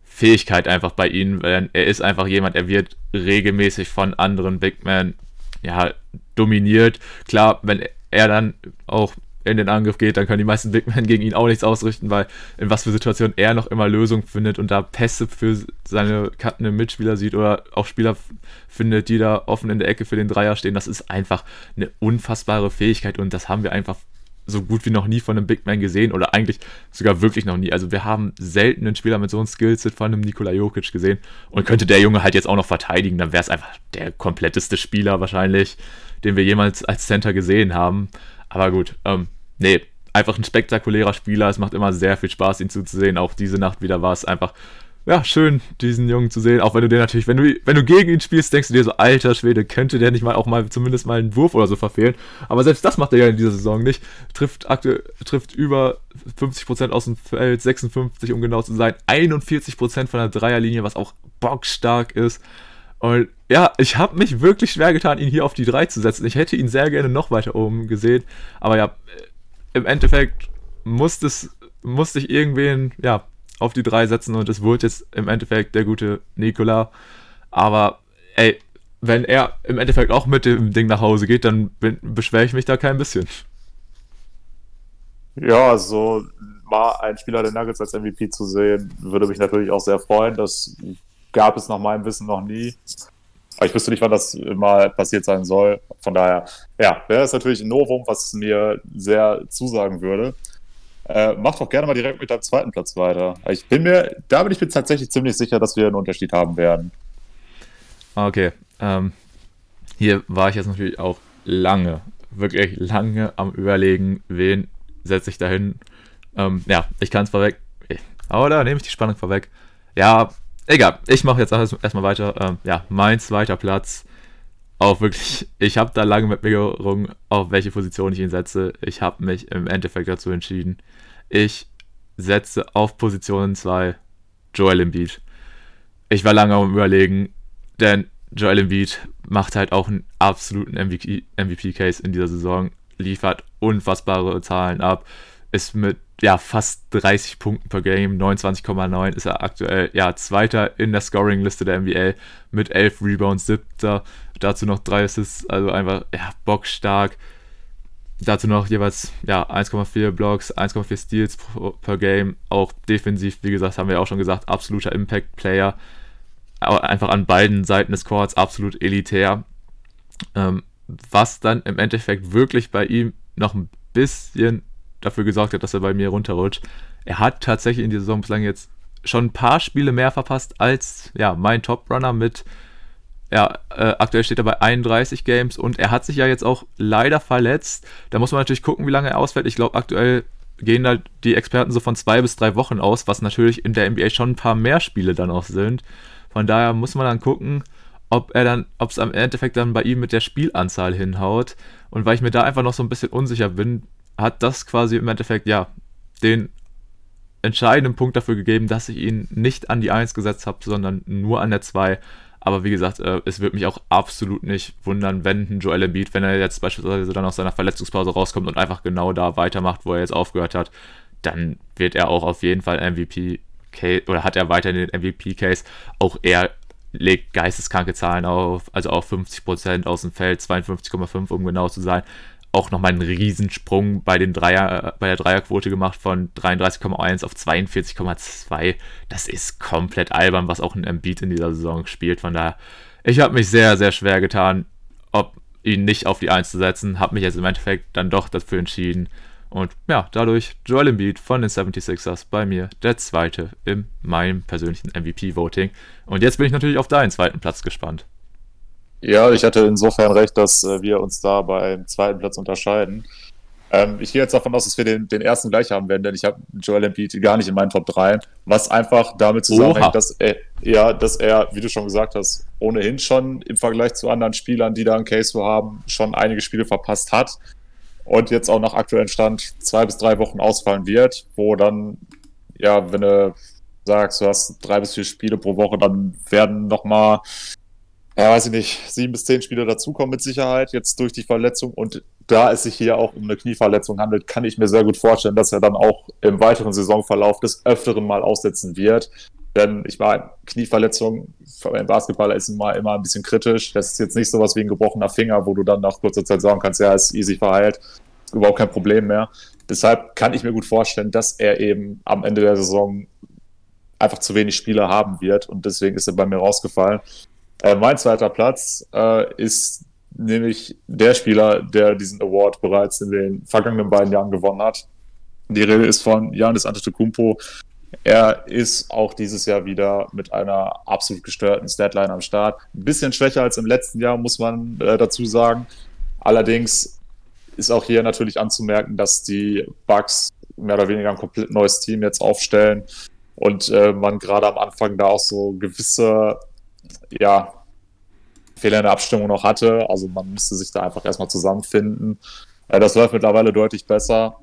Fähigkeit einfach bei ihm, weil er ist einfach jemand, er wird regelmäßig von anderen Big Men ja, dominiert. Klar, wenn er dann auch in den Angriff geht, dann können die meisten Big Men gegen ihn auch nichts ausrichten, weil in was für Situationen er noch immer Lösungen findet und da Pässe für seine cuttenden Mitspieler sieht oder auch Spieler findet, die da offen in der Ecke für den Dreier stehen. Das ist einfach eine unfassbare Fähigkeit und das haben wir einfach so gut wie noch nie von einem Big Man gesehen oder eigentlich sogar wirklich noch nie. Also wir haben selten einen Spieler mit so einem Skillset von einem Nikola Jokic gesehen und könnte der Junge halt jetzt auch noch verteidigen, dann wäre es einfach der kompletteste Spieler wahrscheinlich, den wir jemals als Center gesehen haben. Aber gut, ähm, nee, einfach ein spektakulärer Spieler. Es macht immer sehr viel Spaß, ihn zuzusehen. Auch diese Nacht wieder war es einfach ja, schön, diesen Jungen zu sehen. Auch wenn du dir natürlich, wenn du, wenn du gegen ihn spielst, denkst du dir so, alter Schwede, könnte der nicht mal auch mal zumindest mal einen Wurf oder so verfehlen. Aber selbst das macht er ja in dieser Saison nicht. Trifft, aktuell, trifft über 50% aus dem Feld, 56 um genau zu sein, 41% von der Dreierlinie, was auch bockstark ist. Und ja, ich habe mich wirklich schwer getan, ihn hier auf die 3 zu setzen. Ich hätte ihn sehr gerne noch weiter oben gesehen. Aber ja, im Endeffekt musste, es, musste ich irgendwen, ja, auf die drei setzen und es wurde jetzt im Endeffekt der gute Nikola. Aber ey, wenn er im Endeffekt auch mit dem Ding nach Hause geht, dann beschwere ich mich da kein bisschen. Ja, also mal ein Spieler der Nuggets als MVP zu sehen, würde mich natürlich auch sehr freuen. Das gab es nach meinem Wissen noch nie. Aber ich wüsste nicht, wann das mal passiert sein soll. Von daher, ja, wäre es natürlich ein Novum, was mir sehr zusagen würde. Äh, mach doch gerne mal direkt mit deinem zweiten Platz weiter. Ich bin mir, da bin ich mir tatsächlich ziemlich sicher, dass wir einen Unterschied haben werden. Okay. Ähm, hier war ich jetzt natürlich auch lange, wirklich lange am Überlegen, wen setze ich da hin. Ähm, ja, ich kann es vorweg. Aber da nehme ich die Spannung vorweg. Ja, egal. Ich mache jetzt erstmal weiter. Ähm, ja, mein zweiter Platz. Auch wirklich, ich habe da lange mit mir gerungen, auf welche Position ich ihn setze. Ich habe mich im Endeffekt dazu entschieden, ich setze auf Position 2 Joel Embiid. Ich war lange am überlegen, denn Joel Embiid macht halt auch einen absoluten MVP-Case in dieser Saison, liefert unfassbare Zahlen ab, ist mit ja, fast 30 Punkten per Game, 29,9 ist er aktuell ja, Zweiter in der Scoring-Liste der NBA mit 11 Rebounds, siebter, dazu noch drei Assists, also einfach ja, bockstark. Dazu noch jeweils ja, 1,4 Blocks, 1,4 Steals per Game. Auch defensiv, wie gesagt, haben wir auch schon gesagt, absoluter Impact-Player. Einfach an beiden Seiten des Courts absolut elitär. Ähm, was dann im Endeffekt wirklich bei ihm noch ein bisschen dafür gesorgt hat, dass er bei mir runterrutscht. Er hat tatsächlich in dieser Saison bislang jetzt schon ein paar Spiele mehr verpasst als ja, mein Top-Runner mit ja, äh, aktuell steht er bei 31 Games und er hat sich ja jetzt auch leider verletzt. Da muss man natürlich gucken, wie lange er ausfällt. Ich glaube, aktuell gehen da die Experten so von zwei bis drei Wochen aus, was natürlich in der NBA schon ein paar mehr Spiele dann auch sind. Von daher muss man dann gucken, ob er dann, ob es am Endeffekt dann bei ihm mit der Spielanzahl hinhaut. Und weil ich mir da einfach noch so ein bisschen unsicher bin, hat das quasi im Endeffekt, ja, den entscheidenden Punkt dafür gegeben, dass ich ihn nicht an die 1 gesetzt habe, sondern nur an der 2 Aber wie gesagt, äh, es würde mich auch absolut nicht wundern, wenn Joel Embiid, wenn er jetzt beispielsweise dann aus seiner Verletzungspause rauskommt und einfach genau da weitermacht, wo er jetzt aufgehört hat, dann wird er auch auf jeden Fall MVP oder hat er weiter den MVP-Case. Auch er legt geisteskranke Zahlen auf, also auf 50% aus dem Feld, 52,5 um genau zu sein. Auch nochmal einen Riesensprung bei, den Dreier, bei der Dreierquote gemacht von 33,1 auf 42,2. Das ist komplett albern, was auch ein Embiid in dieser Saison spielt. Von daher, ich habe mich sehr, sehr schwer getan, ob ihn nicht auf die 1 zu setzen. Habe mich jetzt im Endeffekt dann doch dafür entschieden, und ja, dadurch Joel Embiid von den 76ers bei mir der zweite in meinem persönlichen MVP-Voting. Und jetzt bin ich natürlich auf deinen zweiten Platz gespannt. Ja, ich hatte insofern recht, dass äh, wir uns da beim zweiten Platz unterscheiden. Ähm, ich gehe jetzt davon aus, dass wir den, den ersten gleich haben werden, denn ich habe Joel Embiid gar nicht in meinen Top 3, was einfach damit zusammenhängt, dass er, ja, dass er, wie du schon gesagt hast, ohnehin schon im Vergleich zu anderen Spielern, die da einen Case für haben, schon einige Spiele verpasst hat und jetzt auch nach aktuellem Stand zwei bis drei Wochen ausfallen wird, wo dann, ja, wenn du sagst, du hast drei bis vier Spiele pro Woche, dann werden nochmal, ja, weiß ich nicht, sieben bis zehn Spiele dazukommen mit Sicherheit, jetzt durch die Verletzung. Und da es sich hier auch um eine Knieverletzung handelt, kann ich mir sehr gut vorstellen, dass er dann auch im weiteren Saisonverlauf des Öfteren mal aussetzen wird. Denn ich meine, Knieverletzung beim Basketball ist immer, immer ein bisschen kritisch. Das ist jetzt nicht so was wie ein gebrochener Finger, wo du dann nach kurzer Zeit sagen kannst, ja, ist easy verheilt, überhaupt kein Problem mehr. Deshalb kann ich mir gut vorstellen, dass er eben am Ende der Saison einfach zu wenig Spieler haben wird und deswegen ist er bei mir rausgefallen. Äh, mein zweiter Platz äh, ist nämlich der Spieler, der diesen Award bereits in den vergangenen beiden Jahren gewonnen hat. Die Rede ist von Janis Antetokounmpo, er ist auch dieses Jahr wieder mit einer absolut gestörten Statline am Start. Ein bisschen schwächer als im letzten Jahr, muss man äh, dazu sagen. Allerdings ist auch hier natürlich anzumerken, dass die Bugs mehr oder weniger ein komplett neues Team jetzt aufstellen und äh, man gerade am Anfang da auch so gewisse, ja, Fehler in der Abstimmung noch hatte. Also man müsste sich da einfach erstmal zusammenfinden. Äh, das läuft mittlerweile deutlich besser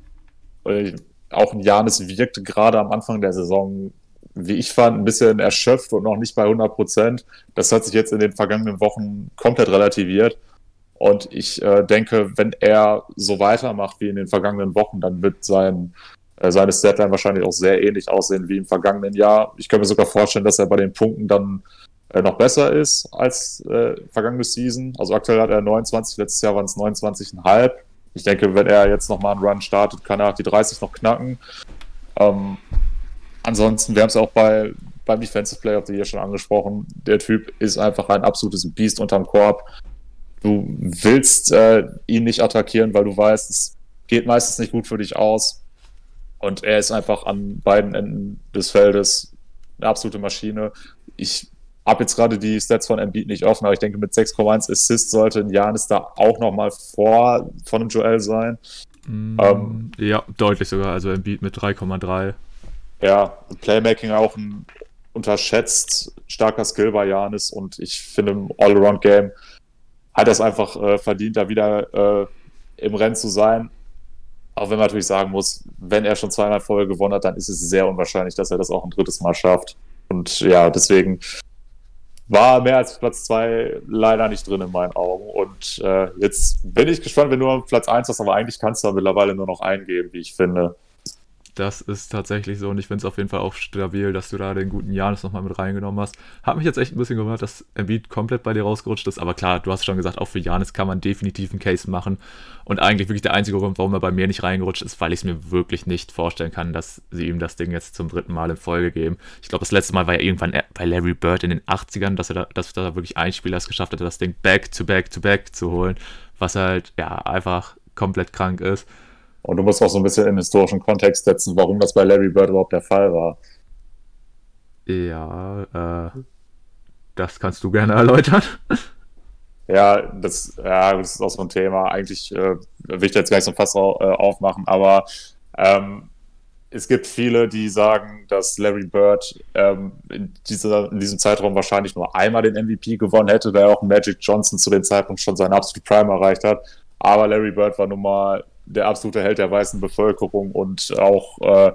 auch ein Janis wirkte gerade am Anfang der Saison, wie ich fand, ein bisschen erschöpft und noch nicht bei 100 Prozent. Das hat sich jetzt in den vergangenen Wochen komplett relativiert. Und ich äh, denke, wenn er so weitermacht wie in den vergangenen Wochen, dann wird sein, äh, seine Statline wahrscheinlich auch sehr ähnlich aussehen wie im vergangenen Jahr. Ich kann mir sogar vorstellen, dass er bei den Punkten dann äh, noch besser ist als äh, vergangene Season. Also aktuell hat er 29, letztes Jahr waren es 29,5 ich denke, wenn er jetzt nochmal einen Run startet, kann er die 30 noch knacken. Ähm, ansonsten, wir haben es auch bei, beim Defensive Player of the Year schon angesprochen, der Typ ist einfach ein absolutes Biest unterm Korb. Du willst äh, ihn nicht attackieren, weil du weißt, es geht meistens nicht gut für dich aus. Und er ist einfach an beiden Enden des Feldes eine absolute Maschine. Ich habe jetzt gerade die Stats von Embiid nicht offen, aber ich denke, mit 6,1 Assists sollte ein Janis da auch nochmal vor von einem Joel sein. Mm, ähm, ja, deutlich sogar. Also Embiid mit 3,3. Ja, Playmaking auch ein unterschätzt starker Skill bei Janis und ich finde im All-Around-Game hat er es einfach äh, verdient, da wieder äh, im Rennen zu sein. Auch wenn man natürlich sagen muss, wenn er schon zweimal vorher gewonnen hat, dann ist es sehr unwahrscheinlich, dass er das auch ein drittes Mal schafft. Und ja, deswegen war mehr als Platz 2 leider nicht drin in meinen Augen. Und äh, jetzt bin ich gespannt, wenn du auf Platz 1 hast, aber eigentlich kannst du da mittlerweile nur noch eingeben, wie ich finde. Das ist tatsächlich so und ich finde es auf jeden Fall auch stabil, dass du da den guten Janis nochmal mit reingenommen hast. Hat mich jetzt echt ein bisschen gewundert, dass Embiid komplett bei dir rausgerutscht ist, aber klar, du hast schon gesagt, auch für Janis kann man definitiv einen Case machen und eigentlich wirklich der einzige Grund, warum er bei mir nicht reingerutscht ist, weil ich es mir wirklich nicht vorstellen kann, dass sie ihm das Ding jetzt zum dritten Mal in Folge geben. Ich glaube, das letzte Mal war ja irgendwann bei Larry Bird in den 80ern, dass er da, dass da wirklich ein Spieler es geschafft hatte, das Ding back to back to back zu holen, was halt ja einfach komplett krank ist. Und du musst auch so ein bisschen in historischen Kontext setzen, warum das bei Larry Bird überhaupt der Fall war. Ja, äh, das kannst du gerne erläutern. [laughs] Ja, das, ja, das ist auch so ein Thema. Eigentlich äh, will ich jetzt gar nicht so fast äh, aufmachen, aber ähm, es gibt viele, die sagen, dass Larry Bird ähm, in, dieser, in, diesem Zeitraum wahrscheinlich nur einmal den MVP gewonnen hätte, da auch Magic Johnson zu dem Zeitpunkt schon seinen absolute Prime erreicht hat. Aber Larry Bird war nun mal der absolute Held der weißen Bevölkerung und auch, äh,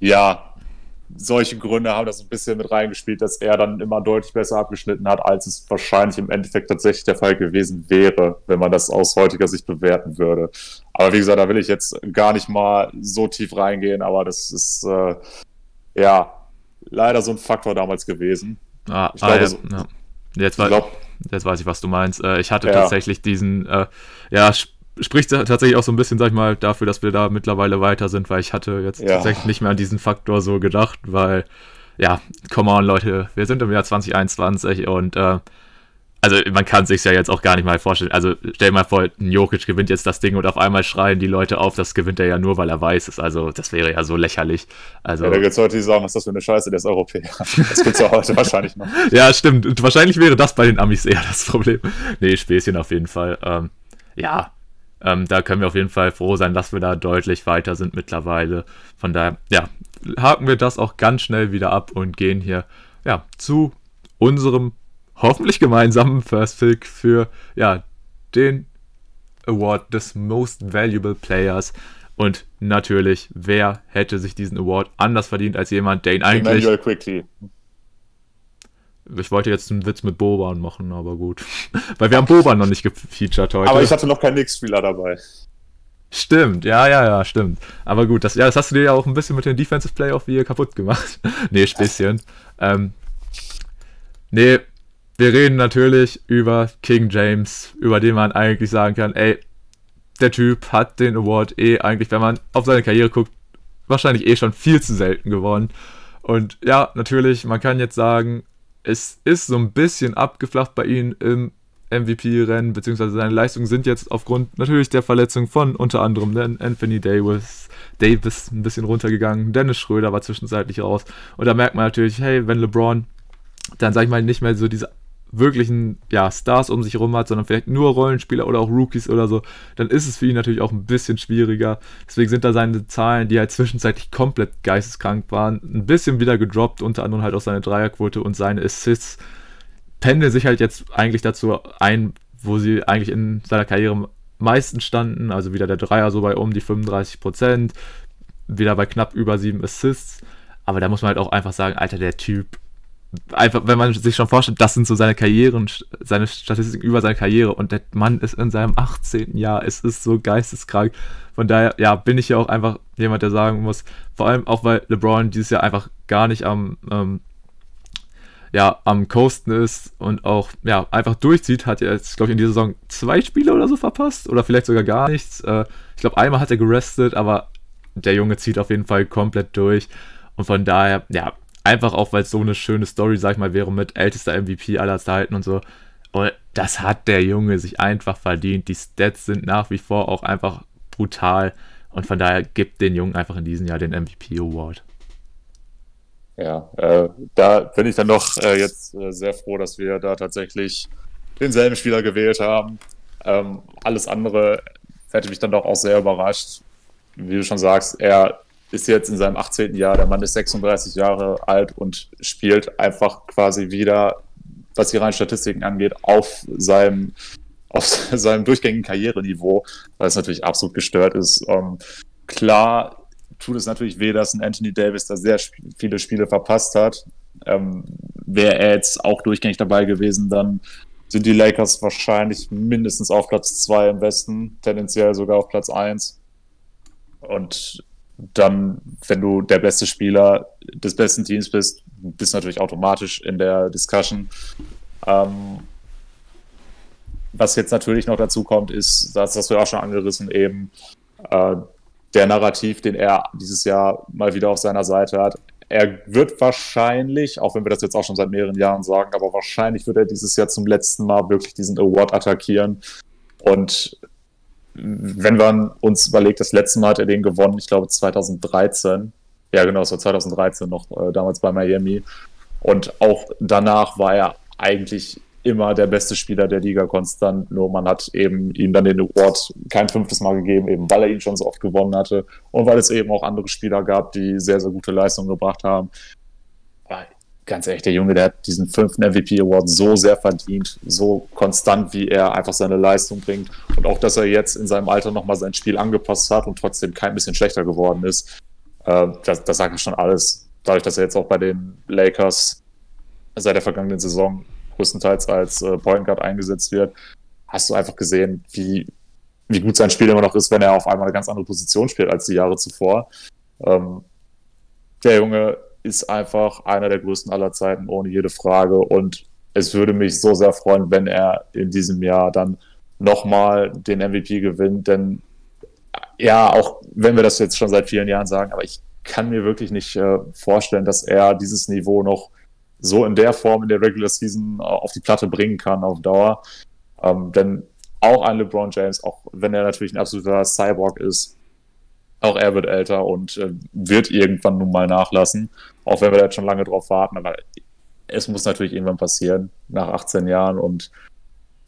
ja, solche Gründe haben das ein bisschen mit reingespielt, dass er dann immer deutlich besser abgeschnitten hat, als es wahrscheinlich im Endeffekt tatsächlich der Fall gewesen wäre, wenn man das aus heutiger Sicht bewerten würde. Aber wie gesagt, da will ich jetzt gar nicht mal so tief reingehen, aber das ist äh, ja leider so ein Faktor damals gewesen. Ah, ich ah, ja, so, ja. Jetzt, ich glaub, jetzt weiß ich, was du meinst. Äh, ich hatte ja. tatsächlich diesen, äh, ja, spricht tatsächlich auch so ein bisschen, sag ich mal, dafür, dass wir da mittlerweile weiter sind, weil ich hatte jetzt ja. tatsächlich nicht mehr an diesen Faktor so gedacht, weil, ja, come on, Leute, wir sind im Jahr 2021 und äh, also man kann sich ja jetzt auch gar nicht mal vorstellen. Also stell dir mal vor, ein Jokic gewinnt jetzt das Ding und auf einmal schreien die Leute auf, das gewinnt er ja nur, weil er weiß ist. Also das wäre ja so lächerlich. Also, ja, da gibt es Leute, die sagen, was ist das für eine Scheiße, der ist Europäer. [laughs] Das gibt es ja heute wahrscheinlich noch. Ja, stimmt. Und wahrscheinlich wäre das bei den Amis eher das Problem. Nee, Späßchen auf jeden Fall. Ähm, ja, ähm, da können wir auf jeden Fall froh sein, dass wir da deutlich weiter sind mittlerweile. Von daher, ja, haken wir das auch ganz schnell wieder ab und gehen hier ja, zu unserem hoffentlich gemeinsamen First Pick für ja, den Award des Most Valuable Players. Und natürlich, wer hätte sich diesen Award anders verdient als jemand, der ihn eigentlich. Emmanuel Quickly. Ich wollte jetzt einen Witz mit Boban machen, aber gut. [laughs] Weil wir haben Boban noch nicht gefeatured heute. Aber ich hatte noch keinen Nix-Spieler dabei. Stimmt, ja, ja, ja, stimmt. Aber gut, das, ja, das hast du dir ja auch ein bisschen mit den Defensive Playoff wie kaputt gemacht. [laughs] nee, Späßchen. Ähm, nee, wir reden natürlich über King James, über den man eigentlich sagen kann, ey, der Typ hat den Award eh eigentlich, wenn man auf seine Karriere guckt, wahrscheinlich eh schon viel zu selten gewonnen. Und ja, natürlich, man kann jetzt sagen, es ist so ein bisschen abgeflacht bei ihm im MVP-Rennen, beziehungsweise seine Leistungen sind jetzt aufgrund natürlich der Verletzung von unter anderem Anthony Davis, Davis ein bisschen runtergegangen. Dennis Schröder war zwischenzeitlich raus. Und da merkt man natürlich, hey, wenn LeBron dann, sag ich mal, nicht mehr so diese wirklichen ja, Stars um sich herum hat, sondern vielleicht nur Rollenspieler oder auch Rookies oder so, dann ist es für ihn natürlich auch ein bisschen schwieriger. Deswegen sind da seine Zahlen, die halt zwischenzeitlich komplett geisteskrank waren, ein bisschen wieder gedroppt, unter anderem halt auch seine Dreierquote und seine Assists pendeln sich halt jetzt eigentlich dazu ein, wo sie eigentlich in seiner Karriere meisten standen, also wieder der Dreier so bei um die 35 Prozent, wieder bei knapp über sieben Assists. Aber da muss man halt auch einfach sagen, Alter, der Typ einfach, wenn man sich schon vorstellt, das sind so seine Karrieren, seine Statistiken über seine Karriere und der Mann ist in seinem 18. Jahr, es ist so geisteskrank. Von daher, ja, bin ich ja auch einfach jemand, der sagen muss, vor allem auch weil LeBron dieses Jahr einfach gar nicht am, ähm, ja, am Coasten ist und auch, ja, einfach durchzieht, hat er jetzt, glaube ich, in dieser Saison zwei Spiele oder so verpasst oder vielleicht sogar gar nichts. Äh, ich glaube, einmal hat er gerestet, aber der Junge zieht auf jeden Fall komplett durch. Und von daher, ja, Einfach auch, weil es so eine schöne Story, sag ich mal, wäre mit ältester MVP aller Zeiten und so. Und das hat der Junge sich einfach verdient. Die Stats sind nach wie vor auch einfach brutal. Und von daher gibt den Jungen einfach in diesem Jahr den MVP Award. Ja, äh, da bin ich dann doch äh, jetzt äh, sehr froh, dass wir da tatsächlich denselben Spieler gewählt haben. Ähm, alles andere hätte mich dann doch auch sehr überrascht. Wie du schon sagst, er ist jetzt in seinem 18. Jahr, der Mann ist 36 Jahre alt und spielt einfach quasi wieder, was die reinen Statistiken angeht, auf seinem, auf [laughs] seinem durchgängigen Karriereniveau, weil es natürlich absolut gestört ist. Ähm, klar tut es natürlich weh, dass ein Anthony Davis da sehr viele Spiele verpasst hat. Ähm, Wäre er jetzt auch durchgängig dabei gewesen, dann sind die Lakers wahrscheinlich mindestens auf Platz 2 im Westen, tendenziell sogar auf Platz 1. Und dann, wenn du der beste Spieler des besten Teams bist, bist du natürlich automatisch in der Discussion. Ähm, was jetzt natürlich noch dazu kommt, ist, das hast du ja auch schon angerissen, eben äh, der Narrativ, den er dieses Jahr mal wieder auf seiner Seite hat. Er wird wahrscheinlich, auch wenn wir das jetzt auch schon seit mehreren Jahren sagen, aber wahrscheinlich wird er dieses Jahr zum letzten Mal wirklich diesen Award attackieren. Und wenn man uns überlegt, das letzte Mal hat er den gewonnen, ich glaube 2013. Ja, genau, es war 2013 noch, äh, damals bei Miami. Und auch danach war er eigentlich immer der beste Spieler der Liga konstant. Nur man hat eben ihm dann den Award kein fünftes Mal gegeben, eben weil er ihn schon so oft gewonnen hatte und weil es eben auch andere Spieler gab, die sehr, sehr gute Leistungen gebracht haben ganz ehrlich, der Junge, der hat diesen fünften MVP Award so sehr verdient, so konstant, wie er einfach seine Leistung bringt. Und auch, dass er jetzt in seinem Alter nochmal sein Spiel angepasst hat und trotzdem kein bisschen schlechter geworden ist, äh, das, das sagt schon alles. dadurch, dass er jetzt auch bei den Lakers seit der vergangenen Saison größtenteils als äh, Point Guard eingesetzt wird, hast du einfach gesehen, wie, wie gut sein Spiel immer noch ist, wenn er auf einmal eine ganz andere Position spielt als die Jahre zuvor. Ähm, der Junge ist einfach einer der größten aller Zeiten, ohne jede Frage. Und es würde mich so sehr freuen, wenn er in diesem Jahr dann nochmal den MVP gewinnt. Denn ja, auch wenn wir das jetzt schon seit vielen Jahren sagen, aber ich kann mir wirklich nicht äh, vorstellen, dass er dieses Niveau noch so in der Form in der Regular Season äh, auf die Platte bringen kann auf Dauer. Ähm, denn auch ein LeBron James, auch wenn er natürlich ein absoluter Cyborg ist, auch er wird älter und äh, wird irgendwann nun mal nachlassen, auch wenn wir da jetzt schon lange drauf warten. Aber es muss natürlich irgendwann passieren, nach 18 Jahren. Und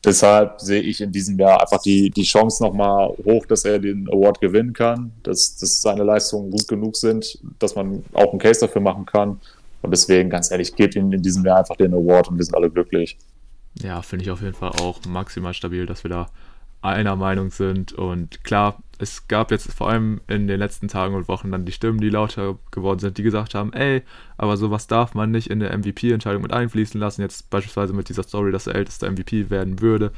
deshalb sehe ich in diesem Jahr einfach die, die Chance nochmal hoch, dass er den Award gewinnen kann, dass, dass seine Leistungen gut genug sind, dass man auch einen Case dafür machen kann. Und deswegen, ganz ehrlich, gebt ihm in diesem Jahr einfach den Award und wir sind alle glücklich. Ja, finde ich auf jeden Fall auch maximal stabil, dass wir da einer Meinung sind. Und klar, es gab jetzt vor allem in den letzten Tagen und Wochen dann die Stimmen, die lauter geworden sind, die gesagt haben, ey, aber sowas darf man nicht in der MVP-Entscheidung mit einfließen lassen. Jetzt beispielsweise mit dieser Story, dass der älteste MVP werden würde.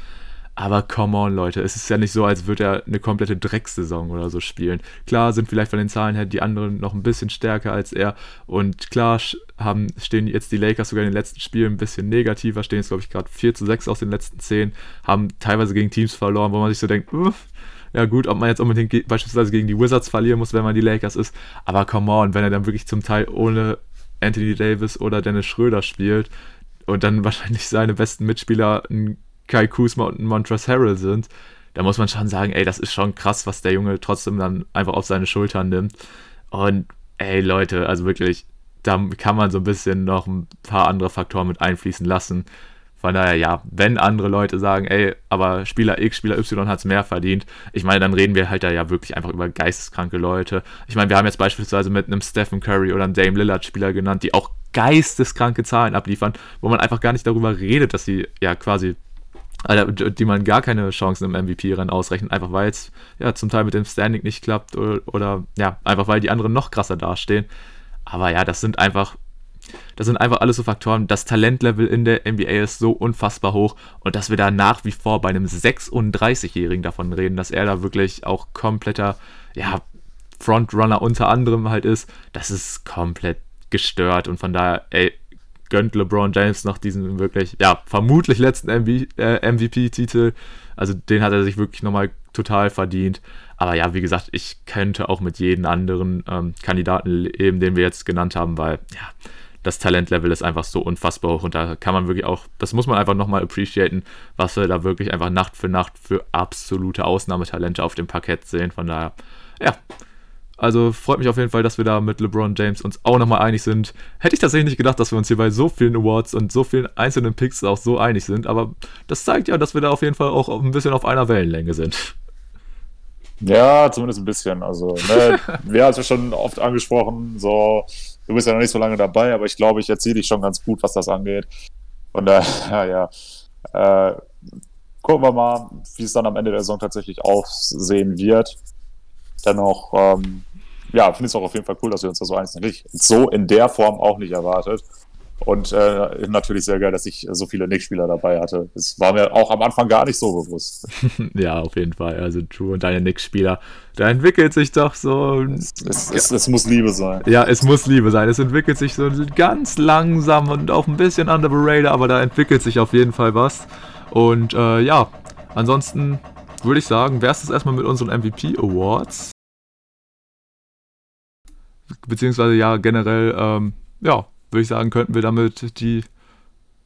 Aber come on, Leute, es ist ja nicht so, als würde er eine komplette Drecksaison oder so spielen. Klar sind vielleicht von den Zahlen her die anderen noch ein bisschen stärker als er. Und klar haben, stehen jetzt die Lakers sogar in den letzten Spielen ein bisschen negativer, stehen jetzt, glaube ich, gerade 4 zu 6 aus den letzten 10, haben teilweise gegen Teams verloren, wo man sich so denkt, uff, ja gut, ob man jetzt unbedingt beispielsweise gegen die Wizards verlieren muss, wenn man die Lakers ist. Aber come on, wenn er dann wirklich zum Teil ohne Anthony Davis oder Dennis Schröder spielt und dann [laughs] wahrscheinlich seine besten Mitspieler ein Kai Kuzma und Montrezl Harrell sind, da muss man schon sagen, ey, das ist schon krass, was der Junge trotzdem dann einfach auf seine Schultern nimmt. Und ey, Leute, also wirklich, da kann man so ein bisschen noch ein paar andere Faktoren mit einfließen lassen. Von daher, ja, wenn andere Leute sagen, ey, aber Spieler X, Spieler Y hat es mehr verdient, ich meine, dann reden wir halt da ja wirklich einfach über geisteskranke Leute. Ich meine, wir haben jetzt beispielsweise mit einem Stephen Curry oder einem Dame Lillard Spieler genannt, die auch geisteskranke Zahlen abliefern, wo man einfach gar nicht darüber redet, dass sie ja quasi die man gar keine Chancen im MVP-Rennen ausrechnet, einfach weil es ja zum Teil mit dem Standing nicht klappt oder, oder, ja, einfach weil die anderen noch krasser dastehen. Aber ja, das sind einfach, das sind einfach alles so Faktoren. Das Talentlevel in der NBA ist so unfassbar hoch und dass wir da nach wie vor bei einem 36-Jährigen davon reden, dass er da wirklich auch kompletter, ja, Frontrunner unter anderem halt ist, das ist komplett gestört und von daher, ey, gönnt LeBron James noch diesen wirklich, ja, vermutlich letzten äh, MVP-Titel. Also den hat er sich wirklich nochmal total verdient. Aber ja, wie gesagt, ich könnte auch mit jedem anderen ähm, Kandidaten leben, den wir jetzt genannt haben, weil ja, das Talentlevel ist einfach so unfassbar hoch und da kann man wirklich auch, das muss man einfach nochmal appreciaten, was wir da wirklich einfach Nacht für Nacht für absolute Ausnahmetalente auf dem Parkett sehen. Von daher, ja, also freut mich auf jeden Fall, dass wir da mit LeBron James uns auch nochmal einig sind. Hätte ich tatsächlich nicht gedacht, dass wir uns hier bei so vielen Awards und so vielen einzelnen Picks auch so einig sind, aber das zeigt ja, dass wir da auf jeden Fall auch ein bisschen auf einer Wellenlänge sind. Ja, zumindest ein bisschen. Also, ne, [laughs] wir haben es ja schon oft angesprochen, so, du bist ja noch nicht so lange dabei, aber ich glaube, ich erzähle dich schon ganz gut, was das angeht. Und daher, [laughs] ja, ja. Äh, gucken wir mal, wie es dann am Ende der Saison tatsächlich aussehen wird. Dennoch, ähm, ja, finde ich es auch auf jeden Fall cool, dass wir uns da so eins nicht so in der Form auch nicht erwartet. Und äh, natürlich sehr geil, dass ich so viele Nick-Spieler dabei hatte. Das war mir auch am Anfang gar nicht so bewusst. [laughs] ja, auf jeden Fall. Also Drew und deine Nick-Spieler, da entwickelt sich doch so. Es, es, es, es, muss Liebe sein. Ja, es muss Liebe sein. Es entwickelt sich so ganz langsam und auch ein bisschen under the radar, aber da entwickelt sich auf jeden Fall was. Und äh, ja, ansonsten würde ich sagen, wäre es das erstmal mit unseren MVP Awards. Beziehungsweise ja, generell, ähm, ja, würde ich sagen, könnten wir damit die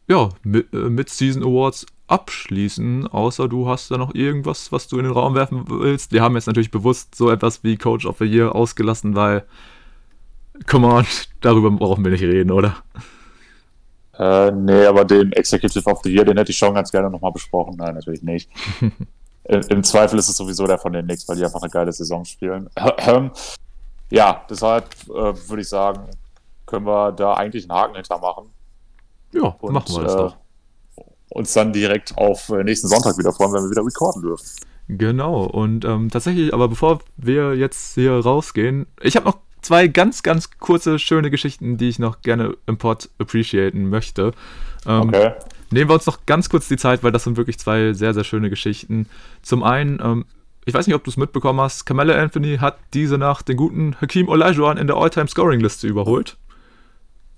ja, äh, Mid-Season Awards abschließen, außer du hast da noch irgendwas, was du in den Raum werfen willst. Wir haben jetzt natürlich bewusst so etwas wie Coach of the Year ausgelassen, weil, come on, [laughs] darüber brauchen wir nicht reden, oder? Äh, nee, aber den Executive of the Year, den hätte ich schon ganz gerne nochmal besprochen. Nein, natürlich nicht. [laughs] Im Zweifel ist es sowieso der von den Knicks, weil die einfach eine geile Saison spielen. Ja, deshalb äh, würde ich sagen, können wir da eigentlich einen Haken hinter machen. Ja, und, machen wir das äh, doch. Uns dann direkt auf äh, nächsten Sonntag wieder freuen, wenn wir wieder recorden dürfen. Genau, und ähm, tatsächlich, aber bevor wir jetzt hier rausgehen, ich habe noch zwei ganz, ganz kurze, schöne Geschichten, die ich noch gerne im Pod appreciaten möchte. Ähm, okay. Nehmen wir uns noch ganz kurz die Zeit, weil das sind wirklich zwei sehr, sehr schöne Geschichten. Zum einen, ähm, ich weiß nicht, ob du es mitbekommen hast, Camilla Anthony hat diese Nacht den guten Hakim Olajuwon in der All-Time-Scoring-Liste überholt.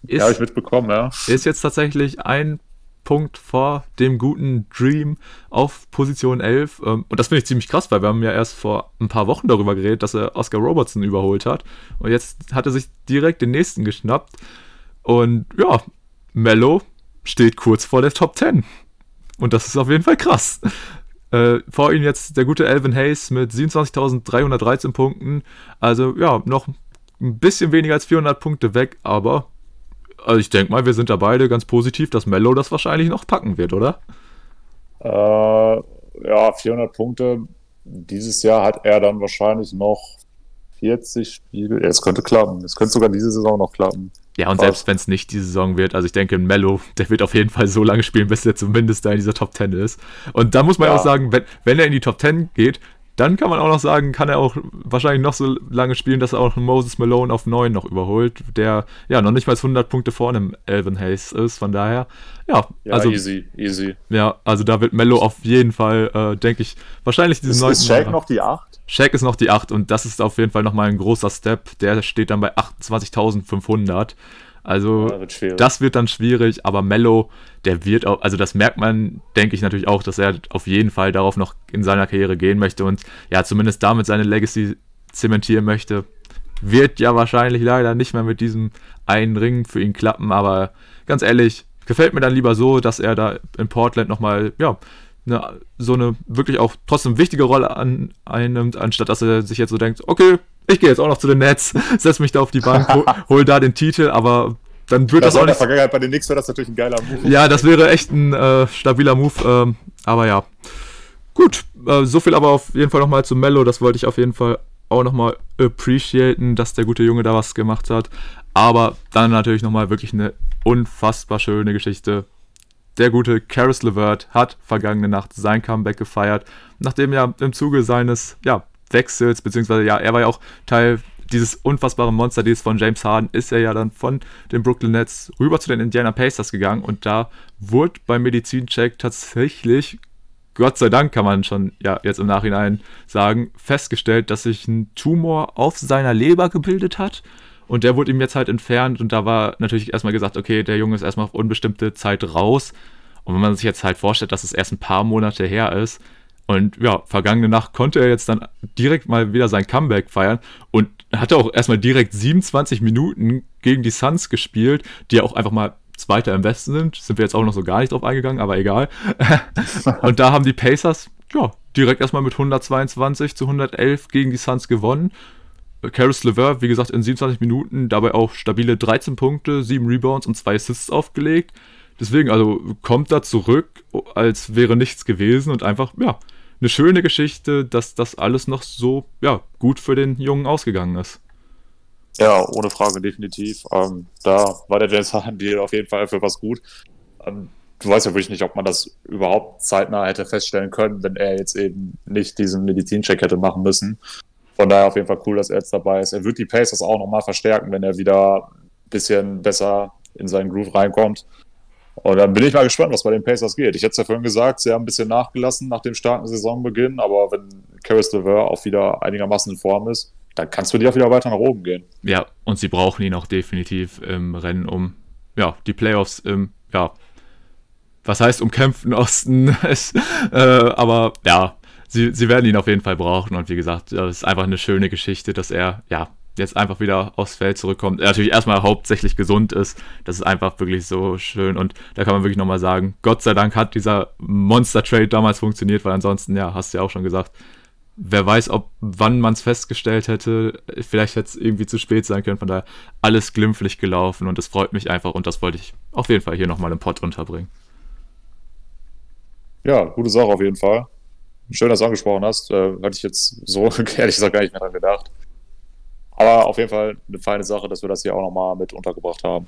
Ist, ja, habe ich mitbekommen, ja. Ist jetzt tatsächlich ein Punkt vor dem guten Dream auf Position 11. Ähm, und das finde ich ziemlich krass, weil wir haben ja erst vor ein paar Wochen darüber geredet, dass er Oscar Robertson überholt hat. Und jetzt hat er sich direkt den nächsten geschnappt. Und ja, Mello steht kurz vor der Top 10. Und das ist auf jeden Fall krass. Äh, vor ihm jetzt der gute Alvin Hayes mit 27.313 Punkten. Also ja, noch ein bisschen weniger als 400 Punkte weg, aber also ich denke mal, wir sind da beide ganz positiv, dass Mello das wahrscheinlich noch packen wird, oder? Äh, ja, 400 Punkte. Dieses Jahr hat er dann wahrscheinlich noch 40 Spiele. Es könnte klappen. Es könnte sogar diese Saison noch klappen. Ja, und Fast. selbst wenn es nicht diese Saison wird, also ich denke, Mello, der wird auf jeden Fall so lange spielen, bis er zumindest da in dieser Top 10 ist. Und da muss man ja. auch sagen, wenn, wenn er in die Top 10 geht, dann kann man auch noch sagen, kann er auch wahrscheinlich noch so lange spielen, dass er auch Moses Malone auf 9 noch überholt, der ja noch nicht mal 100 Punkte vor einem Elvin Hayes ist. Von daher, ja, ja also easy, easy. Ja, also da wird Mello auf jeden Fall, äh, denke ich, wahrscheinlich diesen neuen. Ist Shaq noch die 8? Shaq ist noch die 8 und das ist auf jeden Fall nochmal ein großer Step. Der steht dann bei 28.500. Also ja, wird das wird dann schwierig, aber Mello, der wird auch, also das merkt man, denke ich natürlich auch, dass er auf jeden Fall darauf noch in seiner Karriere gehen möchte und ja, zumindest damit seine Legacy zementieren möchte. Wird ja wahrscheinlich leider nicht mehr mit diesem einen Ring für ihn klappen, aber ganz ehrlich, gefällt mir dann lieber so, dass er da in Portland nochmal, ja, eine, so eine wirklich auch trotzdem wichtige Rolle an, einnimmt, anstatt dass er sich jetzt so denkt, okay, ich gehe jetzt auch noch zu den Nets, [laughs] setze mich da auf die Bank, hol, [laughs] hol da den Titel, aber dann wird das, das auch nicht. In der Vergangenheit bei den Knicks wäre das natürlich ein geiler Move. Ja, das wäre echt ein äh, stabiler Move, ähm, aber ja. Gut, äh, so viel aber auf jeden Fall nochmal zu Mello, das wollte ich auf jeden Fall auch nochmal appreciaten, dass der gute Junge da was gemacht hat. Aber dann natürlich nochmal wirklich eine unfassbar schöne Geschichte. Der gute Karis LeVert hat vergangene Nacht sein Comeback gefeiert, nachdem ja im Zuge seines ja, Wechsels, beziehungsweise ja, er war ja auch Teil dieses unfassbare Monster-Deals von James Harden, ist er ja dann von den Brooklyn Nets rüber zu den Indiana Pacers gegangen und da wurde beim Medizincheck tatsächlich, Gott sei Dank kann man schon ja jetzt im Nachhinein sagen, festgestellt, dass sich ein Tumor auf seiner Leber gebildet hat. Und der wurde ihm jetzt halt entfernt und da war natürlich erstmal gesagt, okay, der Junge ist erstmal auf unbestimmte Zeit raus. Und wenn man sich jetzt halt vorstellt, dass es erst ein paar Monate her ist, und ja, vergangene Nacht konnte er jetzt dann direkt mal wieder sein Comeback feiern und hatte auch erstmal direkt 27 Minuten gegen die Suns gespielt, die ja auch einfach mal Zweiter im Westen sind. Sind wir jetzt auch noch so gar nicht drauf eingegangen, aber egal. [laughs] und da haben die Pacers, ja, direkt erstmal mit 122 zu 111 gegen die Suns gewonnen. Caris LeVert, wie gesagt, in 27 Minuten dabei auch stabile 13 Punkte, 7 Rebounds und 2 Assists aufgelegt. Deswegen, also kommt da zurück, als wäre nichts gewesen und einfach, ja, eine schöne Geschichte, dass das alles noch so ja, gut für den Jungen ausgegangen ist. Ja, ohne Frage, definitiv. Ähm, da war der James Harden Deal auf jeden Fall für was gut. Ähm, du weißt ja wirklich nicht, ob man das überhaupt zeitnah hätte feststellen können, wenn er jetzt eben nicht diesen Medizincheck hätte machen müssen. Von daher auf jeden Fall cool, dass er jetzt dabei ist. Er wird die Pacers auch nochmal verstärken, wenn er wieder ein bisschen besser in seinen Groove reinkommt. Und dann bin ich mal gespannt, was bei den Pacers geht. Ich hätte es ja vorhin gesagt, sie haben ein bisschen nachgelassen nach dem starken Saisonbeginn, aber wenn Caris LeVer auch wieder einigermaßen in Form ist, dann kannst du dir auch wieder weiter nach oben gehen. Ja, und sie brauchen ihn auch definitiv im Rennen um ja, die Playoffs im, ja, was heißt umkämpften Osten. [laughs] äh, aber ja, sie, sie werden ihn auf jeden Fall brauchen. Und wie gesagt, das ist einfach eine schöne Geschichte, dass er ja jetzt einfach wieder aufs Feld zurückkommt. Er natürlich erstmal hauptsächlich gesund ist. Das ist einfach wirklich so schön. Und da kann man wirklich nochmal sagen, Gott sei Dank hat dieser Monster-Trade damals funktioniert, weil ansonsten, ja, hast du ja auch schon gesagt, wer weiß, ob wann man es festgestellt hätte. Vielleicht hätte es irgendwie zu spät sein können. Von daher alles glimpflich gelaufen und es freut mich einfach und das wollte ich auf jeden Fall hier nochmal im Pott unterbringen. Ja, gute Sache auf jeden Fall. Schön, dass du angesprochen hast. Äh, hatte ich jetzt so [laughs] ehrlich gesagt gar nicht mehr dran gedacht. Aber auf jeden Fall eine feine Sache, dass wir das hier auch nochmal mit untergebracht haben.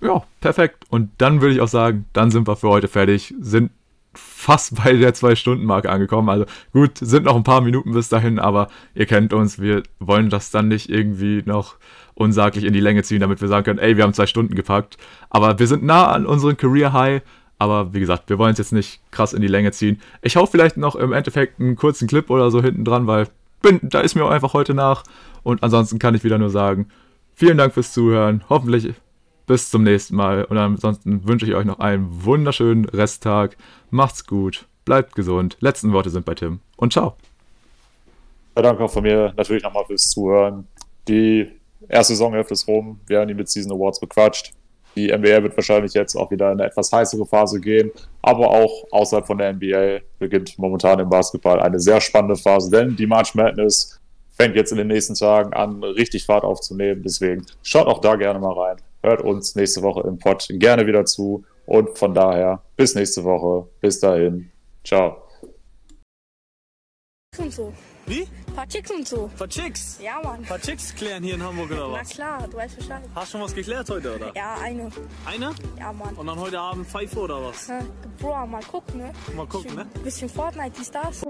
Ja, perfekt. Und dann würde ich auch sagen, dann sind wir für heute fertig. Sind fast bei der Zwei-Stunden-Marke angekommen. Also gut, sind noch ein paar Minuten bis dahin, aber ihr kennt uns, wir wollen das dann nicht irgendwie noch unsaglich in die Länge ziehen, damit wir sagen können, ey, wir haben zwei Stunden gepackt. Aber wir sind nah an unserem Career High. Aber wie gesagt, wir wollen es jetzt nicht krass in die Länge ziehen. Ich hoffe vielleicht noch im Endeffekt einen kurzen Clip oder so hinten dran, weil bin, da ist mir auch einfach heute nach. Und ansonsten kann ich wieder nur sagen, vielen Dank fürs Zuhören. Hoffentlich bis zum nächsten Mal. Und ansonsten wünsche ich euch noch einen wunderschönen Resttag. Macht's gut, bleibt gesund. Letzten Worte sind bei Tim. Und ciao. Ja, danke auch von mir natürlich nochmal fürs Zuhören. Die erste Saisonhälfte ist rum. Wir haben die Mid-Season Awards bequatscht. Die NBA wird wahrscheinlich jetzt auch wieder in eine etwas heißere Phase gehen. Aber auch außerhalb von der NBA beginnt momentan im Basketball eine sehr spannende Phase, denn die March Madness fängt jetzt in den nächsten Tagen an, richtig Fahrt aufzunehmen. Deswegen schaut auch da gerne mal rein. Hört uns nächste Woche im Pod gerne wieder zu. Und von daher bis nächste Woche. Bis dahin. Ciao. und so. Wie? Paar Chicks und so. Paar Chicks? Ja, Mann. Paar Chicks klären hier in Hamburg oder was? Na klar, du weißt Bescheid. Hast du schon was geklärt heute, oder? Ja, eine. Eine? Ja, Mann. Und dann heute Abend Pfeife oder was? Ja, Bro, mal gucken, ne? Mal gucken, bisschen, ne? Bisschen Fortnite, die Stars.